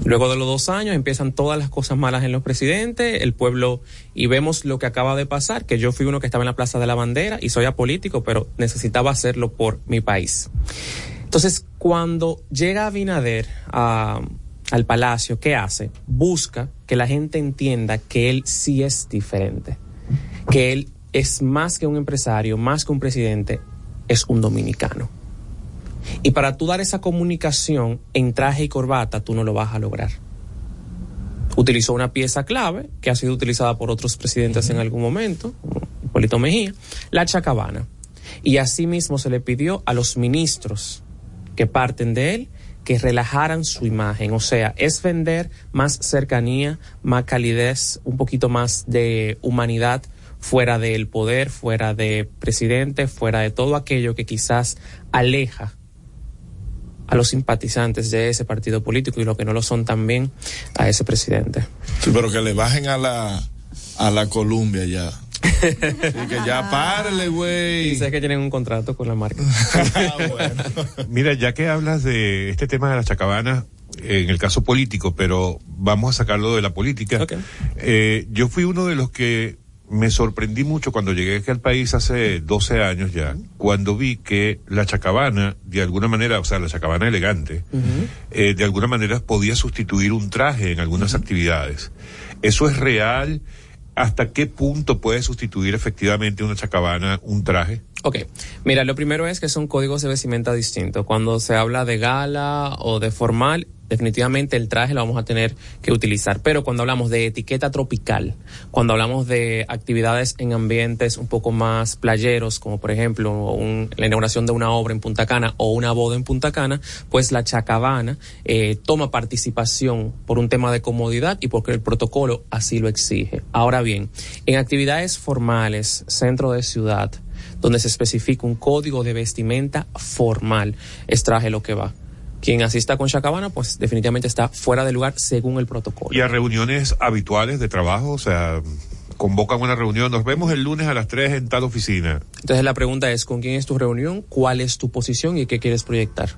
Luego de los dos años empiezan todas las cosas malas en los presidentes, el pueblo, y vemos lo que acaba de pasar, que yo fui uno que estaba en la Plaza de la Bandera y soy apolítico, pero necesitaba hacerlo por mi país. Entonces, cuando llega Abinader a, al palacio, ¿qué hace? Busca que la gente entienda que él sí es diferente, que él es más que un empresario, más que un presidente, es un dominicano. Y para tú dar esa comunicación en traje y corbata, tú no lo vas a lograr. Utilizó una pieza clave que ha sido utilizada por otros presidentes en algún momento, como Hipólito Mejía, la chacabana. Y asimismo se le pidió a los ministros que parten de él que relajaran su imagen. O sea, es vender más cercanía, más calidez, un poquito más de humanidad fuera del poder, fuera de presidente, fuera de todo aquello que quizás aleja a los simpatizantes de ese partido político y lo que no lo son también a ese presidente. Sí, pero que le bajen a la, a la Columbia ya. Sí, que ya párele, güey. Sé que tienen un contrato con la marca. Mira, ya que hablas de este tema de las chacabanas, en el caso político, pero vamos a sacarlo de la política. Eh, yo fui uno de los que me sorprendí mucho cuando llegué aquí al país hace 12 años ya, cuando vi que la chacabana, de alguna manera, o sea, la chacabana elegante, eh, de alguna manera podía sustituir un traje en algunas actividades. ¿Eso es real? ¿Hasta qué punto puede sustituir efectivamente una chacabana un traje? Ok, mira, lo primero es que son códigos de vestimenta distintos. Cuando se habla de gala o de formal, definitivamente el traje lo vamos a tener que utilizar. Pero cuando hablamos de etiqueta tropical, cuando hablamos de actividades en ambientes un poco más playeros, como por ejemplo un- la inauguración de una obra en Punta Cana o una boda en Punta Cana, pues la chacabana eh, toma participación por un tema de comodidad y porque el protocolo así lo exige. Ahora bien, en actividades formales, centro de ciudad, donde se especifica un código de vestimenta formal, es traje lo que va. Quien asista con chacabana, pues definitivamente está fuera de lugar según el protocolo. Y a reuniones habituales de trabajo, o sea, convocan una reunión, nos vemos el lunes a las 3 en tal oficina. Entonces la pregunta es, ¿con quién es tu reunión? ¿Cuál es tu posición y qué quieres proyectar?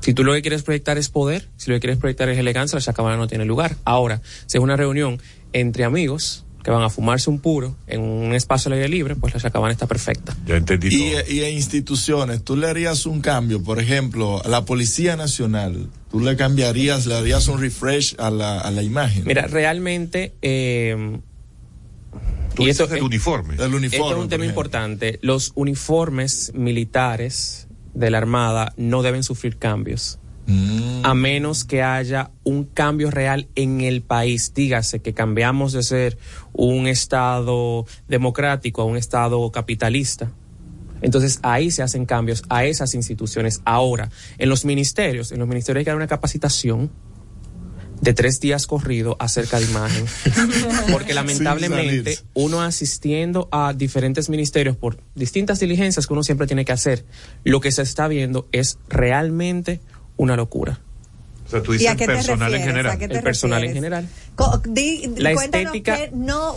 Si tú lo que quieres proyectar es poder, si lo que quieres proyectar es elegancia, la chacabana no tiene lugar. Ahora, si es una reunión entre amigos que van a fumarse un puro en un espacio al aire libre, pues la chacabana está perfecta. Ya entendí Y, y en instituciones, ¿tú le harías un cambio? Por ejemplo, a la Policía Nacional, ¿tú le cambiarías, le harías un refresh a la, a la imagen? Mira, realmente... Eh, Tú y dices esto- el uniforme. El uniforme, Esto es un tema ejemplo. importante. Los uniformes militares de la Armada no deben sufrir cambios. Mm. A menos que haya un cambio real en el país. Dígase que cambiamos de ser un Estado democrático a un Estado capitalista. Entonces ahí se hacen cambios a esas instituciones. Ahora, en los ministerios, en los ministerios hay que dar una capacitación de tres días corrido acerca de imagen. Porque lamentablemente uno asistiendo a diferentes ministerios por distintas diligencias que uno siempre tiene que hacer, lo que se está viendo es realmente una locura. O sea, tú ¿Y dices a qué te personal en general. ¿A qué te El personal en general. Co- di- La cuéntanos estética- no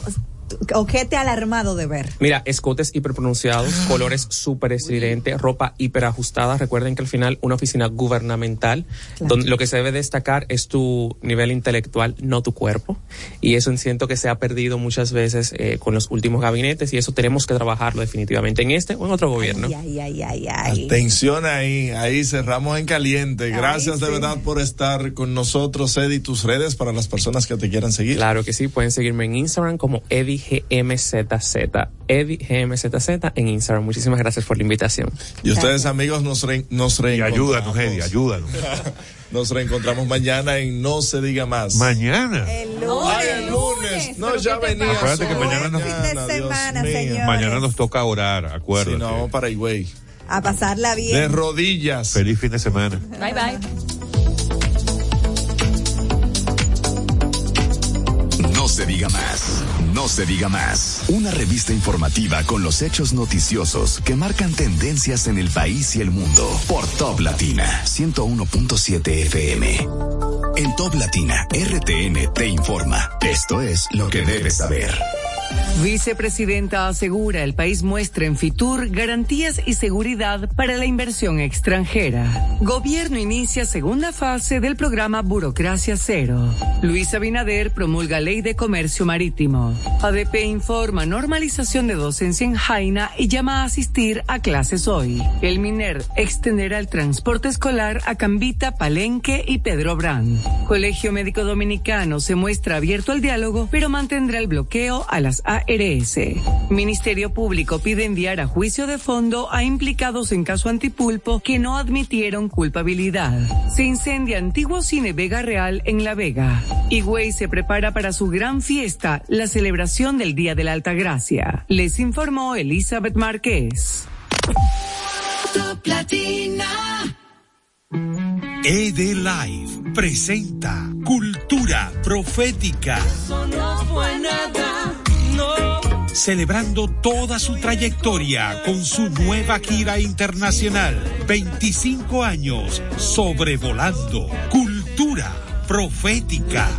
o qué te ha alarmado de ver. Mira, escotes hiperpronunciados, Ah. colores súper estridentes, ropa hiperajustada. Recuerden que al final una oficina gubernamental, donde lo que se debe destacar es tu nivel intelectual, no tu cuerpo. Y eso siento que se ha perdido muchas veces eh, con los últimos gabinetes y eso tenemos que trabajarlo definitivamente en este o en otro gobierno. Ay, ay, ay, ay. Atención ahí, ahí cerramos en caliente. Gracias de sí. verdad por estar con nosotros, Eddie, tus redes para las personas que te quieran seguir. Claro que sí, pueden seguirme en Instagram como EddieGMZZ. EddieGMZZ en Instagram. Muchísimas gracias por la invitación. Y ustedes, amigos, nos, re- nos reencontramos. ayúdanos, Eddie, ayúdanos. nos reencontramos mañana en No se diga más. Mañana. El lunes. Ay, el lunes. No, ya venía. Acuérdate que mañana nos, Fin de semana, mañana nos toca orar, acuérdate. Sí, no, vamos para Higüey. A pasarla De bien. rodillas. Feliz fin de semana. Bye bye. Se diga más. No se diga más. Una revista informativa con los hechos noticiosos que marcan tendencias en el país y el mundo. Por Top Latina 101.7 FM. En Top Latina, RTN te informa. Esto es lo que debes saber. Vicepresidenta asegura el país muestra en Fitur garantías y seguridad para la inversión extranjera. Gobierno inicia segunda fase del programa Burocracia Cero. Luis Abinader promulga ley de comercio marítimo. ADP informa normalización de docencia en Jaina y llama a asistir a clases hoy. El MINER extenderá el transporte escolar a Cambita, Palenque y Pedro Brand. Colegio Médico Dominicano se muestra abierto al diálogo, pero mantendrá el bloqueo a las ARS. Ministerio Público pide enviar a juicio de fondo a implicados en caso antipulpo que no admitieron culpabilidad. Se incendia antiguo cine Vega Real en La Vega. Higüey se prepara para su gran fiesta, la celebración del Día de la Altagracia. Les informó Elizabeth Márquez. Top Latina. ED Live presenta Cultura Profética. Eso no fue nada. Celebrando toda su trayectoria con su nueva gira internacional. 25 años sobrevolando. Cultura Profética.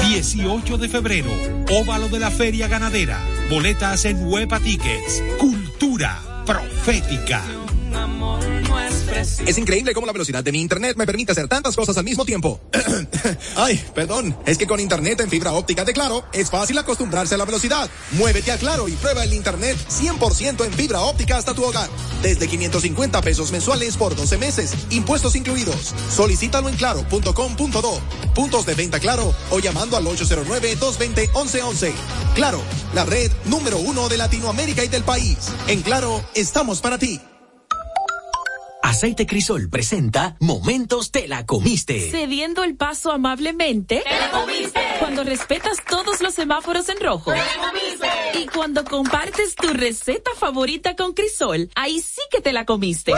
18 de febrero, óvalo de la Feria Ganadera. Boletas en Huepa Tickets. Cultura Profética. Es increíble cómo la velocidad de mi internet me permite hacer tantas cosas al mismo tiempo. Ay, perdón. Es que con internet en fibra óptica de Claro es fácil acostumbrarse a la velocidad. Muévete a Claro y prueba el internet 100% en fibra óptica hasta tu hogar. Desde 550 pesos mensuales por 12 meses, impuestos incluidos. Solicítalo en claro.com.do. Puntos de venta Claro o llamando al 809-220-1111. Claro, la red número uno de Latinoamérica y del país. En Claro, estamos para ti. Aceite Crisol presenta Momentos te la comiste. Cediendo el paso amablemente. ¡Te la comiste! Cuando respetas todos los semáforos en rojo. ¡Te la comiste! Y cuando compartes tu receta favorita con Crisol, ahí sí que te la comiste.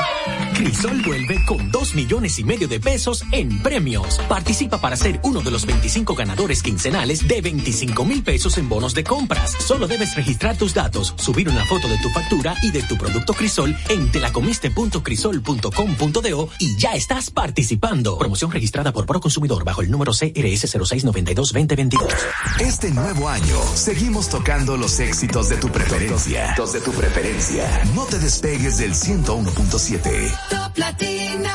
Crisol vuelve con dos millones y medio de pesos en premios. Participa para ser uno de los 25 ganadores quincenales de 25 mil pesos en bonos de compras. Solo debes registrar tus datos, subir una foto de tu factura y de tu producto Crisol en telacomiste.crisol.com .com.do y ya estás participando. Promoción registrada por Proconsumidor bajo el número CRS 0692-2022. Este nuevo año seguimos tocando los éxitos de tu preferencia. Los de tu preferencia. No te despegues del 101.7. Top Latina.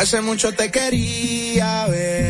Hace mucho te quería ver.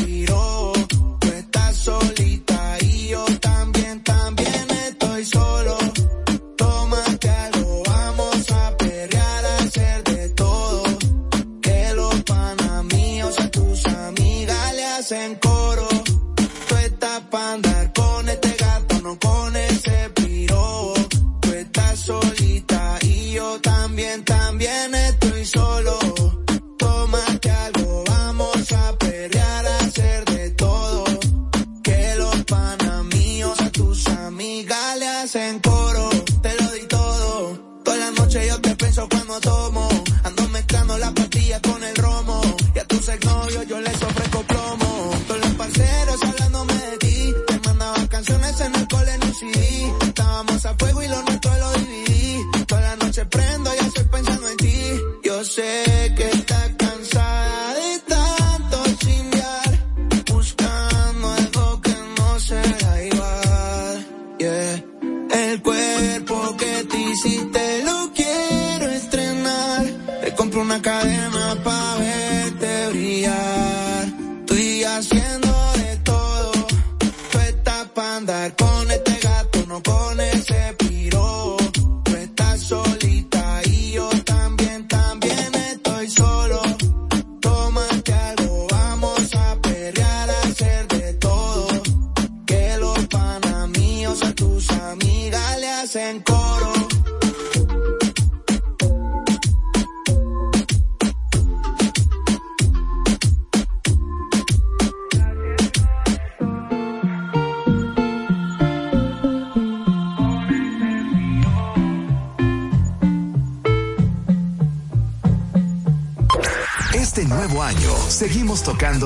hacen coro. Tú estás para andar con este gato, no con ese piro. Tú estás solita y yo también, también estoy solo. CD. Estábamos a fuego y lo nuestro lo dividí. Toda la noche prendo y estoy pensando en ti. Yo sé que estás cansada de tanto chingar. Buscando algo que no será igual. Yeah. El cuerpo que te hiciste lo quiero estrenar. Te compro una cadena pa' verte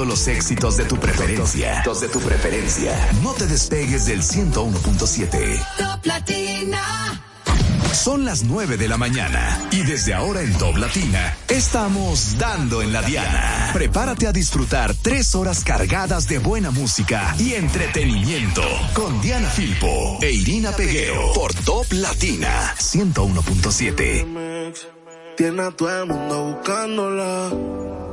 los éxitos de tu preferencia. Los de tu preferencia. No te despegues del 101.7. Top Latina. Son las 9 de la mañana y desde ahora en Top Latina estamos dando en la Diana. Prepárate a disfrutar tres horas cargadas de buena música y entretenimiento con Diana Filpo e Irina Peguero por Top Latina 101.7. Tiene a todo el mundo buscándola.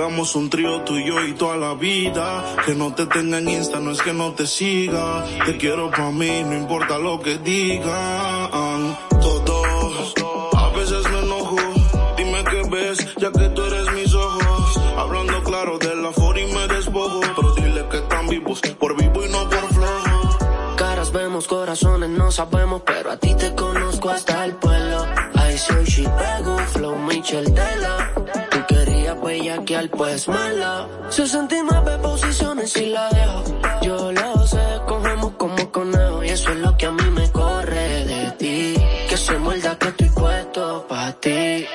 Hagamos un trío tú y yo y toda la vida. Que no te tenga en Insta, no es que no te siga. Te quiero pa' mí, no importa lo que digan. Todos, a veces me enojo. Dime qué ves, ya que tú eres mis ojos. Hablando claro de la for y me despojo. Pero dile que están vivos, por vivo y no por flojo. Caras vemos, corazones no sabemos, pero a ti te conozco hasta el pueblo. Say she pego, flow Michel querías bellaquear, pues mala. 69 posiciones y la dejo. Yo lo sé, cogemos como conejo. Y eso es lo que a mí me corre de ti. Que se muerda que estoy puesto pa' ti.